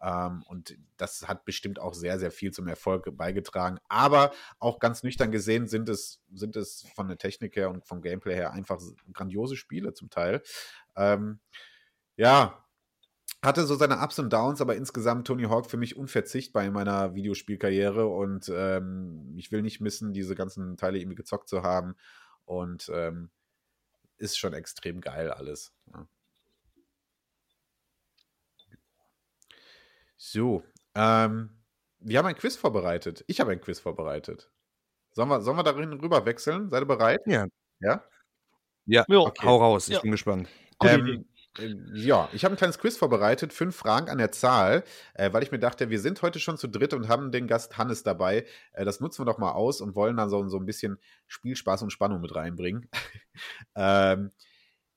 Ähm, und das hat bestimmt auch sehr, sehr viel zum Erfolg beigetragen. Aber auch ganz nüchtern gesehen sind es, sind es von der Technik her und vom Gameplay her einfach grandiose Spiele zum Teil. Ähm, ja, hatte so seine Ups und Downs, aber insgesamt Tony Hawk für mich unverzichtbar in meiner Videospielkarriere und ähm, ich will nicht missen, diese ganzen Teile irgendwie gezockt zu haben und ähm, ist schon extrem geil alles. Ja. So, ähm, wir haben ein Quiz vorbereitet. Ich habe ein Quiz vorbereitet. Sollen wir, sollen wir darin rüber wechseln? Seid ihr bereit? Ja. Ja? Ja. Okay. hau raus, ich Ja. bin gespannt. Gute Ähm, Idee. äh, ja, ich habe ein kleines Quiz vorbereitet, fünf Fragen an der Zahl, äh, weil ich mir dachte, wir sind heute schon zu dritt und haben den Gast Hannes dabei. Äh, das nutzen wir doch mal aus und wollen dann so, so ein bisschen Spielspaß und Spannung mit reinbringen. ähm,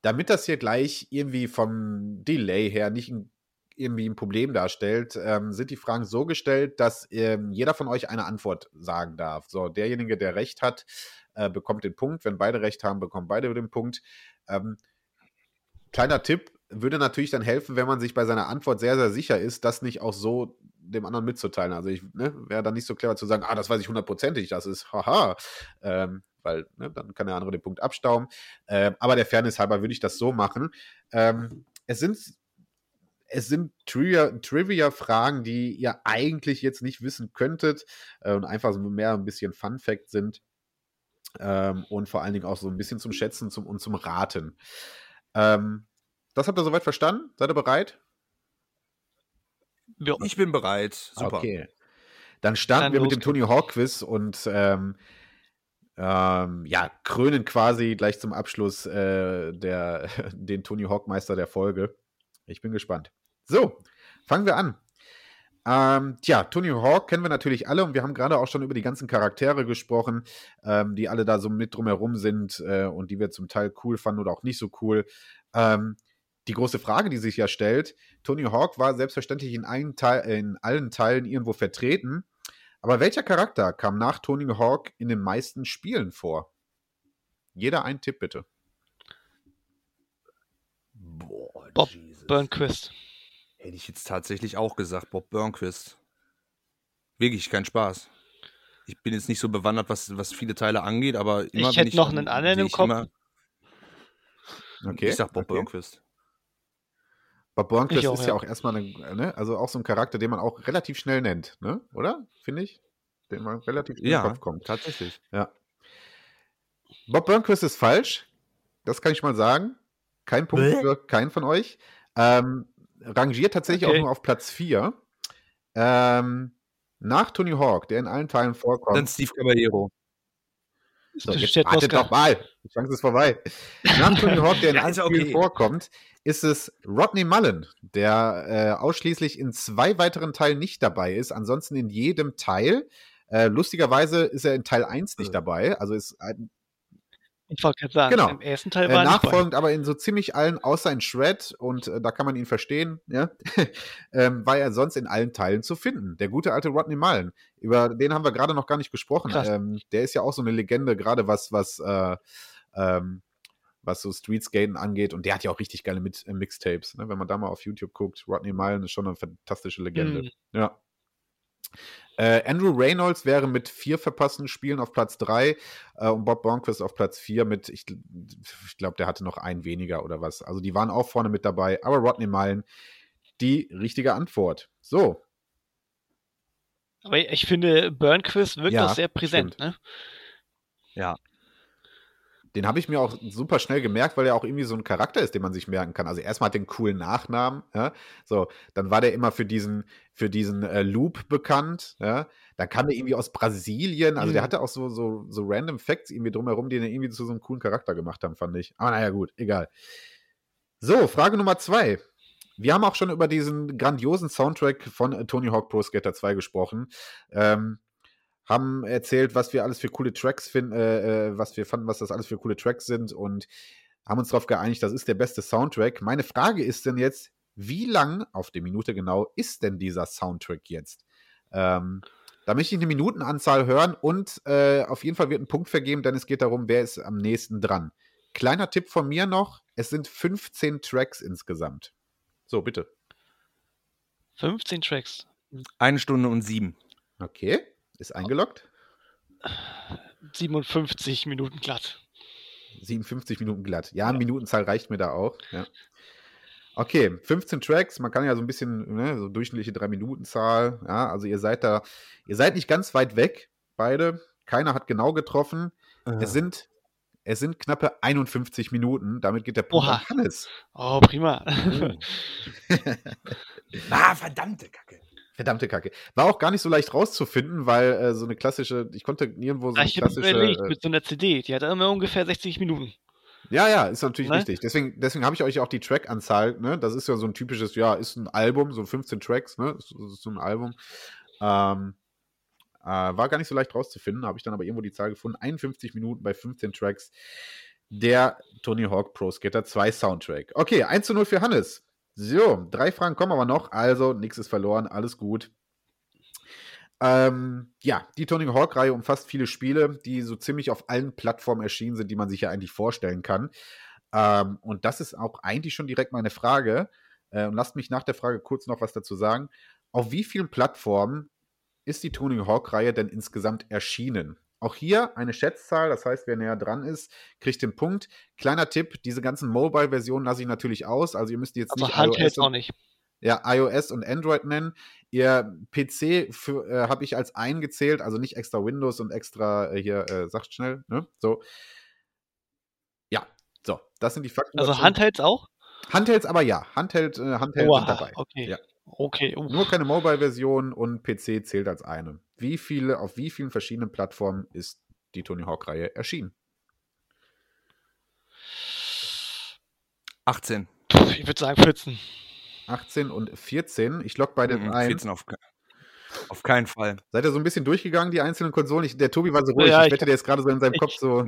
damit das hier gleich irgendwie vom Delay her nicht in, irgendwie ein Problem darstellt, ähm, sind die Fragen so gestellt, dass ähm, jeder von euch eine Antwort sagen darf. So, derjenige, der Recht hat, äh, bekommt den Punkt. Wenn beide Recht haben, bekommen beide den Punkt. Ähm, kleiner Tipp, würde natürlich dann helfen, wenn man sich bei seiner Antwort sehr, sehr sicher ist, das nicht auch so dem anderen mitzuteilen. Also ich ne, wäre dann nicht so clever zu sagen, ah, das weiß ich hundertprozentig, das ist haha. Ähm, weil ne, dann kann der andere den Punkt abstauben. Ähm, aber der Fairness halber würde ich das so machen. Ähm, es sind es sind Trivia-Fragen, die ihr eigentlich jetzt nicht wissen könntet äh, und einfach mehr ein bisschen Fun-Fact sind. Ähm, und vor allen Dingen auch so ein bisschen zum Schätzen zum, und zum Raten. Ähm, das habt ihr soweit verstanden? Seid ihr bereit? Ja. Ich bin bereit. Super. Okay. Dann starten Dann wir mit dem Tony Hawk Quiz und ähm, ähm, ja, krönen quasi gleich zum Abschluss äh, der, den Tony Hawk Meister der Folge. Ich bin gespannt. So, fangen wir an. Ähm, tja, Tony Hawk kennen wir natürlich alle und wir haben gerade auch schon über die ganzen Charaktere gesprochen, ähm, die alle da so mit drumherum sind äh, und die wir zum Teil cool fanden oder auch nicht so cool. Ähm, die große Frage, die sich ja stellt, Tony Hawk war selbstverständlich in, Teil, in allen Teilen irgendwo vertreten, aber welcher Charakter kam nach Tony Hawk in den meisten Spielen vor? Jeder ein Tipp bitte. Boah, Bob Jesus. Burnquist. Hätte ich jetzt tatsächlich auch gesagt, Bob Burnquist. Wirklich kein Spaß. Ich bin jetzt nicht so bewandert, was, was viele Teile angeht, aber immer Ich hätte ich noch einen anderen im Kopf. Immer, okay. Ich sag Bob okay. Burnquist. Bob Burnquist auch, ist ja, ja auch erstmal eine, ne, also auch so ein Charakter, den man auch relativ schnell nennt, ne? Oder? Finde ich? Den man relativ schnell ja, in den Kopf kommt. Tatsächlich. Ja. Bob Burnquist ist falsch. Das kann ich mal sagen. Kein Punkt Bäh? für keinen von euch. Ähm, rangiert tatsächlich okay. auch nur auf Platz 4. Ähm, nach Tony Hawk, der in allen Teilen vorkommt. Dann Steve Caballero. So, jetzt wartet doch mal. Die Chance ist vorbei. Nach Tony Hawk, der in allen Spielen okay. vorkommt, ist es Rodney Mullen, der äh, ausschließlich in zwei weiteren Teilen nicht dabei ist, ansonsten in jedem Teil. Äh, lustigerweise ist er in Teil 1 nicht dabei, also ist ein ich wollte gerade sagen, genau. im ersten Teil äh, war äh, Nachfolgend aber in so ziemlich allen, außer in Shred, und äh, da kann man ihn verstehen, ja, ähm, war er sonst in allen Teilen zu finden. Der gute alte Rodney Mullen, über den haben wir gerade noch gar nicht gesprochen. Ähm, der ist ja auch so eine Legende, gerade was, was, äh, ähm, was so Streetskaten angeht. Und der hat ja auch richtig geile Mit äh, Mixtapes. Ne? Wenn man da mal auf YouTube guckt, Rodney Mullen ist schon eine fantastische Legende. Mhm. Ja. Äh, Andrew Reynolds wäre mit vier verpassten Spielen auf Platz drei äh, und Bob Bonquist auf Platz vier mit, ich, ich glaube, der hatte noch einen weniger oder was. Also die waren auch vorne mit dabei, aber Rodney Mullen, die richtige Antwort. So. Aber ich finde, Burnquist wirkt ja, auch sehr präsent, stimmt. ne? Ja, den habe ich mir auch super schnell gemerkt, weil er auch irgendwie so ein Charakter ist, den man sich merken kann. Also erstmal hat er den coolen Nachnamen, ja. So, dann war der immer für diesen, für diesen äh, Loop bekannt, ja. Dann kam er irgendwie aus Brasilien. Also mhm. der hatte auch so, so, so random Facts irgendwie drumherum, die ihn irgendwie zu so einem coolen Charakter gemacht haben, fand ich. Aber naja, gut, egal. So, Frage Nummer zwei. Wir haben auch schon über diesen grandiosen Soundtrack von Tony Hawk Pro Skater 2 gesprochen. Ähm, haben erzählt, was wir alles für coole Tracks finden, äh, äh, was wir fanden, was das alles für coole Tracks sind und haben uns darauf geeinigt, das ist der beste Soundtrack. Meine Frage ist denn jetzt, wie lang auf die Minute genau ist denn dieser Soundtrack jetzt? Ähm, da möchte ich eine Minutenanzahl hören und äh, auf jeden Fall wird ein Punkt vergeben, denn es geht darum, wer ist am nächsten dran. Kleiner Tipp von mir noch: Es sind 15 Tracks insgesamt. So, bitte. 15 Tracks. Eine Stunde und sieben. Okay. Ist eingeloggt? 57 Minuten glatt. 57 Minuten glatt. Ja, ja. Minutenzahl reicht mir da auch. Ja. Okay, 15 Tracks, man kann ja so ein bisschen, ne, so durchschnittliche 3-Minuten-Zahl. Ja, also ihr seid da, ihr seid nicht ganz weit weg, beide. Keiner hat genau getroffen. Äh. Es sind es sind knappe 51 Minuten. Damit geht der Punkt Oha. an Hannes. Oh, prima. Oh. ah, verdammte Kacke. Verdammte Kacke. War auch gar nicht so leicht rauszufinden, weil äh, so eine klassische, ich konnte nirgendwo so eine ich klassische. Überlegt, äh, mit so einer CD, die hat immer ungefähr 60 Minuten. Ja, ja, ist natürlich ne? richtig. Deswegen, deswegen habe ich euch auch die Track-Anzahl, ne? Das ist ja so ein typisches, ja, ist ein Album, so 15 Tracks, ne? Das ist so ein Album. Ähm, äh, war gar nicht so leicht rauszufinden, habe ich dann aber irgendwo die Zahl gefunden. 51 Minuten bei 15 Tracks. Der Tony Hawk Pro Skater 2 Soundtrack. Okay, 1 zu 0 für Hannes. So, drei Fragen kommen aber noch, also nichts ist verloren, alles gut. Ähm, ja, die Tony Hawk-Reihe umfasst viele Spiele, die so ziemlich auf allen Plattformen erschienen sind, die man sich ja eigentlich vorstellen kann. Ähm, und das ist auch eigentlich schon direkt meine Frage. Äh, und lasst mich nach der Frage kurz noch was dazu sagen. Auf wie vielen Plattformen ist die Tony Hawk-Reihe denn insgesamt erschienen? Auch hier eine Schätzzahl, das heißt, wer näher dran ist, kriegt den Punkt. Kleiner Tipp: Diese ganzen Mobile-Versionen lasse ich natürlich aus. Also, ihr müsst jetzt Also nicht Handheld iOS und auch nicht. ja, iOS und Android nennen. Ihr PC äh, habe ich als eingezählt, also nicht extra Windows und extra äh, hier, äh, sagt schnell, ne? So. Ja, so, das sind die Fakten. Also dazu. Handhelds auch? Handhelds aber ja, Handheld, äh, Handheld Oha, sind dabei. okay. Ja. Okay, uff. Nur keine Mobile-Version und PC zählt als eine. Wie viele, auf wie vielen verschiedenen Plattformen ist die Tony Hawk-Reihe erschienen? 18. Puh, ich würde sagen 14. 18 und 14. Ich log beide Mhm, ein. 14 auf, auf keinen Fall. Seid ihr so ein bisschen durchgegangen, die einzelnen Konsolen? Ich, der Tobi war so ruhig. Ja, ich ich wette, der ist gerade so in seinem ich- Kopf so.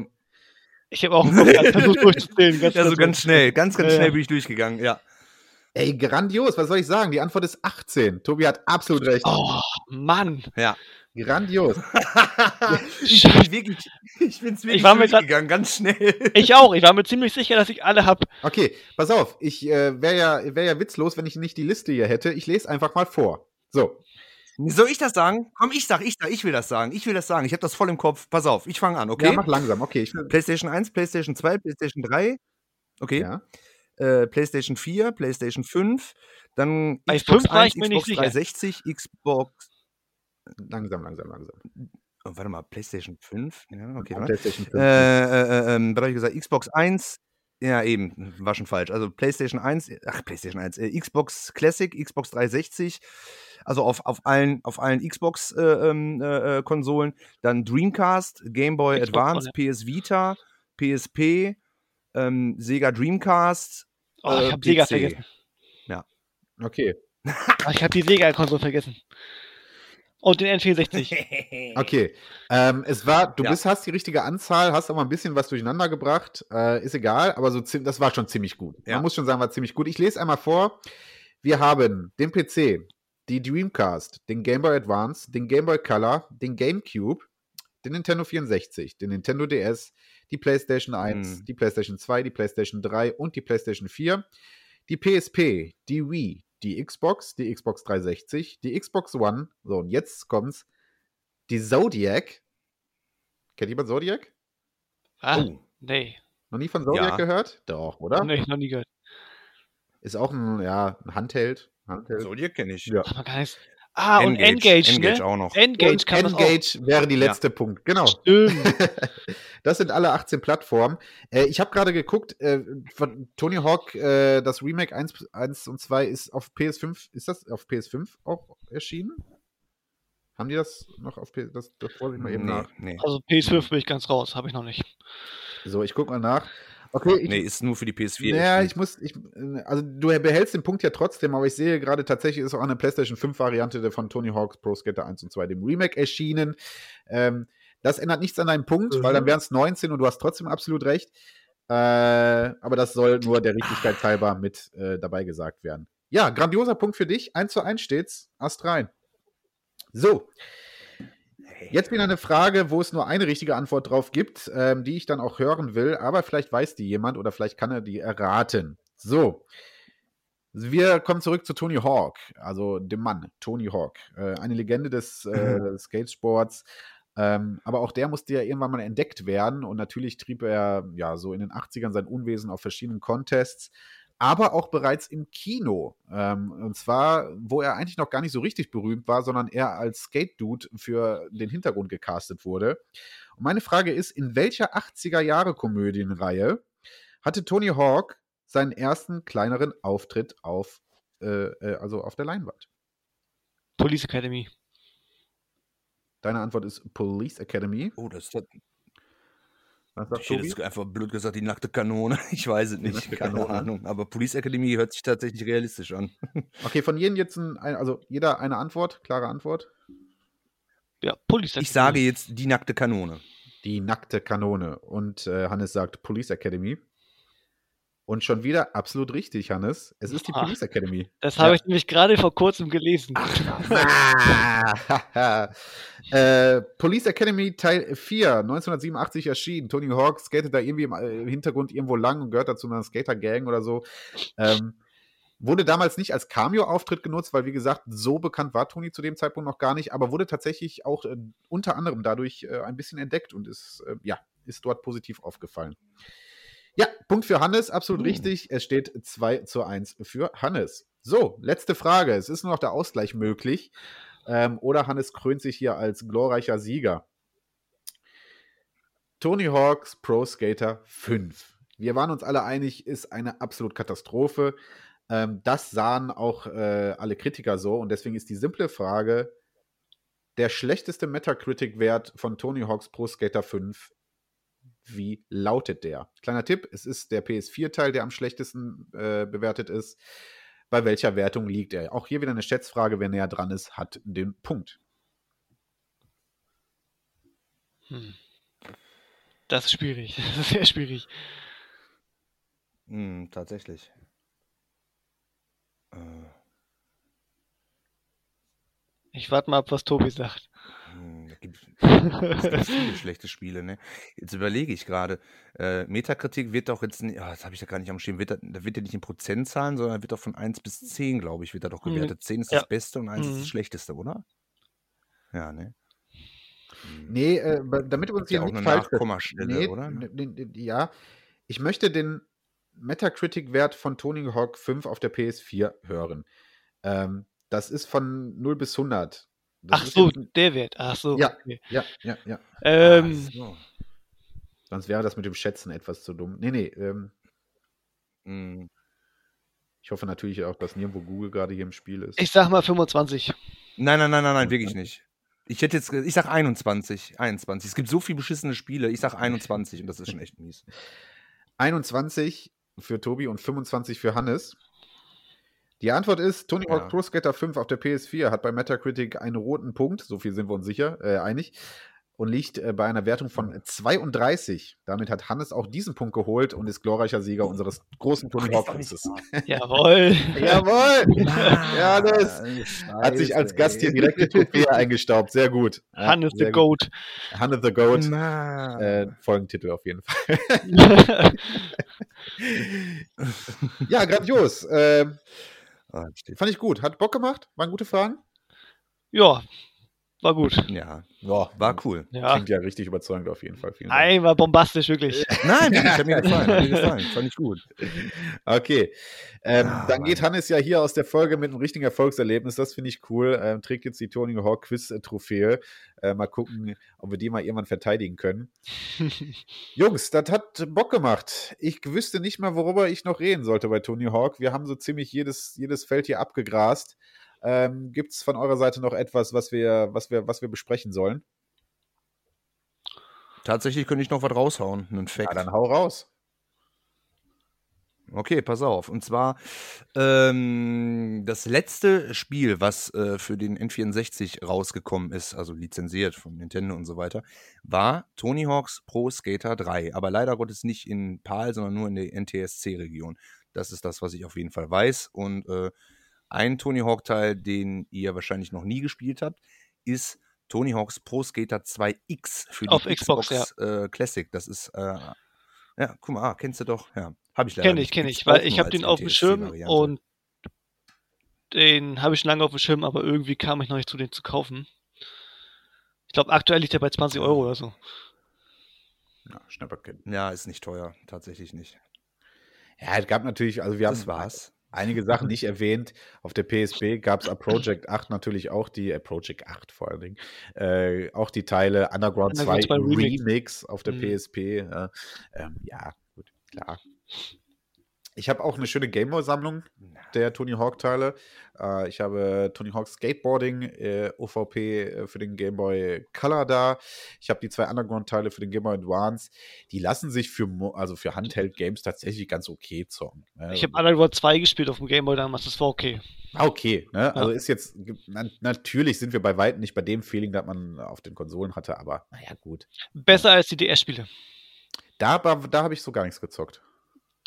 Ich habe auch versucht durchzuzählen. Ganz Ja, so ganz schnell, ganz, ganz Ja, schnell ja. bin ich durchgegangen, ja. Ey, grandios, was soll ich sagen? Die Antwort ist 18. Tobi hat absolut recht. Oh, Mann. Ja. Grandios. ich bin wirklich, ich bin's wirklich war mir grad- durchgegangen, ganz schnell. Ich auch. Ich war mir ziemlich sicher, dass ich alle habe. Okay, pass auf. Ich äh, wäre ja, wär ja witzlos, wenn ich nicht die Liste hier hätte. Ich lese einfach mal vor. So. Soll ich das sagen? Komm, ich sag, ich sag, ich will das sagen. Ich will das sagen. Ich habe das voll im Kopf. Pass auf, ich fange an, okay? Ja, mach langsam. Okay. Ich, PlayStation 1, PlayStation 2, PlayStation 3. Okay. ja. Äh, PlayStation 4, PlayStation 5, dann Bei Xbox 5 war 1, ich mir nicht Xbox sicher. 360, Xbox. Langsam, langsam, langsam. Oh, warte mal, PlayStation 5? Ja, okay, Ja, warte. PlayStation 5. Äh, äh, äh, ähm, was habe ich gesagt? Xbox 1. Ja, eben, war schon falsch. Also PlayStation 1, ach, PlayStation 1, äh, Xbox Classic, Xbox 360, also auf, auf allen, auf allen Xbox-Konsolen. Äh, äh, Konsolen. Dann Dreamcast, Game Boy Xbox Advance, PS Vita, PSP, ähm, Sega Dreamcast. Oh, ich äh, habe Sega vergessen. Okay. Ah, Ich habe die Sega-Konsole vergessen. Und den N64. Okay. Ähm, es war, du Ja. bist, hast die richtige Anzahl, hast aber ein bisschen was durcheinander gebracht. Äh, ist egal, aber so, das war schon ziemlich gut. Ja. Man muss schon sagen, war ziemlich gut. Ich lese einmal vor. Wir haben den PC, die Dreamcast, den Game Boy Advance, den Game Boy Color, den GameCube, den Nintendo 64, den Nintendo DS, die PlayStation 1, Hm. die PlayStation 2, die PlayStation 3 und die PlayStation 4, die PSP, die Wii, die Xbox, die Xbox 360, die Xbox One, so und jetzt kommt's, die Zodiac. Kennt jemand Zodiac? Ah, Oh. nee. Noch nie von Zodiac Ja. gehört? Doch, oder? Nee, noch nie gehört. Ist auch ein, ja, ein Handheld. Handheld. So, die kenne ich. Ja. Man kann jetzt. Ah, und Engage, Engage ne? auch noch. Engage Und kann. Engage wäre die letzte Punkt. Genau. Stimmt. das sind alle 18 Plattformen. Äh, ich habe gerade geguckt, äh, von Tony Hawk, äh, das Remake 1, 1 und 2 ist auf PS5, ist das auf PS5 auch erschienen? Haben die das noch auf PS5? Das, das vorsicht mal eben nee, nach. nee. Also PS5 bin ich ganz raus, habe ich noch nicht. So, ich guck mal nach. Okay, ich, nee, ist nur für die PS4. Ja, erschienen. ich muss, ich, also du behältst den Punkt ja trotzdem, aber ich sehe gerade tatsächlich ist auch eine PlayStation 5 Variante von Tony Hawk's Pro Skater 1 und 2, dem Remake erschienen. Ähm, das ändert nichts an deinem Punkt, weil dann Mhm. wären es 19 und du hast trotzdem absolut recht. Äh, aber das soll nur der Richtigkeit halber mit äh, dabei gesagt werden. Ja, grandioser Punkt für dich. 1 zu 1 steht's. Ast rein. So, Jetzt wieder eine Frage, wo es nur eine richtige Antwort drauf gibt, ähm, die ich dann auch hören will, aber vielleicht weiß die jemand oder vielleicht kann er die erraten. So. Wir kommen zurück zu Tony Hawk, also dem Mann, Tony Hawk. Äh, eine Legende des äh, Skatesports. Ähm, aber auch der musste ja irgendwann mal entdeckt werden und natürlich trieb er ja so in den 80ern sein Unwesen auf verschiedenen Contests, aber auch bereits im Kino. Ähm, und zwar, wo er eigentlich noch gar nicht so richtig berühmt war, sondern er als Skate-Dude für den Hintergrund gecastet wurde. Und meine Frage ist, in welcher 80er-Jahre-Komödienreihe hatte Tony Hawk seinen ersten kleineren Auftritt auf, äh, äh, also auf der Leinwand? Police Academy. Deine Antwort ist Police Academy. Oh, das hat. Was sagt Ich hätte Tobi? jetzt einfach blöd gesagt, die nackte Kanone. Ich weiß es nicht. Keine Kanone. Ahnung. Aber Police Academy hört sich tatsächlich realistisch an. Okay, von jedem jetzt ein, ein, also jeder eine Antwort, klare Antwort. Ja, Police Academy. Ich sage jetzt die nackte Kanone. Die nackte Kanone. Und äh, Hannes sagt Police Academy. Und schon wieder absolut richtig, Hannes. Es ist die Ah. Police Academy. Das Ja. habe ich nämlich gerade vor kurzem gelesen. äh, Police Academy Teil 4, 1987 erschienen. Tony Hawk skatet da irgendwie im äh, Hintergrund irgendwo lang und gehört dazu einer Skater-Gang oder so. Ähm, wurde damals nicht als Cameo-Auftritt genutzt, weil, wie gesagt, so bekannt war Tony zu dem Zeitpunkt noch gar nicht, aber wurde tatsächlich auch äh, unter anderem dadurch äh, ein bisschen entdeckt und ist, äh, ja, ist dort positiv aufgefallen. Ja, Punkt für Hannes, absolut Hm. richtig. Es steht 2 zu 1 für Hannes. So, letzte Frage. Es ist nur noch der Ausgleich möglich. Ähm, oder Hannes krönt sich hier als glorreicher Sieger. Tony Hawks Pro Skater 5. Wir waren uns alle einig, ist eine absolute Katastrophe. Ähm, das sahen auch äh, alle Kritiker so. Und deswegen ist die simple Frage: Der schlechteste Metacritic-Wert von Tony Hawks Pro Skater 5 wie lautet der? Kleiner Tipp, es ist der PS4-Teil, der am schlechtesten äh, bewertet ist. Bei welcher Wertung liegt er? Auch hier wieder eine Schätzfrage, wer näher dran ist, hat den Punkt. Hm. Das ist schwierig. Das ist sehr schwierig. Hm, tatsächlich. Äh, Ich warte mal ab, was Tobi sagt. Hm, es gibt viele schlechte Spiele, ne? Jetzt überlege ich gerade. Äh, Metakritik wird doch jetzt, ni- ah, das habe ich ja gar nicht am Schirm, wird da, da wird ja nicht in Prozentzahlen, sondern wird doch von 1 bis 10, glaube ich, wird da doch Mhm. gewertet. 10 ist Ja. das Beste und 1 ist Mhm. das Schlechteste, oder? Ja, ne? Hm. Nee, äh, damit wir uns ja hier auch nicht eine falsch Nachkommastelle, Nee, oder? n- n- n- ja. Ich möchte den Metacritic-Wert von Tony Hawk 5 auf der PS4 hören. Ähm, das ist von 0 bis 100. Das Ach so, jetzt- der Wert. Ach so. Ja. Okay. Ja, ja, ja. Ähm, so. Sonst wäre das mit dem Schätzen etwas zu dumm. Nee, nee. Ähm, Hm. ich hoffe natürlich auch, dass nirgendwo Google gerade hier im Spiel ist. ich sag mal 25. Nein, nein, nein, nein, nein, wirklich nicht. Ich hätte jetzt, ich sag 21, 21. Es gibt so viele beschissene Spiele. Ich sag 21 und das ist schon echt mies. 21 für Tobi und 25 für Hannes. Die Antwort ist, Tony Hawk Ja. Pro Skater 5 auf der PS4 hat bei Metacritic einen roten Punkt, so viel sind wir uns sicher, äh, einig, und liegt äh, bei einer Wertung von 32. Damit hat Hannes auch diesen Punkt geholt und ist glorreicher Sieger unseres großen Tony Hawk Quizzes. Jawohl. Jawohl! Ja, das Scheiße, hat sich als Gast hier direkt die Trophäe eingestaubt. Sehr gut. Ja, Hannes sehr the gut. Goat. Hannes the Goat. Na. Äh, Folgentitel auf jeden Fall. Ja, grandios. Ah, steht- fand ich gut. Hat Bock gemacht? Waren gute Fragen? ja, war gut. Ja, Ja, war cool. Ja. Klingt ja richtig überzeugend auf jeden Fall. Vielen Dank. Nein, war bombastisch, wirklich. Nein, wirklich, hat mir gefallen. Hat mir gefallen. Fand ich gut. Okay. Ähm, Ah, dann Mann. geht Hannes ja hier aus der Folge mit einem richtigen Erfolgserlebnis. Das finde ich cool. Ähm, trägt jetzt die Tony Hawk Quiz-Trophäe. Äh, mal gucken, ob wir die mal irgendwann verteidigen können. Jungs, das hat Bock gemacht. Ich wüsste nicht mal, worüber ich noch reden sollte bei Tony Hawk. Wir haben so ziemlich jedes, jedes Feld hier abgegrast. Ähm, Gibt es von eurer Seite noch etwas, was wir, was wir, was wir besprechen sollen? Tatsächlich könnte ich noch was raushauen. Einen Ja, Fact. dann hau raus. Okay, pass auf. Und zwar ähm, das letzte Spiel, was äh, für den N64 rausgekommen ist, also lizenziert von Nintendo und so weiter, war Tony Hawk's Pro Skater 3. Aber leider Gottes nicht in PAL, sondern nur in der NTSC-Region. Das ist das, was ich auf jeden Fall weiß. Und äh, ein Tony Hawk-Teil, den ihr wahrscheinlich noch nie gespielt habt, ist Tony Hawk's Pro Skater 2X für die Auf Xbox, äh, Classic. Das ist, äh, ja, guck mal, ah, kennst du doch, ja. Habe ich leider Kenne ich, kenne ich, weil ich habe den auf dem Schirm NTSC-Variante. und den habe ich schon lange auf dem Schirm, aber irgendwie kam ich noch nicht zu, den zu kaufen. Ich glaube, aktuell liegt der bei 20 Euro oder so. Ja, Schnapperkind. Ja, ist nicht teuer, tatsächlich nicht. Ja, es gab natürlich, also wir das haben war's. Einige Sachen nicht erwähnt. Auf der PSP gab es ab Project 8 natürlich auch die, äh, Project 8 vor allen Dingen, äh, auch die Teile Underground, Underground 2 2 Remix. Remix. auf der Mhm. PSP. Äh, ähm, ja, gut, klar. Ich habe auch eine schöne Gameboy-Sammlung der Tony Hawk-Teile. Äh, ich habe Tony Hawk Skateboarding äh, OVP äh, für den Game Boy Color da. Ich habe die zwei Underground-Teile für den Game Boy Advance. Die lassen sich für, also für Handheld-Games tatsächlich ganz okay zocken. ne? Ich habe Underworld 2 gespielt auf dem Gameboy damals, das war okay. Ah, okay. Ne? Also Ja. ist jetzt, na, natürlich sind wir bei weitem nicht bei dem Feeling, das man auf den Konsolen hatte, aber naja, gut. Besser als die DS-Spiele. Da, da, da habe ich so gar nichts gezockt.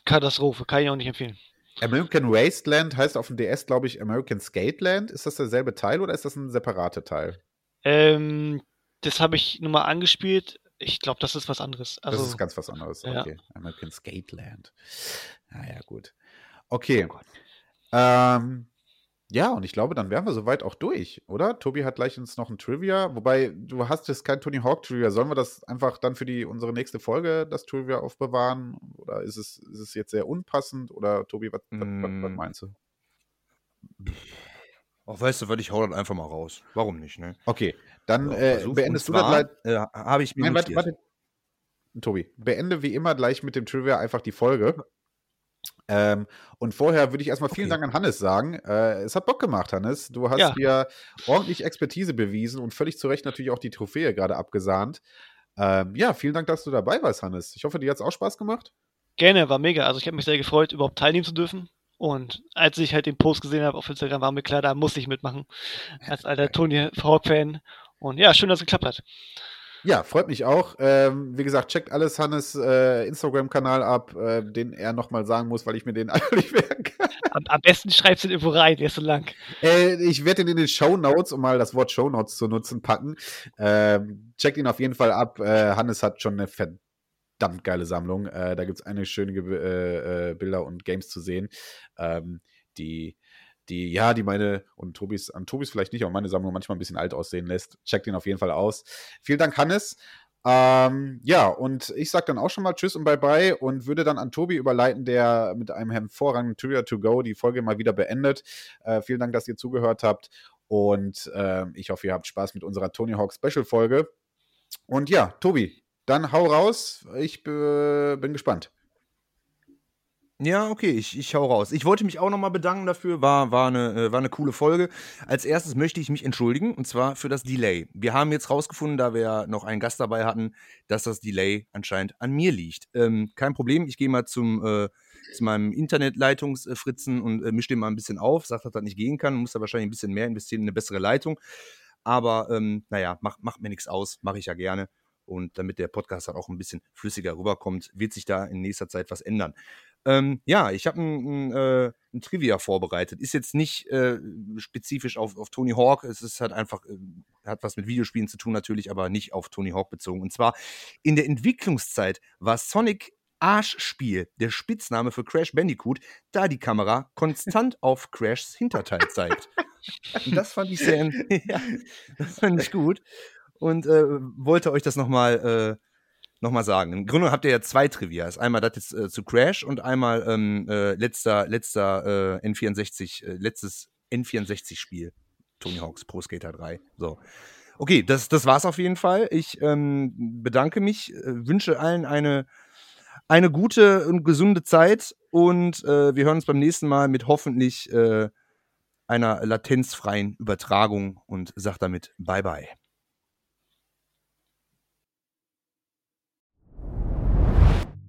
Katastrophe, kann ich auch nicht empfehlen. American Wasteland heißt auf dem DS, glaube ich, American Skateland. Ist das derselbe Teil oder ist das ein separater Teil? Ähm, das habe ich nur mal angespielt. Ich glaube, das ist was anderes. Also, das ist ganz was anderes. ja. Okay. American Skateland. Naja, gut. Okay. Oh. Ähm, ja, und ich glaube, dann wären wir soweit auch durch, oder? Tobi hat gleich uns noch ein Trivia. Wobei, du hast jetzt kein Tony Hawk Trivia. Sollen wir das einfach dann für die, unsere nächste Folge, das Trivia aufbewahren? Oder ist es, ist es jetzt sehr unpassend? Oder Tobi, was, Mm. meinst du? Ach, weißt du was, ich hau das einfach mal raus. Warum nicht, ne? Okay, dann So, äh, beendest du das gleich. äh, Habe ich mir Nein, warte, warte. Tobi, beende wie immer gleich mit dem Trivia einfach die Folge. Ähm, und vorher würde ich erstmal vielen Okay. Dank an Hannes sagen. Äh, es hat Bock gemacht, Hannes. Du hast Ja. hier ordentlich Expertise bewiesen und völlig zu Recht natürlich auch die Trophäe gerade abgesahnt. Ähm, ja, vielen Dank, dass du dabei warst, Hannes. Ich hoffe, dir hat es auch Spaß gemacht. Gerne, war mega. Also ich habe mich sehr gefreut, überhaupt teilnehmen zu dürfen. Und als ich halt den Post gesehen habe auf Instagram, war mir klar, da muss ich mitmachen. Als alter Tony Hawk-Fan. Und ja, schön, dass es geklappt hat. Ja, freut mich auch. Ähm, wie gesagt, checkt alles Hannes äh, Instagram-Kanal ab, äh, den er nochmal sagen muss, weil ich mir den nicht merken kann. Am, am besten schreibst du den irgendwo rein, der ist so lang. Äh, ich werde ihn in den Show Notes, um mal das Wort Show Notes zu nutzen, packen. Ähm, checkt ihn auf jeden Fall ab. Äh, Hannes hat schon eine verdammt geile Sammlung. Äh, da gibt es einige schöne äh, Bilder und Games zu sehen, ähm, die, die, ja, die meine und Tobis, an Tobis vielleicht nicht, aber meine Sammlung manchmal ein bisschen alt aussehen lässt. Checkt ihn auf jeden Fall aus. Vielen Dank, Hannes. Ähm, ja, und ich sage dann auch schon mal Tschüss und Bye-bye und würde dann an Tobi überleiten, der mit einem hervorragenden Trivia to Go die Folge mal wieder beendet. Äh, vielen Dank, dass ihr zugehört habt und ähm, ich hoffe, ihr habt Spaß mit unserer Tony Hawk Special Folge. Und ja, Tobi, dann hau raus. Ich äh, bin gespannt. Ja, okay, ich, ich hau raus. Ich wollte mich auch nochmal bedanken dafür, war, war, eine, äh, war eine coole Folge. Als erstes möchte ich mich entschuldigen, und zwar für das Delay. Wir haben jetzt rausgefunden, da wir ja noch einen Gast dabei hatten, dass das Delay anscheinend an mir liegt. Ähm, kein Problem, ich gehe mal zum, äh, zu meinem Internetleitungsfritzen und äh, mische den mal ein bisschen auf, sagt, dass das nicht gehen kann, muss da wahrscheinlich ein bisschen mehr investieren in eine bessere Leitung. Aber ähm, naja, macht, macht mir nichts aus, mache ich ja gerne. Und damit der Podcast dann auch ein bisschen flüssiger rüberkommt, wird sich da in nächster Zeit was ändern. Ähm, ja, ich habe ein, ein, äh, ein Trivia vorbereitet. Ist jetzt nicht äh, spezifisch auf, auf Tony Hawk. Es ist halt einfach, äh, hat was mit Videospielen zu tun natürlich, aber nicht auf Tony Hawk bezogen. Und zwar in der Entwicklungszeit war Sonic Arschspiel der Spitzname für Crash Bandicoot, da die Kamera konstant auf Crashs Hinterteil zeigt. Und das fand ich sehr, ja, das fand ich gut und äh, wollte euch das nochmal äh, noch mal sagen. Im Grunde habt ihr ja zwei Trivias. Einmal das jetzt äh, zu Crash und einmal ähm, äh, letzter, letzter äh, N64, äh, letztes N64-Spiel. Tony Hawks Pro Skater 3. So. Okay, das, das war's auf jeden Fall. Ich ähm, bedanke mich, äh, wünsche allen eine, eine gute und gesunde Zeit und äh, wir hören uns beim nächsten Mal mit hoffentlich äh, einer latenzfreien Übertragung und sag damit Bye